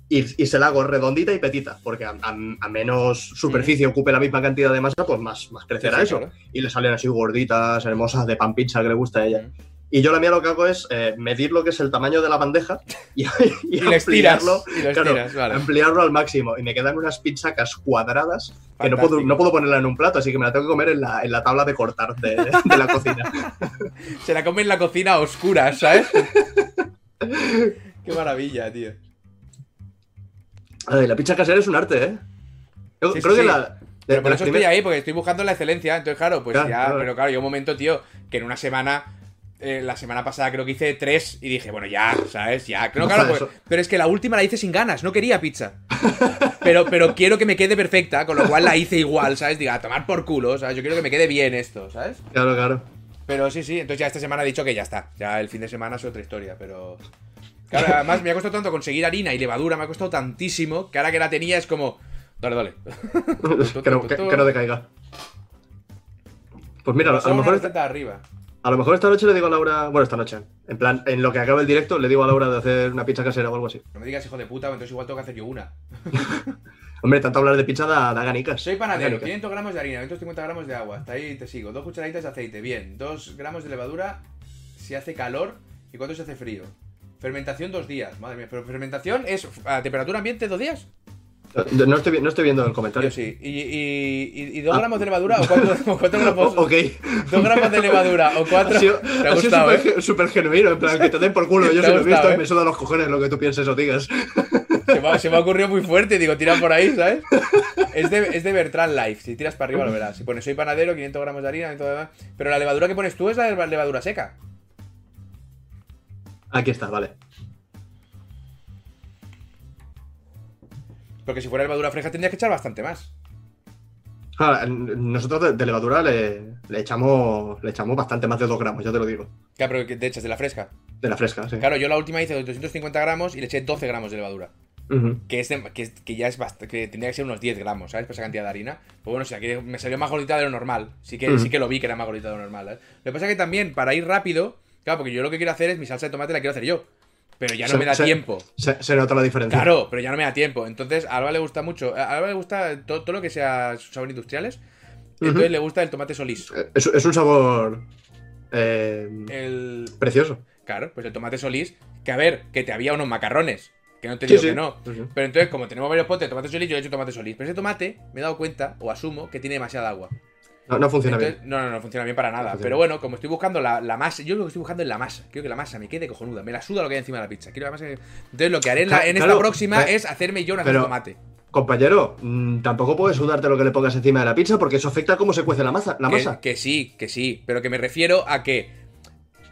Y, y se la hago redondita y petita, porque a, a- a menos superficie ocupe la misma cantidad de masa, pues más, más crecerá Sí, sí, eso. claro. Y le salen así gorditas, hermosas, de pan pizza que le gusta a ella. Mm. Y yo la mía lo que hago es eh, medir lo que es el tamaño de la bandeja y, <laughs> y Y ampliarlo, claro, vale. ampliarlo al máximo. Y me quedan unas pizzacas cuadradas que no puedo, no puedo ponerla en un plato, así que me la tengo que comer en la, en la tabla de cortar de, de la cocina. <laughs> Se la come en la cocina a oscuras, ¿sabes? <laughs> Qué maravilla, tío. Ay, la pizza casera es un arte, ¿eh? Yo Sí, creo sí, que sí. la. Pero por eso estoy ahí, porque estoy buscando la excelencia. Entonces, claro, pues Claro, ya. claro. Pero claro, yo un momento, tío, que en una semana. eh, la semana pasada creo que hice tres y dije, bueno, ya, ¿sabes? Ya. No, claro, pues- pero es que la última la hice sin ganas, no quería pizza. <laughs> Pero, pero quiero que me quede perfecta, con lo cual la hice igual, ¿sabes? Diga, a tomar por culo, ¿sabes? Yo quiero que me quede bien esto, ¿sabes? Claro, claro. Pero sí, sí, entonces ya esta semana he dicho que ya está. Ya el fin de semana es otra historia, pero. Claro, además me ha costado tanto conseguir harina y levadura, me ha costado tantísimo que ahora que la tenía es como. Dale, dale. <laughs> que, no, que- que no decaiga. Pues mira, a lo, mejor esta, arriba. a lo mejor esta noche le digo a Laura. Bueno, esta noche. En plan, en lo que acabe el directo, le digo a Laura de hacer una pizza casera o algo así. No me digas hijo de puta, entonces igual tengo que hacer yo una. <laughs> Hombre, tanto hablar de pizza da, da ganicas. Soy panadero, ganicas. 500 gramos de harina, 250 gramos de agua. Hasta ahí te sigo. Dos cucharaditas de aceite, bien. 2 gramos de levadura si hace calor y cuánto se hace frío. Fermentación dos días, madre mía. Pero fermentación es a temperatura ambiente dos días. No estoy, vi- no estoy viendo el comentario. Yo sí. ¿Y, y, y- y dos Ah. gramos de levadura o cuatro, o cuatro <laughs> gramos? Ok. Dos gramos de levadura o cuatro. Ha sido, Te ha ha sido gustado, súper ¿eh? genuino, en plan, que te den por culo. <laughs> Yo se lo he visto ¿eh? y me sudan los cojones lo que tú pienses o digas. <laughs> Se me, ha- se me ha ocurrido muy fuerte, digo, tira por ahí, ¿sabes? Es de, es de Bertrand Life, si tiras para arriba lo verás. Si pones soy panadero, 500 gramos de harina y todo demás. Pero la levadura que pones tú es la levadura seca. Aquí está, vale. Porque si fuera levadura fresca tendrías que echar bastante más. Ah, nosotros de, de levadura le, le echamos le echamos bastante más de 2 gramos, ya te lo digo. Claro, pero que te echas de la fresca. De la fresca, sí. Claro, yo la última hice 250 gramos y le eché 12 gramos de levadura. Que, es de- que, que ya es bastante. Que tendría que ser unos 10 gramos, ¿sabes? Por esa cantidad de harina. Pues bueno, o sea, que me salió más gordita de lo normal. Sí que, sí que lo vi que era más gordita de lo normal. Lo que pasa es que también, para ir rápido, claro, porque yo lo que quiero hacer es mi salsa de tomate la quiero hacer yo. Pero ya no Se- me da se- tiempo. Se, se nota la diferencia. Claro, pero ya no me da tiempo. Entonces, a Alba le gusta mucho. A Alba le gusta todo, todo lo que sea sabor industriales. Entonces Ujú. le gusta el tomate solís. Eh, Es, es un sabor eh, El. precioso. Claro, pues el tomate solís. Que a ver, que te había unos macarrones. Que no te digo sí. que no. Pero entonces, como tenemos varios potes de tomate solís, yo he hecho tomate solís. Pero ese tomate, me he dado cuenta, o asumo, que tiene demasiada agua. No, no funciona Entonces, bien. no, no, no funciona bien para nada. Pero bueno, como estoy buscando la, la masa, yo lo que estoy buscando es la masa. Quiero que la masa me quede cojonuda. Me la suda lo que hay encima de la pizza. Quiero la masa que- Entonces, lo que haré en, la- en esta próxima es hacerme yo una pero- de tomate. Compañero, mm, tampoco puedes sudarte lo que le pongas encima de la pizza porque eso afecta a cómo se cuece la masa. La que, masa. que sí, que sí. Pero que me refiero a que.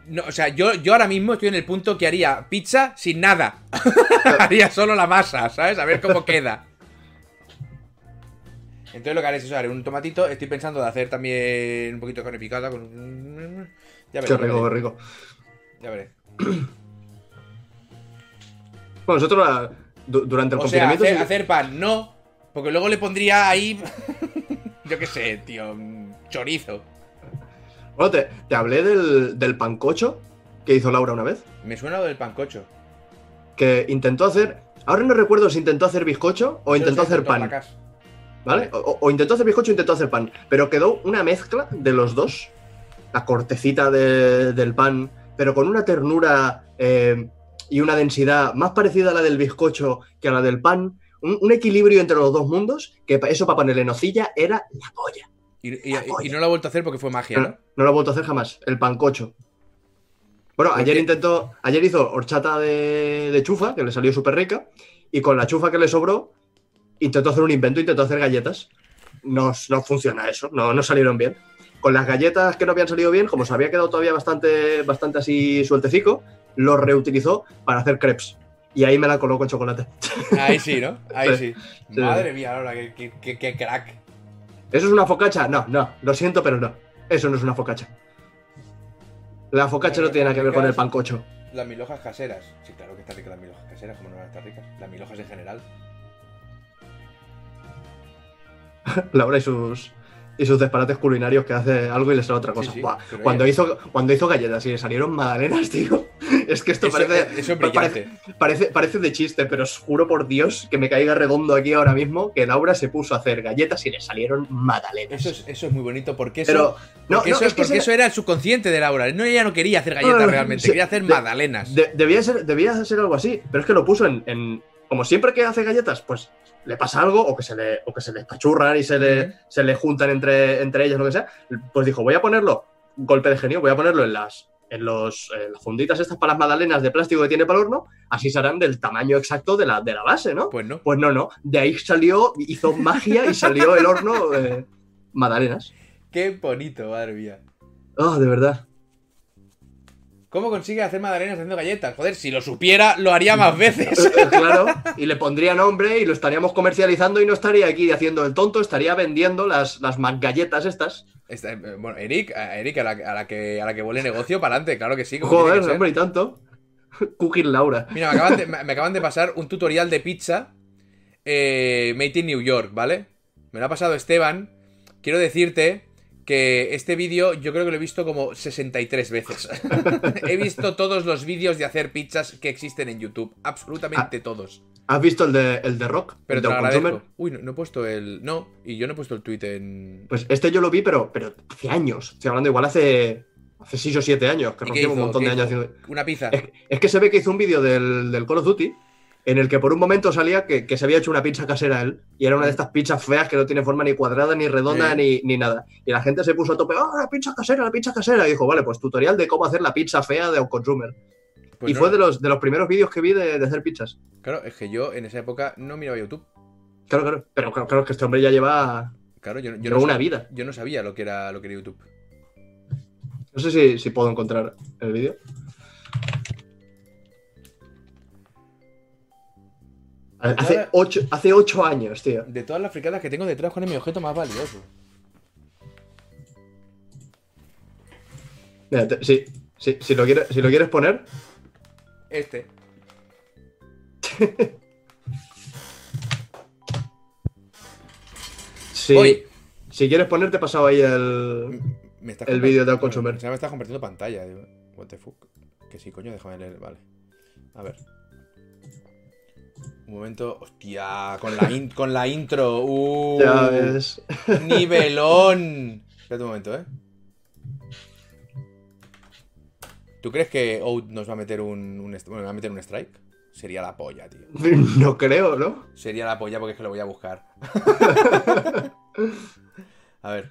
No, o sea, yo, yo ahora mismo estoy en el punto que haría pizza sin nada. <laughs> haría solo la masa, ¿sabes? A ver cómo queda. Entonces lo que haré es eso, haré un tomatito. Estoy pensando de hacer también un poquito de carne picada con. Ya veré, Qué rico, qué rico. ya veré. <clears throat> Bueno, nosotros la- durante el O sea, confinamiento. hacer, sí- hacer pan, no. Porque luego le pondría ahí... <laughs> yo qué sé, tío. Chorizo. Bueno, te, te hablé del, del pancocho que hizo Laura una vez. Me suena lo del pancocho. Que intentó hacer. Ahora no recuerdo si intentó hacer bizcocho o intentó hacer pan. ¿Vale? O, o intentó hacer bizcocho o intentó hacer pan. Pero quedó una mezcla de los dos. La cortecita de- del pan, pero con una ternura eh, y una densidad más parecida a la del bizcocho que a la del pan. Un, un equilibrio entre los dos mundos, que eso para ponerle nocilla era la polla. Y, y- y no lo ha vuelto a hacer porque fue magia, No, ¿no? no lo he vuelto a hacer jamás, el pancocho. Bueno, ¿Por ayer intentó, ayer hizo horchata de, de chufa, que le salió súper rica, y con la chufa que le sobró, intentó hacer un invento, intentó hacer galletas. No, no funciona eso, no, no salieron bien. Con las galletas que no habían salido bien, como se había quedado todavía bastante, bastante así sueltecico, lo reutilizó para hacer crepes. Y ahí me la coló con chocolate. Ahí sí, ¿no? Ahí sí. Sí. Madre mía, Laura, qué, qué- qué- crack. ¿Eso es una focacha? No, no, lo siento, pero no. Eso no es una focacha. La focacha no tiene nada que ver con el pancocho. Las milhojas caseras. Sí, claro que están ricas las milhojas caseras, como no van a estar ricas. Las milhojas en general. <laughs> Laura y sus y sus disparates culinarios que hace algo y le sale otra cosa. Sí, sí, Buah, pero cuando, hizo, cuando hizo galletas y le salieron magdalenas, <laughs> tío. Es que esto Eso, parece, eso parece, parece, parece de chiste, pero os juro por Dios que me caiga redondo aquí ahora mismo que Laura se puso a hacer galletas y le salieron magdalenas. Eso es, eso es muy bonito porque eso, pero no, porque no, eso, es que porque eso era el subconsciente de Laura. No, ella no quería hacer galletas realmente, quería hacer de- magdalenas. de- debía, ser, debía ser algo así, pero es que lo puso en, en- Como siempre que hace galletas, pues le pasa algo o que se le, o que se le espachurran y se le, se le juntan entre, entre ellas, lo que sea. Pues dijo, voy a ponerlo, golpe de genio, voy a ponerlo en las, en los, en las funditas estas para las magdalenas de plástico que tiene para el horno, así serán del tamaño exacto de la, de la base, ¿no? Pues no. Pues no, no. De ahí salió, hizo magia y salió el horno eh, magdalenas. Qué bonito, mía. Oh, de verdad. ¿Cómo consigue hacer magdalenas haciendo galletas? Joder, si lo supiera, lo haría más veces. <laughs> Claro, y le pondría nombre y lo estaríamos comercializando y no estaría aquí haciendo el tonto, estaría vendiendo las, las galletas estas. Esta- eh, bueno, Eric, a, Eric a, la, a la que, a la que vuele negocio, para adelante, claro que sí. Joder, que hombre, y tanto. Cooking Laura. Mira, me acaban, de, me me acaban de pasar un tutorial de pizza eh, Made in New York, ¿vale? Me lo ha pasado Esteban. Quiero decirte que este vídeo yo creo que lo he visto como 63 veces. <laughs> he visto todos los vídeos de hacer pizzas que existen en YouTube. Absolutamente todos. ¿Has visto el de, el de Rock? Pero el de. Uy, no, no he puesto el... No, y yo no he puesto el tweet en... Pues este yo lo vi, pero, pero hace años. Estoy hablando igual hace, hace 6 o 7 años, que ¿Y qué rompió un montón ¿Qué de años haciendo. Una pizza. Es, es que se ve que hizo un vídeo del, del Call of Duty en el que por un momento salía que, que se había hecho una pizza casera él y era una de estas pizzas feas que no tiene forma ni cuadrada, ni redonda, Sí. ni, ni nada. Y la gente se puso a tope, ¡ah, la pizza casera, la pizza casera! Y dijo, vale, pues tutorial de cómo hacer la pizza fea de Consumer. Pues y no, fue de los, de los primeros vídeos que vi de, de hacer pizzas. Claro, es que yo en esa época no miraba YouTube. Claro, claro. Pero claro, claro que este hombre ya lleva, Claro, yo, yo no una sab- vida. Yo no sabía lo que era, lo que era YouTube. No sé si, si puedo encontrar el vídeo. Hace ocho, hace ocho años, tío. De todas las fricadas que tengo detrás, ¿cuál es mi objeto más valioso? Mira, te- sí, sí, si, lo quieres, si lo quieres poner, Este. <laughs> si, Hoy. si quieres poner, te he pasado ahí el. Me estás El vídeo de Consumer. me estás compartiendo pantalla. What the fuck. Que sí, coño, déjame leer. Vale. A ver. Un momento. Hostia, con la, in- con la intro. Uh, Ya ves. Nivelón. Espérate un momento, ¿eh? ¿Tú crees que Out nos va a meter un, bueno, va a meter un strike? Sería la polla, tío. <laughs> No creo, ¿no? Sería la polla porque es que lo voy a buscar. <laughs> a ver.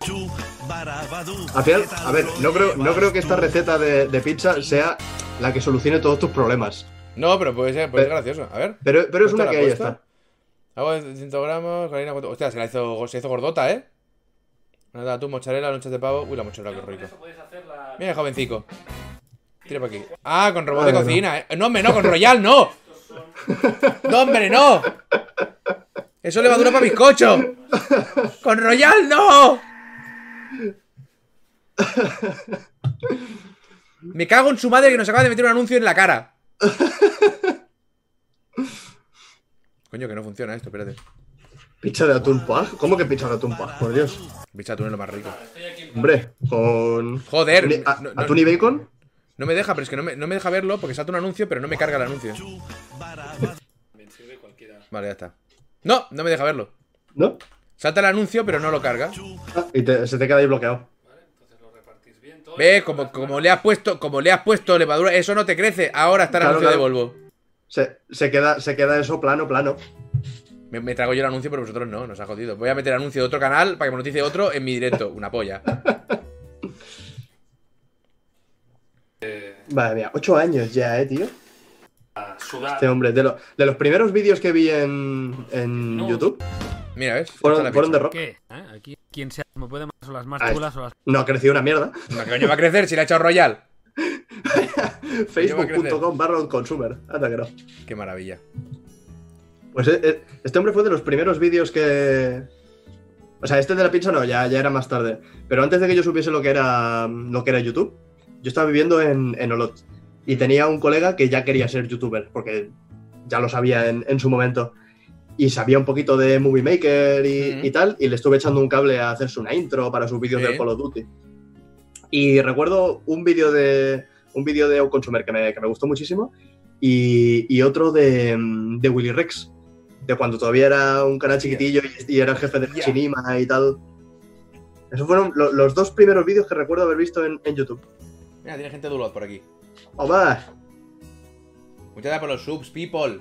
Al final, a ver, no creo, no creo que esta receta de, de pizza sea la que solucione todos tus problemas. No, pero puede ser, puede ser Pero- gracioso. A ver. Pero, pero es ¿Cuánto una le que puesto? está. Agua de 100 gramos, harina... cuatro- Hostia, se la hizo, se hizo gordota, ¿eh? Nada, tú, mozzarella, lonchas de pavo. Uy, la mozzarella, qué rico. Mira, jovencico. Tira para aquí. Ah, con robot de Ah, no. cocina, ¿eh? No, hombre, no, con Royal, no. No, hombre, no. Eso levadura para bizcocho. Con Royal, no. Me cago en su madre que nos acaba de meter un anuncio en la cara. Coño, que no funciona esto, espérate. Pizza de atún paj. ¿Cómo que pizza de atún paj? Por Dios. Bicha, tú eres lo más rico. Hombre, con. Joder, atún y- a- no- no- ¿Atún y bacon? No me deja, pero es que no me, no me deja verlo porque salta un anuncio, pero no me carga el anuncio. Vale, ya está. No, no me deja verlo. ¿No? Salta el anuncio, pero no lo carga. Ah, y te- se te queda ahí bloqueado. Ve, como, como le has puesto, como le has puesto levadura, eso no te crece. Ahora está el Claro, anuncio de. Volvo. Se, se queda, se queda eso plano, plano. Me, me trago yo el anuncio, pero vosotros no, nos ha jodido. Voy a meter anuncio de otro canal para que me noticie otro en mi directo. Una polla. Madre mía, ocho años ya, eh, tío. Este hombre, de, lo- de los primeros vídeos que vi en, en No. YouTube, Mira, ¿ves? Fueron, de rock. ¿Qué? ¿Eh? Aquí, quien sea, me puede más o las más Ah, chulas o las. No ha crecido una mierda. No, ¿Qué coño va a crecer si le ha echado Royal? <laughs> Facebook.com barra consumer. Anda que no. Qué maravilla. Pues eh, eh, este hombre fue de los primeros vídeos que, O sea, este de la pizza no, ya, ya era más tarde. Pero antes de que yo supiese lo que era, lo que era YouTube, yo estaba viviendo en, en Olot. Y tenía un colega que ya quería ser youtuber, porque ya lo sabía en, en su momento. Y sabía un poquito de Movie Maker y, tal, y le estuve echando un cable a hacerse una intro para sus vídeos Sí. de Call of Duty. Y recuerdo un vídeo de un vídeo de Consumer que me, que me gustó muchísimo y, y otro de, de Willy Rex, de cuando todavía era un canal chiquitillo y, y era el jefe de Ya. Shinima y tal. Esos fueron lo- los dos primeros vídeos que recuerdo haber visto en, en YouTube. Mira, tiene gente de Ulot por aquí. ¡Omar! Muchas gracias por los subs, people.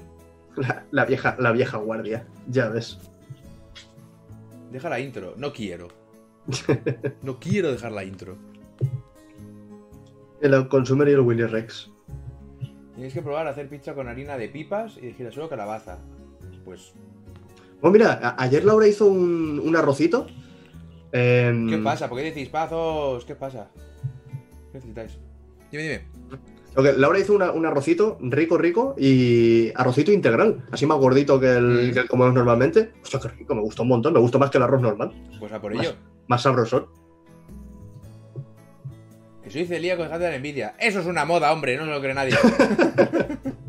<laughs> La, la vieja, la vieja guardia, ya ves. Deja la intro. No quiero. <laughs> No quiero dejar la intro. El Consumer y el Willy Rex. Tienes que probar a hacer pizza con harina de pipas y de girasol calabaza. Pues, Bueno, mira, a- ayer Laura hizo un, un arrocito. ¿qué pasa? ¿Por qué decís pazos? ¿Qué pasa? ¿Qué necesitáis? Dime, dime. Ok, Laura hizo una- un arrocito rico, rico y arrocito integral, así más gordito que el Mm. que comemos normalmente. Hostia, qué rico, me gustó un montón, me gustó más que el arroz normal, Pues a por ello. más sabrosón. Que soy celíaco, dejad de la envidia. Eso es una moda, hombre, no se lo cree nadie. <laughs>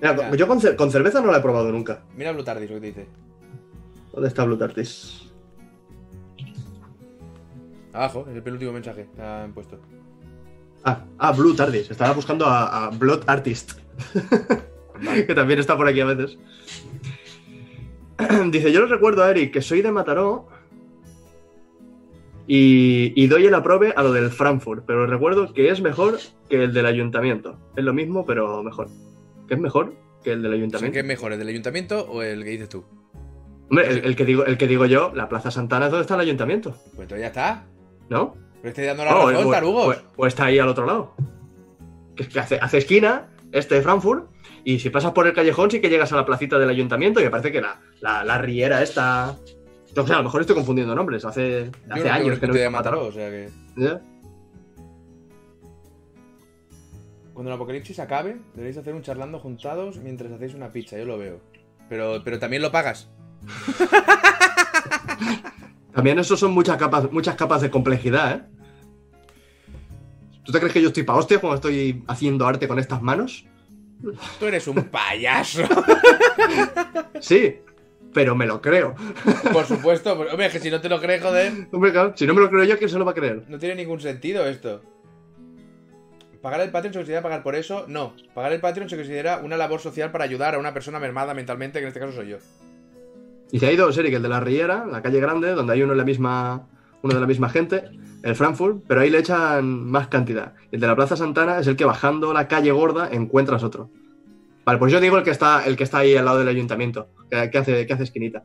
Mira, yo con, cer- con cerveza no la he probado nunca. Mira Blue Tardis lo que te dice. ¿Dónde está Blue Tartis? Abajo, es el penúltimo mensaje que han puesto. Ah, ah, Blue Tardis. Estaba buscando a, a Blood Artist. <laughs> que también está por aquí a veces. <clears throat> Dice, yo les recuerdo a Eric que soy de Mataró y, y doy el aprobe a lo del Frankfurt, pero recuerdo que es mejor que el del ayuntamiento. Es lo mismo, pero mejor. ¿Qué es mejor que el del O sea, ayuntamiento? ¿Qué es mejor, el del ayuntamiento o el que dices tú? Hombre, el, el que digo, el que digo yo, la Plaza Santana es donde está el ayuntamiento, Pues entonces ya está. ¿No? Pero estoy dando la No, razón, o- tarugos. está ahí al otro lado. Que, que hace, hace esquina este Frankfurt y si pasas por el callejón sí que llegas a la placita del ayuntamiento y me parece que la, la, la riera esta... O sea, a lo mejor estoy confundiendo nombres. Hace, hace no años que no de he Mataró, matado. o sea que... Cuando el apocalipsis acabe, deberéis hacer un charlando juntados mientras hacéis una pizza, yo lo veo. Pero, pero también lo pagas. <laughs> También eso son muchas capas, muchas capas de complejidad, ¿eh? ¿Tú te crees que yo estoy pa' hostia cuando estoy haciendo arte con estas manos? Tú eres un payaso. Sí, pero me lo creo. Por supuesto. hombre, es que si no te lo crees, joder, Hombre, claro, si no me lo creo yo, ¿quién se lo va a creer? no tiene ningún sentido esto. ¿Pagar el Patreon se considera pagar por eso? No. Pagar el Patreon se considera una labor social para ayudar a una persona mermada mentalmente, que en este caso soy yo. Y se ha ido, Eric, el de la Riera, la calle grande, donde hay uno de la misma, uno de la misma gente, el Frankfurt, pero ahí le echan más cantidad. El de la Plaza Santana es el que bajando la calle gorda encuentras otro. Vale, pues yo digo el que está, el que está ahí al lado del ayuntamiento, que, que hace, que hace esquinita.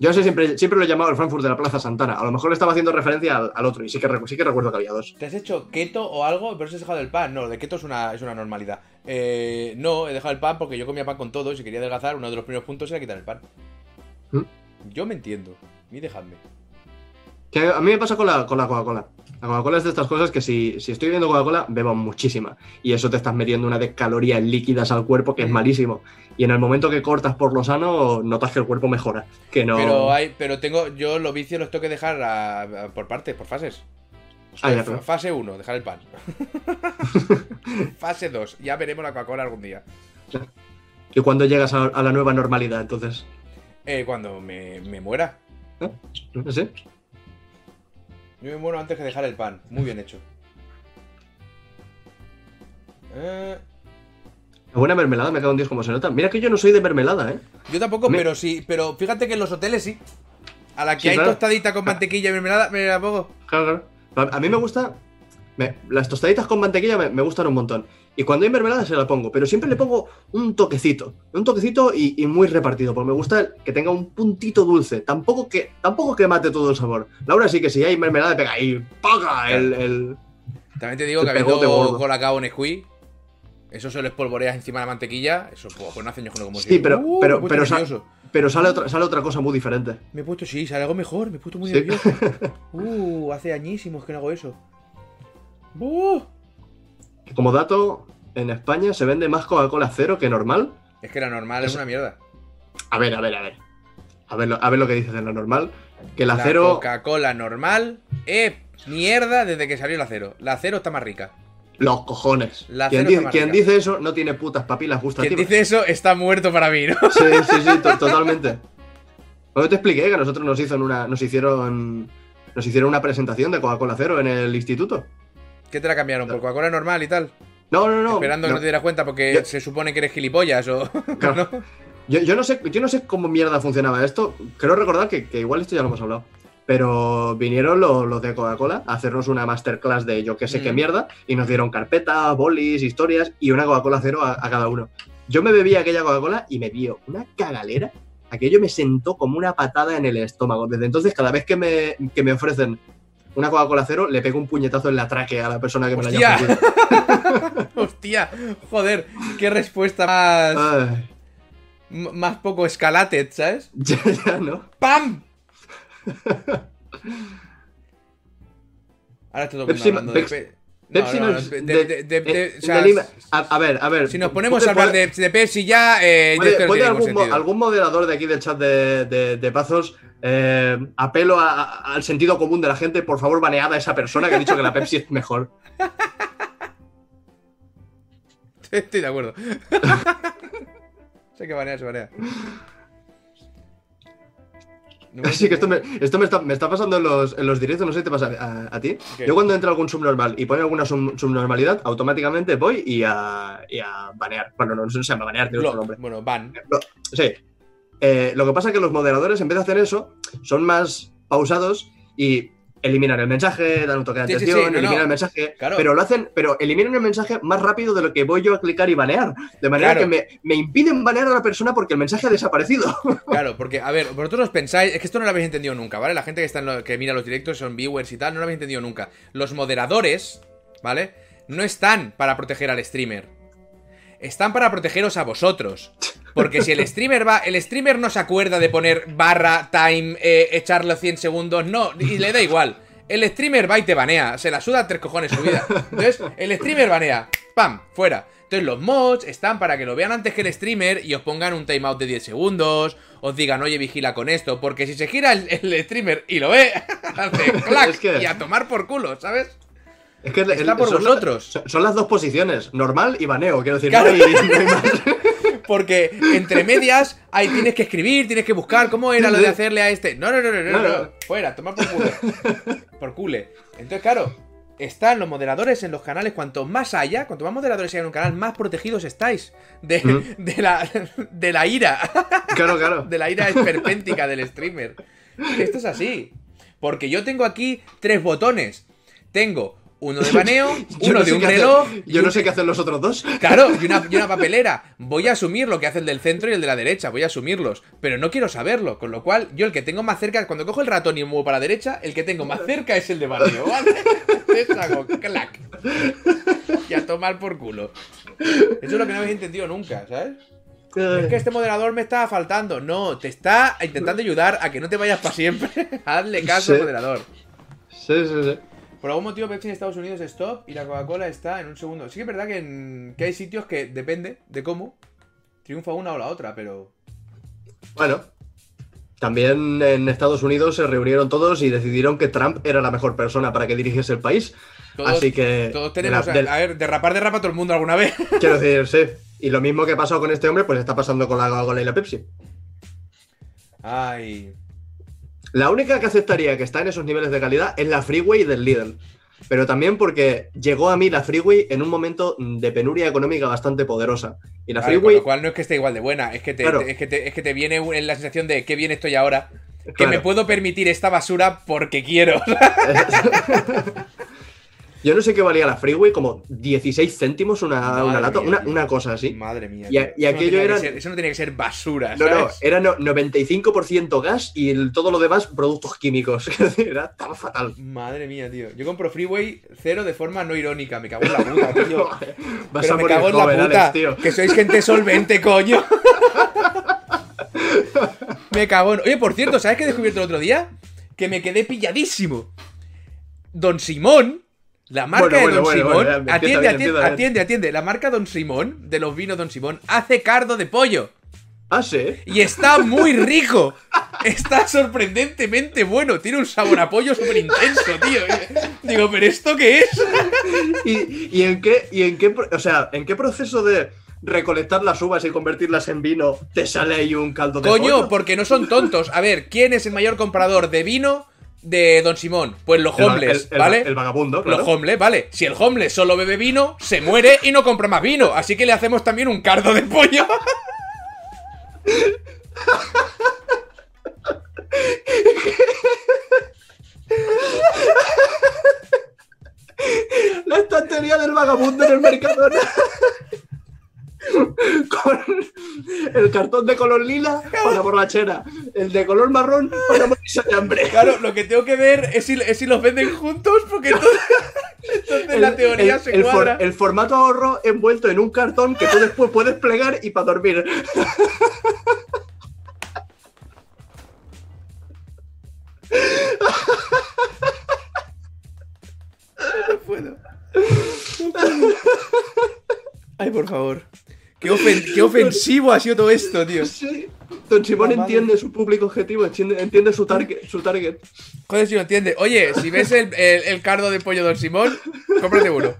Yo sé, siempre, siempre lo he llamado el Frankfurt de la Plaza Santana. A lo mejor le estaba haciendo referencia al, al otro, y sí que, sí que recuerdo que había dos. ¿Te has hecho keto o algo? Pero si has dejado el pan. No, lo de keto es una, es una normalidad. Eh, no, he dejado el pan porque yo comía pan con todo y si quería adelgazar, uno de los primeros puntos era quitar el pan. ¿Mm? Yo me entiendo. Y dejadme. Que a mí me pasa con la, con la Coca-Cola. La Coca-Cola es de estas cosas que si, si estoy bebiendo Coca-Cola, bebo muchísima. Y eso te estás metiendo una de calorías líquidas al cuerpo que es malísimo. Y en el momento que cortas por lo sano, notas que el cuerpo mejora. Que no. Pero hay, pero tengo, yo los vicios los tengo que dejar a- a- por partes, por fases. Ah, ya, pero- Fase 1, dejar el pan. <laughs> Fase 2, ya veremos la Coca-Cola algún día. ¿Y cuando llegas a, a la nueva normalidad? Entonces. Eh, cuando me, me muera. No sé. Yo me muero antes que dejar el pan. Muy bien hecho. Eh, La buena mermelada me cago en Dios como se nota. Mira que yo no soy de mermelada, ¿eh? yo tampoco, Me- pero sí. Pero fíjate que en los hoteles sí. A la que Sí, hay claro. tostadita con mantequilla y mermelada, me la pongo. Claro, claro. A mí me gusta. Me- las tostaditas con mantequilla me, me gustan un montón. Y cuando hay mermelada se la pongo. Pero siempre le pongo un toquecito. Un toquecito y, y muy repartido. Porque me gusta el- que tenga un puntito dulce. Tampoco que, tampoco que mate todo el sabor. Laura sí que si hay mermelada pega ahí. ¡Paga! El, el- También te digo Te que habiendo colacao Nesquik, eso se lo espolvoreas encima de la mantequilla, eso pues, pues no hace años que no como Sí, pero- Uh, pero- pero sale otra, sale otra cosa muy diferente. Me he puesto, sí, sale algo mejor, me he puesto muy Sí. nervioso. <laughs> Uh, hace añísimos que no hago eso. Uh. Como dato, en España se vende más Coca-Cola cero que normal. Es que la normal es una mierda. A ver, a ver, a ver. A ver, lo- a ver lo que dices de lo normal. Que La acero. Coca-Cola normal, eh, mierda desde que salió el acero. La acero está más rica. Los cojones. La quien dice, quien eso no tiene putas papilas Quien gustativas. dice eso está muerto para mí, ¿no? Sí, sí, sí, to- totalmente. Bueno, te expliqué que nosotros nos, hizo en una, nos hicieron nos hicieron una presentación de Coca-Cola Cero en el instituto. ¿Qué te la cambiaron? ¿Por Coca-Cola normal y tal? No, no, no. Esperando que no. te dieras cuenta porque Yo- se supone que eres gilipollas o. <laughs> Claro. ¿no? Yo, yo no sé, yo no sé cómo mierda funcionaba esto. Creo recordar que, que igual esto ya lo hemos hablado. Pero vinieron los, los de Coca-Cola a hacernos una masterclass de yo qué sé qué Mm. mierda y nos dieron carpeta, bolis, historias y una Coca-Cola cero a, a cada uno. Yo me bebí aquella Coca-Cola y me dio una cagalera. Aquello me sentó como una patada en el estómago. Desde entonces, cada vez que me, que me ofrecen una Coca-Cola cero, le pego un puñetazo en la tráquea a la persona que me la haya Hostia. <laughs> joder, qué respuesta más. Ay, más poco escalated, ¿sabes? <laughs> ya, ya, ¿no? ¡Pam! <laughs> Ahora mundo Pepsi- hablando de. Pe- Pepsi no, no no, es de- de- de- de- de- o sea, de Lima- a, a ver, a ver. Si nos ponemos puede- a hablar puede- de, Pepsi ya, eh, puede- puede algún, mo- algún moderador de aquí del chat de, Pazos, eh, apelo a- a- al sentido común de la gente, por favor, banead a esa persona que ha dicho que la Pepsi es mejor. <laughs> Estoy de acuerdo. <laughs> sé que banea, se banea. No <laughs> que esto, me, esto me, está, me está pasando en los, en los directos, no sé si te pasa a, a ti. Yo cuando entra algún subnormal y pone alguna sub- subnormalidad, automáticamente voy y a, y a banear. Bueno, no, no se llama banear, tiene otro nombre. Bueno, ban. Sí. Eh, lo que pasa es que los moderadores, en vez de hacer eso, son más pausados y eliminan el mensaje, dan un toque de Sí, atención, sí, no, eliminan no. el mensaje, Claro. pero lo hacen, pero eliminan el mensaje más rápido de lo que voy yo a clicar y banear. De manera Claro. que me, me impiden banear a la persona porque el mensaje ha desaparecido. <laughs> Claro, porque, a ver, vosotros pensáis, es que esto no lo habéis entendido nunca, ¿vale? La gente que, está en lo- que mira los directos, son viewers y tal, no lo habéis entendido nunca. Los moderadores, ¿vale? No están para proteger al streamer. Están para protegeros a vosotros. <laughs> Porque si el streamer va, el streamer no se acuerda de poner barra, time, eh, echarlo 100 segundos, no, y le da igual. El streamer va y te banea, se la suda tres cojones su vida. Entonces, el streamer banea, ¡pam! Fuera. Entonces, los mods están para que lo vean antes que el streamer y os pongan un timeout de 10 segundos, os digan, oye, vigila con esto, porque si se gira el, el streamer y lo ve, <laughs> hace clac Es que- y a tomar por culo, ¿sabes? Es que el- Está por son, vosotros. Son, son las dos posiciones, normal y baneo, quiero decir, Claro. no hay- no hay más. <laughs> Porque entre medias ahí tienes que escribir, tienes que buscar cómo era lo de hacerle a este. No, no, no, no, no, No. Fuera, tomar por culo. Por cule. Entonces, claro, están los moderadores en los canales. Cuanto más haya, cuanto más moderadores haya en un canal, más protegidos estáis de, de la, de la ira. Claro, claro. De la ira esperpéntica del streamer. Esto es así. Porque yo tengo aquí tres botones. Tengo uno de baneo, <laughs> uno no de un hacer- reloj. Yo no sé qué hacen los otros dos. Claro, y una, <laughs> y una papelera. Voy a asumir lo que hace el del centro y el de la derecha, voy a asumirlos. Pero no quiero saberlo, con lo cual yo el que tengo más cerca, cuando cojo el ratón y muevo para la derecha, el que tengo más cerca es el de baneo, ¿vale? <laughs> Entonces hago clac. Y a tomar por culo. Eso es lo que no habéis entendido nunca, ¿sabes? Es que este moderador me está faltando. No, te está intentando ayudar a que no te vayas para siempre. Hazle caso al Sí. moderador. Sí, sí, sí. Por algún motivo Pepsi en Estados Unidos es top y la Coca-Cola está en un segundo. Sí que es verdad que, en- que hay sitios que depende de cómo triunfa una o la otra, pero... Bueno, también en Estados Unidos se reunieron todos y decidieron que Trump era la mejor persona para que dirigiese el país. Todos, Así que. todos tenemos... de la- A ver, derrapar derrapa todo el mundo alguna vez. <laughs> quiero decir, sí. Y lo mismo que ha pasado con este hombre, pues está pasando con la Coca-Cola y la Pepsi. Ay... La única que aceptaría que está en esos niveles de calidad es la Freeway del Lidl. Pero también porque llegó a mí la Freeway en un momento de penuria económica bastante poderosa. Y la Vale, con Freeway. lo cual no es que esté igual de buena, es que te, Claro. te- es que te, es que te viene en la sensación de qué bien estoy ahora, que Claro. me puedo permitir esta basura porque quiero. <laughs> Yo no sé qué valía la Freeway, como 16 céntimos una, lata, una, cosa así. Madre mía. Y a- y no aquello tenía que eran- ser- eso no tenía que ser basura, No, no, ¿sabes? era no- 95% gas y el- todo lo demás productos químicos. <laughs> Era estaba fatal. Madre mía, tío. Yo compro Freeway cero de forma no irónica. Me cago en la puta, <laughs> tío. Vas Pero a me cago en la puta. Alex, tío. Que sois gente solvente, coño. <laughs> me cago en... Oye, por cierto, ¿sabes qué he descubierto el otro día? Que me quedé pilladísimo. Don Simón, la marca Bueno, de Don bueno, Simón, bueno, atiende, bien, atiende, bien. atiende, atiende. La marca Don Simón, de los vinos Don Simón, hace cardo de pollo. Ah, sí. Y está muy rico. Está sorprendentemente bueno. Tiene un sabor a pollo súper intenso, tío. Digo, ¿pero esto qué es? <laughs> ¿Y, y en qué, y en qué, o sea, en qué proceso de recolectar las uvas y convertirlas en vino te sale ahí un caldo de Coño, pollo? porque no son tontos. A ver, ¿quién es el mayor comprador de vino de Don Simón? Pues los El homeless, el- el- ¿vale? El vagabundo, claro. Los homeless, ¿vale? Si el homeless solo bebe vino, se muere y no compra más vino. Así que le hacemos también un cardo de pollo. La estantería del vagabundo en el Mercadona. <laughs> Con el cartón de color lila para borrachera, el de color marrón para morirse de hambre. Claro, lo que tengo que ver es si, es si los venden juntos, porque entonces, <laughs> entonces la teoría el- se el for- cuadra. el formato ahorro envuelto en un cartón que tú después puedes plegar y para dormir. <laughs> No puedo. No puedo. Ay, por favor. Qué, ofen- qué ofensivo ha sido todo esto, tío. Sí. Don Simón Ah, vale. entiende su público objetivo, entiende, su, target, su target. Joder, si lo entiende. Oye, si ves el, el- el cardo de pollo Don Simón, cómprate uno.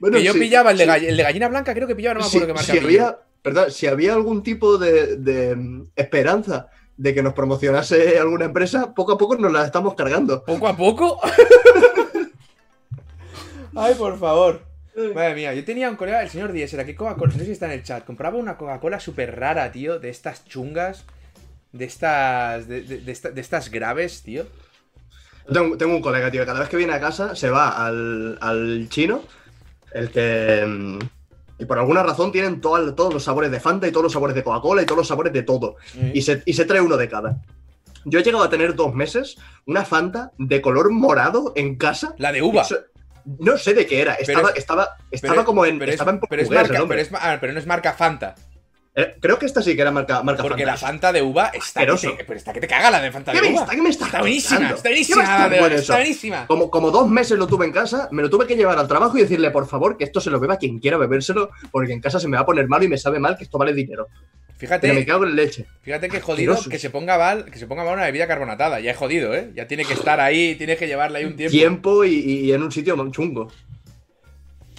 Bueno, que yo sí, pillaba el de, sí. gall- el de gallina blanca, creo que pillaba, no me si, acuerdo qué marca si había, ¿verdad? si había algún tipo de, de, mm, esperanza de que nos promocionase alguna empresa, poco a poco nos la estamos cargando. ¿Poco a poco? <laughs> Ay, por favor. Madre mía, yo tenía un colega, el señor Díez, era que Coca-Cola, no sé si está en el chat, compraba una Coca-Cola súper rara, tío, de estas chungas, de estas, de, de- de esta- de estas graves, tío. Tengo, tengo un colega, tío, que cada vez que viene a casa se va al, al chino, el que... mm, Y por alguna razón tienen todo- todos los sabores de Fanta y todos los sabores de Coca-Cola y todos los sabores de todo. Y se, y se trae uno de cada. Yo he llegado a tener dos meses una Fanta de color morado en casa. La de uva. Eso- no sé de qué era. Estaba, es- estaba, estaba Pero- como en. pero es- estaba en pero es marca, nombre. pero, es ma- ah, pero no es marca Fanta. Eh, Creo que esta sí que era marca, marca Porque Fanta. la Fanta de uva está que, Asqueroso. te, pero está que te caga la de Fanta ¿Qué de uva. está, me está Está buenísima, está ¿Qué va a buenísima, bueno está buenísima. Como, como dos meses lo tuve en casa, me lo tuve que llevar al trabajo y decirle, por favor, que esto se lo beba quien quiera bebérselo, porque en casa se me va a poner malo y me sabe mal que esto vale dinero. Pero me Fíjate, cago en leche. fíjate que jodido que se ponga mal, que se ponga mal una bebida carbonatada. Ya es jodido, ¿eh? Ya tiene que estar ahí, tienes que llevarla ahí un tiempo. Tiempo y, y en un sitio chungo.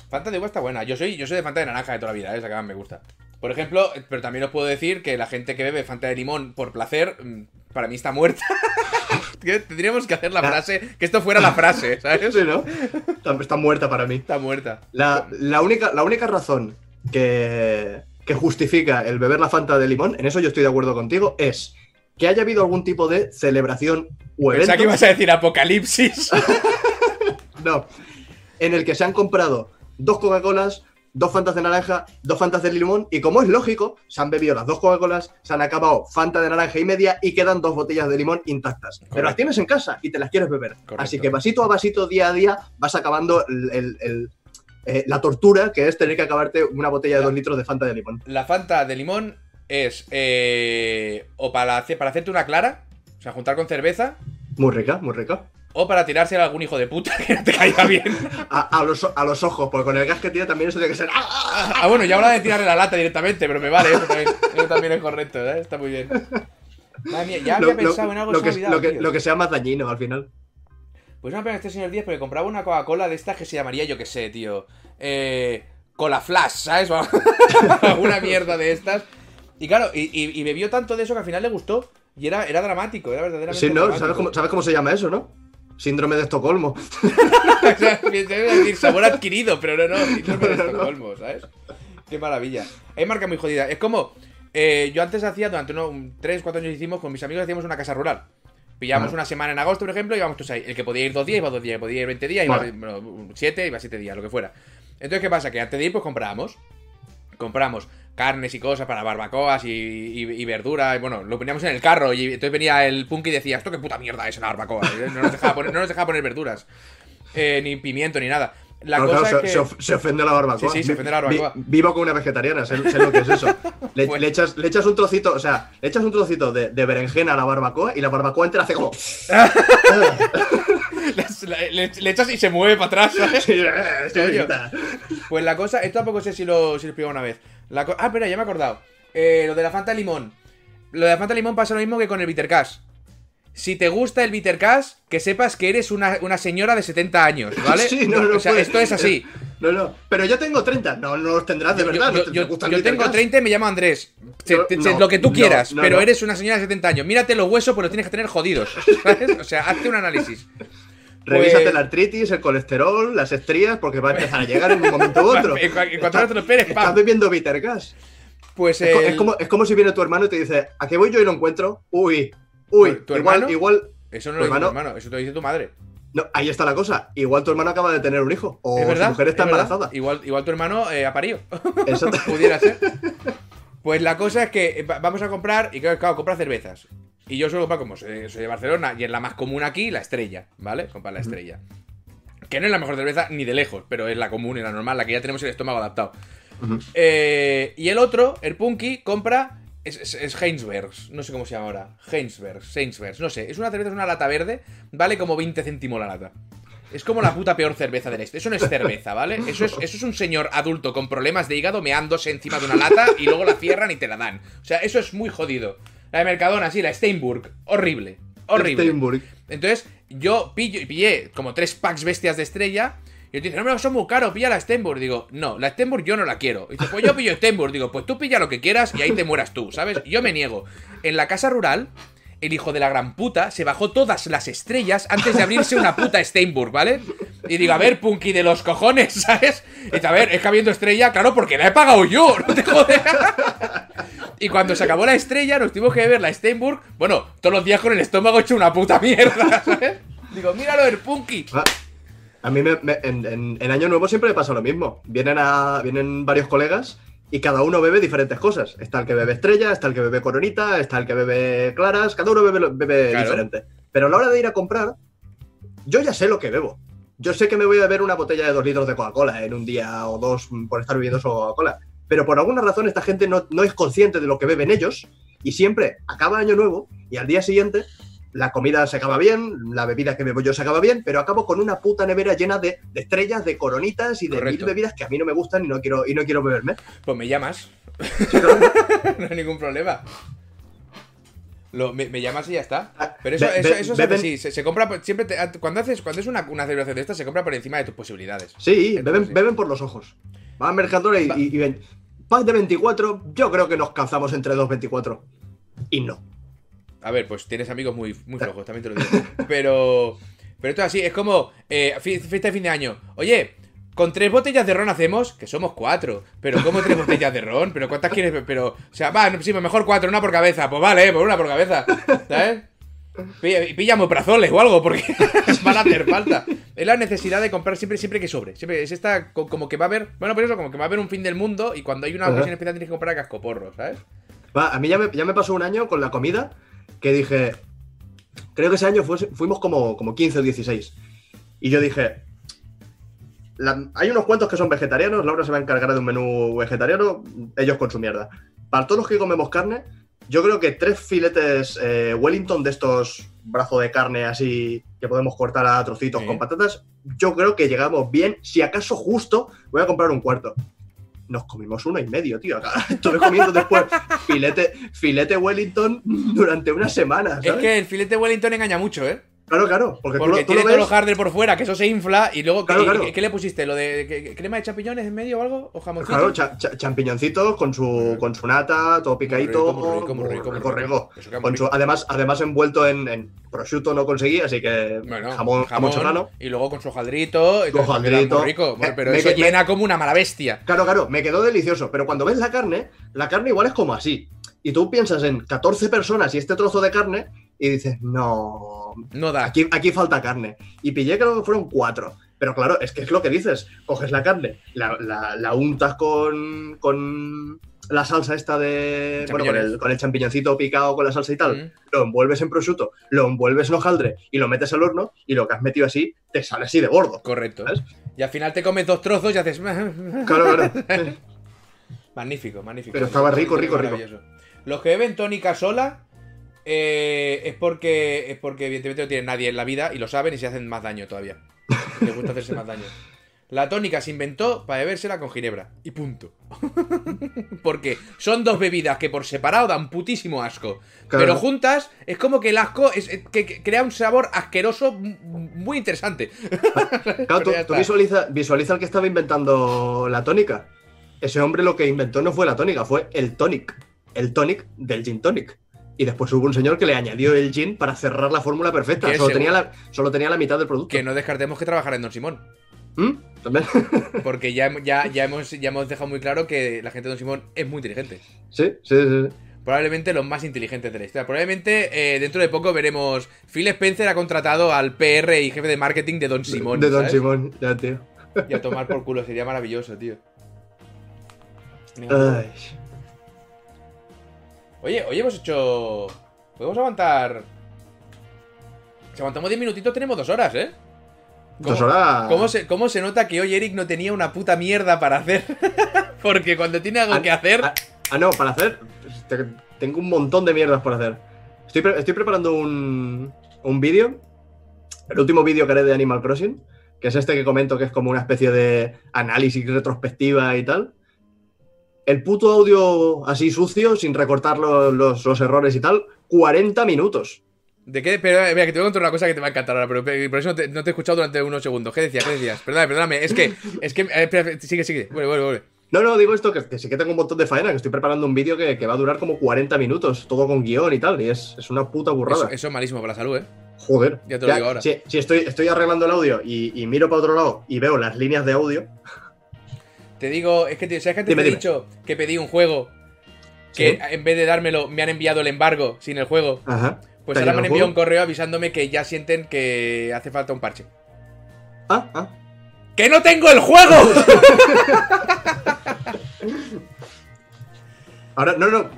Fanta de uva está buena. Yo soy, yo soy de Fanta de naranja de toda la vida, ¿eh? esa que más me gusta. Por ejemplo, pero también os puedo decir que la gente que bebe Fanta de limón por placer, mm, para mí está muerta. <laughs> Tendríamos que hacer la Ah. frase, que esto fuera la frase, ¿sabes? Sí, ¿no? Está, está muerta para mí. Está muerta. La, la única, la única razón que, que justifica el beber la Fanta de limón, en eso yo estoy de acuerdo contigo, es que haya habido algún tipo de celebración o evento Pensaba que ibas a decir apocalipsis. <laughs> no, en el que se han comprado dos Coca-Colas, dos Fantas de naranja, dos Fantas de limón, y como es lógico, se han bebido las dos Coca-Colas, se han acabado Fanta de naranja y media y quedan dos botellas de limón intactas. Pero las tienes en casa y te las quieres beber. Correcto. Así que vasito a vasito, día a día, vas acabando el- el- el- eh, la tortura que es tener que acabarte una botella de dos litros de Fanta de limón. La Fanta de limón es eh, o para, hacer, para hacerte una clara, o sea, juntar con cerveza, Muy rica, muy rica. O para tirarse a algún hijo de puta <laughs> que no te caiga bien. A, a los, a los ojos, porque con el gas que tiene también eso tiene que ser. ¡ah! Ah, bueno, ya habla de tirarle la lata directamente, pero me vale, eso también, eso también es correcto, ¿eh? está muy bien. Madre mía, ya había Lo, lo- pensado en algo lo se me ha que, olvidado, lo, que, tío. lo que sea más dañino al final. Pues una pena este señor Díaz porque compraba una Coca-Cola de estas que se llamaría, yo qué sé, tío. Eh, Cola Flash, ¿sabes? <laughs> Alguna mierda de estas. Y claro, y, y- y bebió tanto de eso que al final le gustó. Y era, era dramático, era verdaderamente Sí, ¿no? dramático. ¿Sabes cómo, ¿Sabes cómo se llama eso, no? Síndrome de Estocolmo. o sea, decir sabor adquirido, pero no, no, síndrome de. Estocolmo, ¿sabes? Qué maravilla. Hay marca muy jodida. Es como, eh, yo antes hacía, durante unos 3, 4 años hicimos, con mis amigos hacíamos una casa rural. Pillamos Ajá. una semana en agosto, por ejemplo, y íbamos todos ahí. El que podía ir dos días, iba dos días. El que podía ir 20 días, iba Vale. bueno, 7, iba 7 días, lo que fuera. Entonces, ¿qué pasa? Que antes de ir, pues comprábamos. Compramos carnes y cosas para barbacoas y, y, y verdura. Y bueno, lo poníamos en el carro. Y entonces venía el punk y decía, ¿esto qué puta mierda es la barbacoa? No nos dejaba poner, no nos dejaba poner verduras. Eh, ni pimiento, ni nada. La No, cosa claro, es se, que... se of- se ofende la barbacoa. Sí, sí, se ofende la barbacoa. Vi- vivo con una vegetariana, sé, sé lo que es eso. <laughs> Le, Pues- le echas, le echas un trocito, o sea, le echas un trocito de, de berenjena a la barbacoa y la barbacoa entera hace como. <laughs> <laughs> le, echas y se mueve para atrás, ¿sabes? Sí, eh. Pues la cosa, esto tampoco sé si lo, si lo explico una vez. La ah, espera, ya me he acordado. Eh, lo de la Fanta Limón. Lo de la Fanta Limón pasa lo mismo que con el Bitter Cash. Si te gusta el Bitter Cash, que sepas que eres una, una señora de 70 años, <laughs> ¿vale? Sí, no, no o sea, puede. esto es así. No, no. Pero yo tengo 30. No, no los tendrás de Yo- verdad. yo, ¿no te- te yo- gusta el yo Bitter tengo Cash? 30 y me llamo Andrés. Se- No, te- se- no, lo que tú quieras, no, pero eres una señora de 70 años. Mírate los huesos, pues los tienes que tener jodidos. <laughs> ¿sabes? O sea, hazte un análisis. Revísate Pues- la artritis, el colesterol, las estrías, porque va a empezar a llegar en un momento u otro. <laughs> En cuanto no te lo esperes, Estás bebiendo bitter gas. Pues Es, co- el- es como, es como si viene tu hermano y te dice, ¿a qué voy yo y lo encuentro? Uy, uy, ¿Tu igual, hermano? igual. Eso no lo dice tu hermano- hermano, eso te lo dice tu madre. No, ahí está la cosa. Igual tu hermano acaba de tener un hijo. O es verdad. su mujer está es verdad. embarazada. Igual, igual tu hermano eh, ha parido. <laughs> Pudiera ser. Pues la cosa es que eh, va- vamos a comprar, y claro, claro, compra cervezas. Y yo suelo comprar, como soy, soy de Barcelona, y es la más común aquí, la estrella, ¿vale? Comprar la estrella. Que no es la mejor cerveza ni de lejos, pero es la común y la normal, la que ya tenemos el estómago adaptado. Eh, y el otro, el Punky, compra. Es, es, es Heinsbergs, no sé cómo se llama ahora. Heinsbergs, Heinsbergs, no sé. Es una cerveza, es una lata verde, vale como 20 céntimos la lata. Es como la puta peor cerveza del este. Eso no es cerveza, ¿vale? Eso es, eso es un señor adulto con problemas de hígado meándose encima de una lata y luego la cierran y te la dan. O sea, eso es muy jodido. La de Mercadona, sí, la Steinburg. Horrible. Horrible. Steinburg. Entonces, yo pillo, pillé como tres packs bestias de estrella. Y te dicen, no, son muy caros, pilla la Stenburg. Digo, no, la Stenburg yo no la quiero. Y dice, pues yo pillo Stenburg. Digo, pues tú pilla lo que quieras y ahí te mueras tú, ¿sabes? Yo me niego. En la casa rural, el hijo de la gran puta se bajó todas las estrellas antes de abrirse una puta Steinburg, ¿vale? Y digo, a ver, Punky de los cojones, <laughs> ¿sabes? Y dice, a ver, es que habiendo estrella, claro, porque la he pagado yo, no te jodes. Y cuando se acabó la estrella, nos tuvimos que beber la Steinburg. Bueno, todos los días con el estómago hecho una puta mierda, <laughs> ¿sabes? Digo, míralo, el Punky. Ah, A mí me- me- en, en- en Año Nuevo siempre me pasa lo mismo. Vienen, a, vienen varios colegas y cada uno bebe diferentes cosas. Está el que bebe estrella, está el que bebe coronita, está el que bebe claras, cada uno bebe, bebe Claro. diferente. Pero a la hora de ir a comprar, yo ya sé lo que bebo. Yo sé que me voy a beber una botella de dos litros de Coca-Cola en un día o dos por estar bebiendo solo Coca-Cola. Pero por alguna razón esta gente no, no es consciente de lo que beben ellos y siempre acaba Año Nuevo y al día siguiente la comida se acaba bien, la bebida que bebo yo se acaba bien, pero acabo con una puta nevera llena de, de estrellas, de coronitas y de Correcto. mil bebidas que a mí no me gustan y no quiero, y no quiero beberme. Pues me llamas. <laughs> no hay ningún problema. Lo- me, me llamas y ya está. Ah, Pero eso, be- eso, eso beben- así. Se, se compra. Siempre te- cuando haces. Cuando es una, una celebración de esta, se compra por encima de tus posibilidades. Sí, Entonces, beben, sí. beben por los ojos. Van al Mercadona y, y- y ven, pack de 24, yo creo que nos calzamos entre 2,24. Y no. A ver, pues tienes amigos muy, muy flojos, también te lo digo. <laughs> Pero. Pero esto es así, es como. eh, fi- fiesta de fin de año. Oye, con tres botellas de ron hacemos, que somos cuatro. Pero ¿cómo tres botellas de ron? ¿Pero cuántas quieres? Pero. O sea, va, sí, mejor cuatro, una por cabeza. Pues vale, pues una por cabeza. ¿Sabes? Pilla, moprazoles o algo, porque <laughs> van a hacer falta. Es la necesidad de comprar siempre, siempre que sobre. Siempre es esta co- como que va a haber. Bueno, pues eso, como que va a haber un fin del mundo y cuando hay una ocasión especial tienes que comprar cascoporro, ¿sabes? Va, a mí ya me, ya me pasó un año con la comida que dije, creo que ese año fuimos como, como 15 o 16. Y yo dije, la- hay unos cuantos que son vegetarianos, Laura se va a encargar de un menú vegetariano, ellos con su mierda. Para todos los que comemos carne, yo creo que tres filetes eh, Wellington de estos brazos de carne así que podemos cortar a trocitos Sí. con patatas, yo creo que llegamos bien. Si acaso justo, voy a comprar un cuarto. Nos comimos uno y medio, tío. Acá <laughs> Estuve comiendo después filete, filete Wellington durante una semana. Es ¿sabes? que el filete Wellington engaña mucho, ¿eh? Claro, claro. Porque, lo- tú, tiene lo ves. por fuera, que eso se infla y luego. ¿qué, Claro, claro. y- ¿qué le pusiste? ¿Lo de crema de champiñones en medio o algo? ¿O jamoncito? Claro, cha- cha- champiñoncitos con su, con su nata, todo picadito. Con su- además, además envuelto en, en prosciutto no conseguí, así que Bueno, jamón, jamón y luego con su hojaldrito. queda hojaldrito. Muy rico. Bueno, pero me eso me- llena como una mala bestia. Claro, claro, me quedó delicioso. Pero cuando ves la carne, la carne igual es como así. Y tú piensas en 14 personas y este trozo de carne y dices, no, No da. aquí, aquí falta carne. Y pillé creo que fueron cuatro. Pero claro, es que es lo que dices. Coges la carne, la, la- la untas con, con la salsa esta de... Bueno, con el, con el champiñoncito picado con la salsa y tal. Mm. Lo envuelves en prosciutto, lo envuelves en hojaldre y lo metes al horno y lo que has metido así te sale así de gordo. Correcto. ¿Sabes? Y al final te comes dos trozos y haces. <laughs> Claro, claro. Magnífico, magnífico. Pero estaba rico, rico, rico. Los que beben tónica sola eh, es porque es porque evidentemente no tienen nadie en la vida y lo saben y se hacen más daño todavía. Les gusta hacerse más daño. La tónica se inventó para bebérsela con ginebra. Y punto. <laughs> Porque son dos bebidas que por separado dan putísimo asco. Claro. Pero juntas es como que el asco es, es- que, que crea un sabor asqueroso muy interesante. <laughs> Claro, tú, visualiza, visualiza el que estaba inventando la tónica. Ese hombre lo que inventó no fue la tónica, fue el tonic. El tonic del gin tonic. Y después hubo un señor que le añadió el gin para cerrar la fórmula perfecta. Solo seguro- tenía, la, solo tenía la mitad del producto. Que no descartemos que trabajar en Don Simón. ¿Mm? ¿También? <laughs> Porque ya, ya, ya, hemos, ya hemos dejado muy claro que la gente de Don Simón es muy inteligente. sí, sí, sí. sí. Probablemente los más inteligentes de la historia. Probablemente eh, dentro de poco veremos. Phil Spencer ha contratado al PR y jefe de marketing de Don Simón. de Don ¿sabes? Simón, ya, tío. Y a tomar por culo, sería maravilloso, tío. <laughs> Ay. Oye, hoy hemos hecho. Podemos aguantar. Si aguantamos 10 minutitos, tenemos dos horas, ¿eh? Dos horas. ¿Cómo se, cómo se nota que hoy Eric no tenía una puta mierda para hacer? <laughs> Porque cuando tiene algo Ah, que hacer. ah, Ah, no, para hacer. te- Tengo un montón de mierdas por hacer. Estoy, pre- estoy preparando un, un vídeo. El último vídeo que haré de Animal Crossing. Que es este que comento que es como una especie de análisis retrospectiva y tal. El puto audio así sucio, sin recortar los, los- los errores y tal. 40 minutos. ¿De qué? Pero, eh, mira, que te voy a contar una cosa que te va a encantar ahora, pero pero por eso no te, no te he escuchado durante unos segundos. ¿Qué decías? ¿Qué decías? Perdóname, perdóname. Es que. Es que. eh, espera, sigue, sigue. Vuelve, vuelve, vuelve. No, no, digo esto, que, que sí que tengo un montón de faena, que estoy preparando un vídeo que, que va a durar como 40 minutos, todo con guion y tal, y es, es una puta burrada. Eso, eso es malísimo para la salud, ¿eh? Joder. Ya te lo digo ahora. Si, si estoy, estoy arreglando el audio y, y miro para otro lado y veo las líneas de audio. Te digo, es que, te- ¿sabes que antes Dime, te he dicho que pedí un juego? Que Sí. en vez de dármelo, me han enviado el embargo sin el juego. Ajá. Pues ¿Te ha ahora me han enviado un correo avisándome que ya sienten que hace falta un parche. Ah, ah. ¡Que no tengo el juego! <laughs> Ahora, no, no.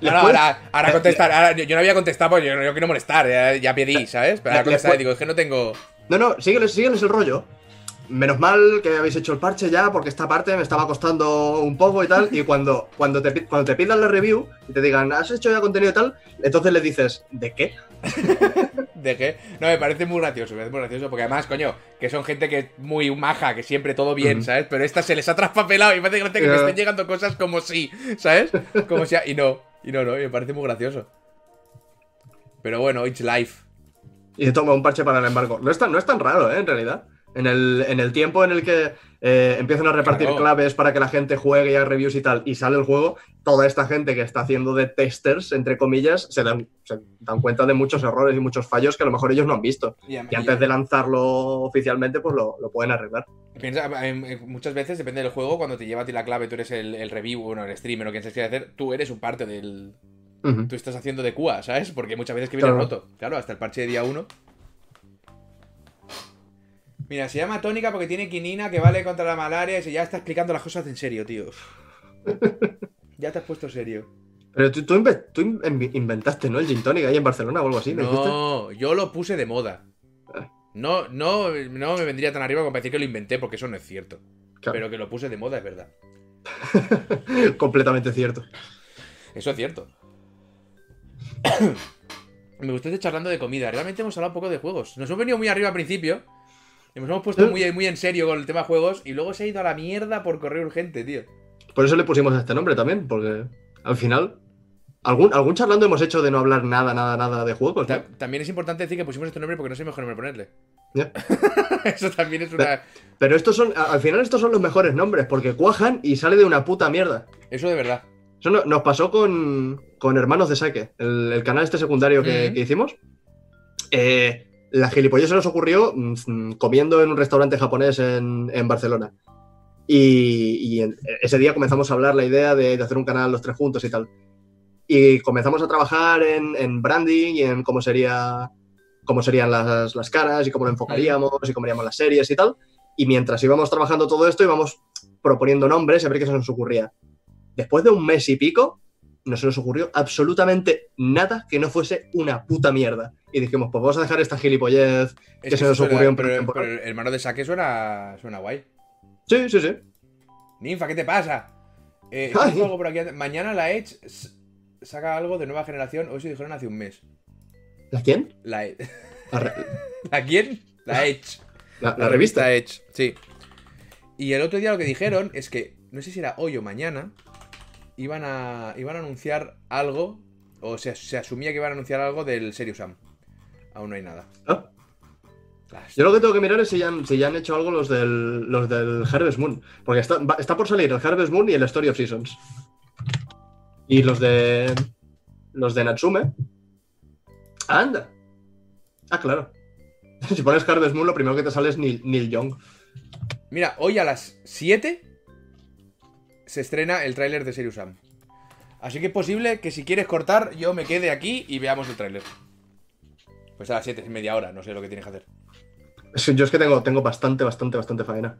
No, ahora, ahora contestar. Ahora, yo, no había contestado porque yo, no- yo quiero molestar. Ya, ya pedí, ¿sabes? Pero ahora contestar y le- digo, es que no tengo. No, no, sígueles, sígueles el rollo. Menos mal que habéis hecho el parche ya, porque esta parte me estaba costando un poco y tal. Y <laughs> cuando, cuando, te, cuando te pidan la review y te digan, ¿has hecho ya contenido y tal? Entonces le dices, ¿de qué? <laughs> ¿De qué? No, me parece muy gracioso, me parece muy gracioso. Porque además, coño, que son gente que es muy maja, que siempre todo bien. ¿sabes? Pero esta se les ha traspapelado y me hace gracia que me estén llegando cosas como si, ¿sabes? Como si. Y no, y no, no, y me parece muy gracioso. Pero bueno, it's life. Y toma un parche para el embargo. No es tan, no es tan raro, ¿eh? En realidad. En el, en el tiempo en el que eh, empiezan a repartir Claro. claves para que la gente juegue y haga reviews y tal, y sale el juego, toda esta gente que está haciendo de testers, entre comillas, se dan, se dan cuenta de muchos errores y muchos fallos que a lo mejor ellos no han visto. Y antes de lanzarlo oficialmente, pues lo, lo pueden arreglar. Piensa, em, muchas veces, depende del juego, cuando te lleva a ti la clave, tú eres el, el review, bueno, el streamer o quien se quiera hacer, tú eres un parte del. Tú estás haciendo de QA, ¿sabes? Porque muchas veces que viene Claro. roto. Claro, hasta el parche de día 1. Mira, se llama tónica porque tiene quinina que vale contra la malaria y se ya está explicando las cosas en serio, tío. <laughs> Ya te has puesto serio. Pero tú, tú inve- tú in- inventaste, ¿no? El Gin Tonic ahí en Barcelona o algo así. No, yo lo puse de moda. No, no, no me vendría tan arriba como para decir que lo inventé porque eso no es cierto. Claro. Pero que lo puse de moda es verdad. <laughs> Completamente cierto. Eso es cierto. <coughs> Me gustó este charlando de comida. Realmente hemos hablado un poco de juegos. Nos hemos venido muy arriba al principio. Nos hemos puesto muy, muy en serio con el tema juegos. Y luego se ha ido a la mierda por correo urgente, tío. Por eso le pusimos este nombre también, porque al final. Algún, algún charlando hemos hecho de no hablar nada, nada, nada de juegos, ¿no? Ta- también es importante decir que pusimos este nombre porque no sé mejor nombre ponerle. <laughs> Eso también es una. Pero estos son, al final estos son los mejores nombres, porque cuajan y sale de una puta mierda. Eso de verdad. Eso no- nos pasó con, con Hermanos de Saque, el, el canal este secundario que, que hicimos. Eh, la gilipollez se nos ocurrió mm, comiendo en un restaurante japonés en, en Barcelona. Y, y en- ese día comenzamos a hablar la idea de, de hacer un canal los tres juntos y tal. Y comenzamos a trabajar en, en branding y en cómo sería cómo serían las, las caras y cómo lo enfocaríamos y cómo haríamos las series y tal. Y mientras íbamos trabajando todo esto, íbamos proponiendo nombres y a ver qué se nos ocurría. Después de un mes y pico, no se nos ocurrió absolutamente nada que no fuese una puta mierda. Y dijimos, pues vamos a dejar esta gilipollez. Que se nos ocurrió en pero, pero el hermano de saque suena, suena guay. Sí, sí, sí. Ninfa, ¿qué te pasa? Eh, <laughs> Ay. ¿tienes algo por aquí? Mañana la Edge saca algo de nueva generación. Hoy se dijeron hace un mes. ¿La quién? La, E- La, <laughs> ¿La quién? La Edge. la- la revista. Edge, sí. Y el otro día lo que dijeron es que, no sé si era hoy o mañana, iban a, iban a anunciar algo, o se, se asumía que iban a anunciar algo del Serious Sam. Aún no hay nada. ¿Ah? Yo lo que tengo que mirar es si ya han, si ya han hecho algo los del, los del Harvest Moon. Porque está, va- está por salir el Harvest Moon y el Story of Seasons. Y los de. Los de Natsume. ¡Anda! Ah, claro. <laughs> Si pones Harvest Moon, lo primero que te sale es Neil, Neil Young. Mira, hoy a las 7 se estrena el tráiler de Serious Sam. Así que es posible que si quieres cortar, yo me quede aquí y veamos el tráiler. Pues a las 7, es media hora, no sé lo que tienes que hacer. Yo es que tengo, tengo bastante, bastante, bastante faena.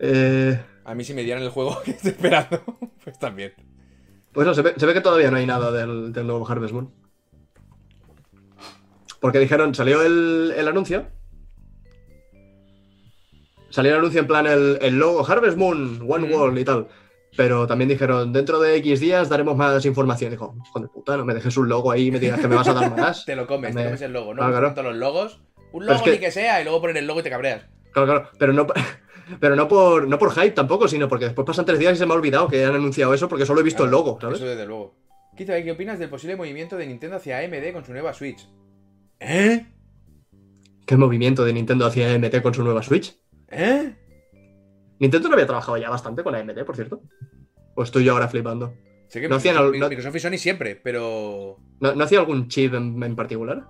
Eh, A mí si me dieran el juego <laughs> que estoy esperando, <laughs> pues también. pues no, se ve, se ve que todavía no hay nada del, del nuevo Harvest Moon. Porque dijeron, salió el, el anuncio. Salió el anuncio en plan el, el logo Harvest Moon, One Mm. World y tal. Pero también dijeron, dentro de X días daremos más información. Dijo, joder puta, no me dejes un logo ahí y me digas que me vas a dar más. <laughs> Te lo comes, Me- te comes el logo, ¿no? Ah, claro. los logos. Un logo es que- ni que sea, y luego ponen el logo y te cabreas. Claro, claro, pero no, <laughs> pero no por, no por hype tampoco, sino porque después pasan tres días y se me ha olvidado que han anunciado eso porque solo he visto el logo, ¿sabes? Eso desde luego. Quizá, ¿qué opinas del posible movimiento de Nintendo hacia AMD con su nueva Switch? ¿Eh? ¿Qué movimiento de Nintendo hacia AMD con su nueva Switch? ¿Eh? Nintendo no había trabajado ya bastante con AMD, por cierto. ¿O estoy yo ahora flipando? Sé que No hacían Microsoft, al- no- Microsoft y Sony siempre, pero. ¿No, no hacía algún chip en, en particular?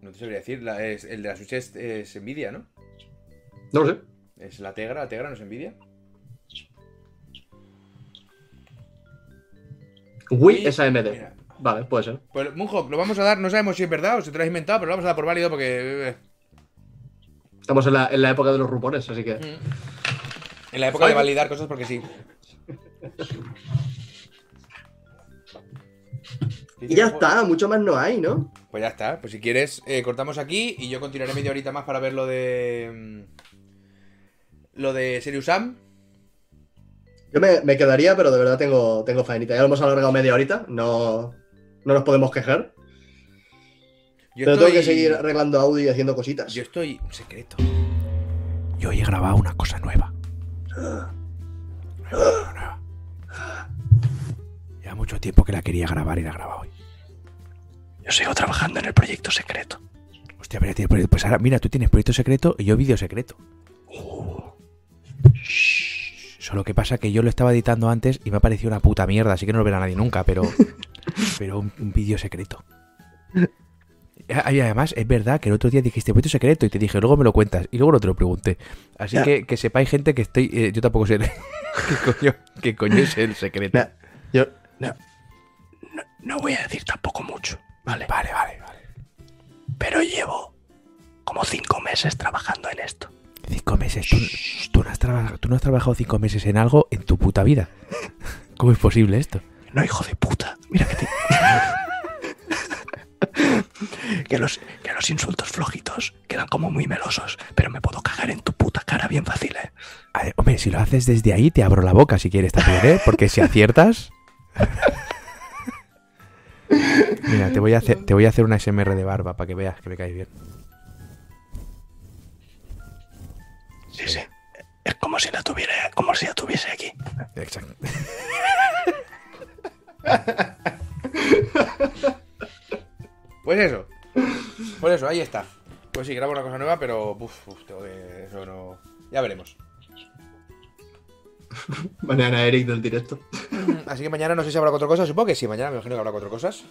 No te sabría decir. la- es- el de la Switch es, es Nvidia, ¿no? No lo sé. Es la Tegra, la Tegra no es Nvidia. Wii Y- es AMD. mira, Vale, puede ser. Pues Moonhawk, lo vamos a dar, no sabemos si es verdad o si te lo has inventado, pero lo vamos a dar por válido porque. Estamos en la, en la época de los rumores, así que. En la época de validar cosas porque sí. Y ya está, mucho más no hay, ¿no? Pues ya está. Pues si quieres, eh, cortamos aquí y yo continuaré media horita más para ver lo de. mm, Lo de Serious Sam. Yo me, me quedaría, pero de verdad tengo, tengo faenita. Ya lo hemos alargado media horita, no, no nos podemos quejar. Yo pero estoy... tengo que seguir arreglando audio y haciendo cositas. Yo estoy. Un secreto. Yo hoy he grabado una cosa nueva. Nueva, nueva, nueva. Ya mucho tiempo que la quería grabar y la he grabado hoy. Yo sigo trabajando en el proyecto secreto. Hostia, pero tiene proyecto- pues ahora, mira, tú tienes proyecto secreto y yo vídeo secreto. Solo que pasa que yo lo estaba editando antes y me ha parecido una puta mierda, así que no lo verá nadie nunca, pero. <laughs> pero un, un vídeo secreto. Ah, Y además, es verdad que el otro día dijiste proyecto secreto y te dije, luego me lo cuentas, y luego no te lo pregunté. Así que que sepáis, gente, que estoy. eh, yo tampoco sé <laughs> qué coño, qué coño es el secreto. Mira, yo. No, no, no voy a decir tampoco mucho, ¿vale? Vale, vale, vale. Pero llevo como cinco meses trabajando en esto. Cinco meses. Tú, tú no has tú no has trabajado cinco meses en algo en tu puta vida. <laughs> ¿Cómo es posible esto? No, hijo de puta. Mira que te. <laughs> que, los, que los insultos flojitos quedan como muy melosos, pero me puedo cagar en tu puta cara bien fácil, ¿eh? A ver, hombre, si lo haces desde ahí, te abro la boca si quieres también, ¿eh? Porque si aciertas. <laughs> Mira, te voy a hacer, te voy a hacer una SMR de barba para que veas que me caes bien. Sí, sí. Es como si la tuviera, como si la tuviese aquí. Exacto. <laughs> Pues eso. Pues eso, ahí está. Pues sí, grabo una cosa nueva, pero. Uf, uf, tengo que- eso no. Ya veremos. <laughs> Mañana Eric del directo. Así que mañana no sé si habrá cuatro cosas. Supongo que sí, mañana me imagino que habrá cuatro cosas.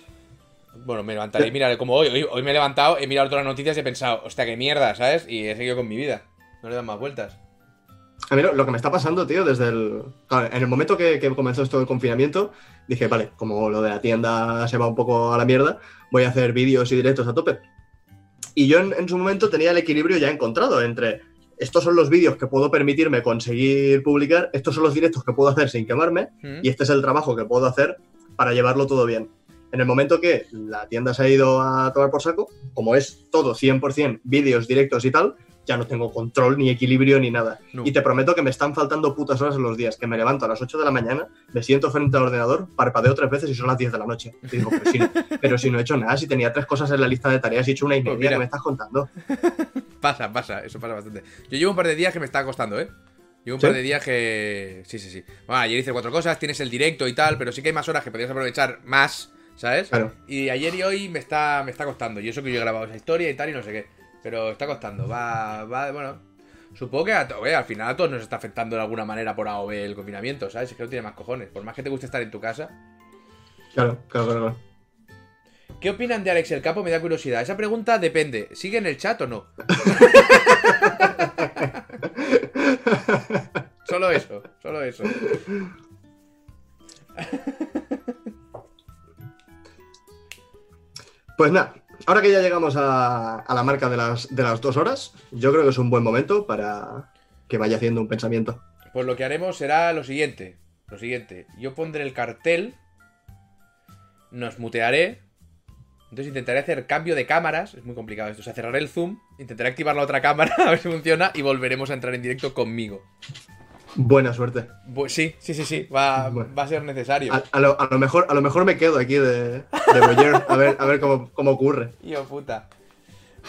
Bueno, me levantaré. Mira, como hoy, hoy, hoy me he levantado, he mirado todas las noticias y he pensado, hostia, qué mierda, ¿sabes? Y he seguido con mi vida. No le dan más vueltas. A mí lo, lo que me está pasando, tío, desde el. claro, en el momento que, que comenzó esto del confinamiento, dije, vale, como lo de la tienda se va un poco a la mierda, voy a hacer vídeos y directos a tope. Y yo en, en su momento tenía el equilibrio ya encontrado entre estos son los vídeos que puedo permitirme conseguir publicar, estos son los directos que puedo hacer sin quemarme, ¿Mm? y este es el trabajo que puedo hacer para llevarlo todo bien. En el momento que la tienda se ha ido a tomar por saco, como es todo 100% vídeos, directos y tal, ya no tengo control, ni equilibrio, ni nada. No. Y te prometo que me están faltando putas horas en los días, que me levanto a las 8 de la mañana, me siento frente al ordenador, parpadeo tres veces y son las 10 de la noche. Y digo, pero si, <laughs> pero si no he hecho nada, si tenía tres cosas en la lista de tareas y he hecho una y Pues media, mira. ¿qué me estás contando? <laughs> Pasa, pasa, eso pasa bastante. Yo llevo un par de días que me está costando, ¿eh? Llevo un ¿Sí? par de días que. Sí, sí, sí. Bueno, ayer hice cuatro cosas, tienes el directo y tal, pero sí que hay más horas que podrías aprovechar más, ¿sabes? Claro. Y ayer y hoy me está, me está costando. Y eso que yo he grabado esa historia y tal, y no sé qué. Pero está costando. Va, va, bueno. Supongo que a to- eh, al final a todos nos está afectando de alguna manera por AOV el confinamiento, ¿sabes? Es que no tiene más cojones. Por más que te guste estar en tu casa. Claro, claro, claro. claro. ¿Qué opinan de Alex el Capo? Me da curiosidad. Esa pregunta depende. ¿Sigue en el chat o no? <laughs> solo eso, solo eso. Pues nada, ahora que ya llegamos a, la marca de las, de las dos horas, yo creo que es un buen momento para que vaya haciendo un pensamiento. Pues lo que haremos será lo siguiente. Lo siguiente. Yo pondré el cartel. Nos mutearé. Entonces intentaré hacer cambio de cámaras. Es muy complicado esto. O sea, cerraré el zoom. Intentaré activar la otra cámara <laughs> a ver si funciona. Y volveremos a entrar en directo conmigo. Buena suerte. Sí, sí, sí, sí. Va, Bueno. va a ser necesario. A, a lo, a lo mejor, a lo mejor me quedo aquí de, de a ver, a ver cómo, cómo ocurre. Hijo puta.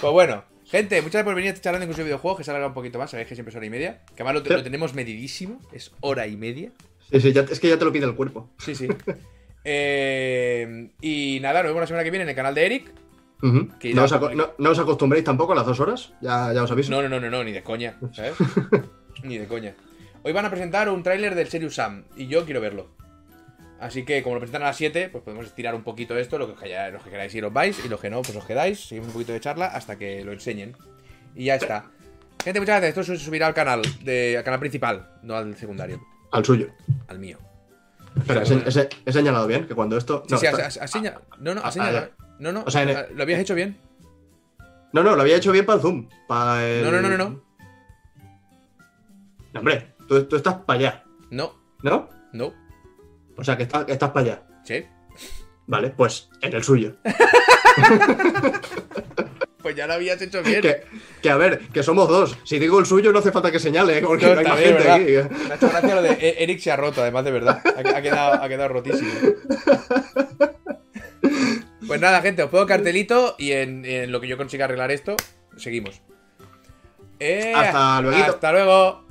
Pues bueno, gente, muchas gracias por venir a esta charlando incluso de videojuegos, que se alarga un poquito más, sabéis que siempre es hora y media. Que además lo, Sí. lo tenemos medidísimo, es hora y media. Sí, sí, ya- es que ya te lo pide el cuerpo. Sí, sí. <laughs> Eh, y nada, nos vemos la semana que viene en el canal de Eric. Ujú. Que no, ya- os aco- no- no os acostumbréis tampoco a las dos horas, ya, ya os aviso. No, no, no, no, no, ni de coña, <laughs> ¿sabes? <laughs> ni de coña. Hoy van a presentar un tráiler del Serious Sam y yo quiero verlo. Así que como lo presentan a las 7, pues podemos estirar un poquito esto, lo que, os- los que queráis ir os vais y los que no, pues os quedáis, seguimos un poquito de charla hasta que lo enseñen. Y ya está. Gente, muchas gracias. Esto se subirá al canal, de, al canal principal, no al secundario, Al suyo. al mío. Espera, he, se- he se- he señalado bien que cuando esto. No, sí, está- has- has- has seña- No, no, has Ah, ah, señalado. No, no, O sea, en el- ah, lo habías hecho bien. no, no, lo había hecho bien para el zoom. Para el... No, no, no, no, no. No, hombre, tú, tú estás para allá, No, ¿no? no. O sea, que, estás para allá. Sí. Vale, pues en el suyo. <laughs> Pues ya lo habías hecho bien. Que, que a ver, que somos dos. Si digo el suyo, no hace falta que señale, ¿eh? porque No, no, hay más gente ¿verdad? aquí. ¿eh? Me ha hecho gracia lo de E- Eric se ha roto, además de verdad. Ha, ha quedado, ha quedado rotísimo. Pues nada, gente, os pongo cartelito y en, en lo que yo consiga arreglar esto, seguimos. Eh, Hasta lueguito. Hasta luego.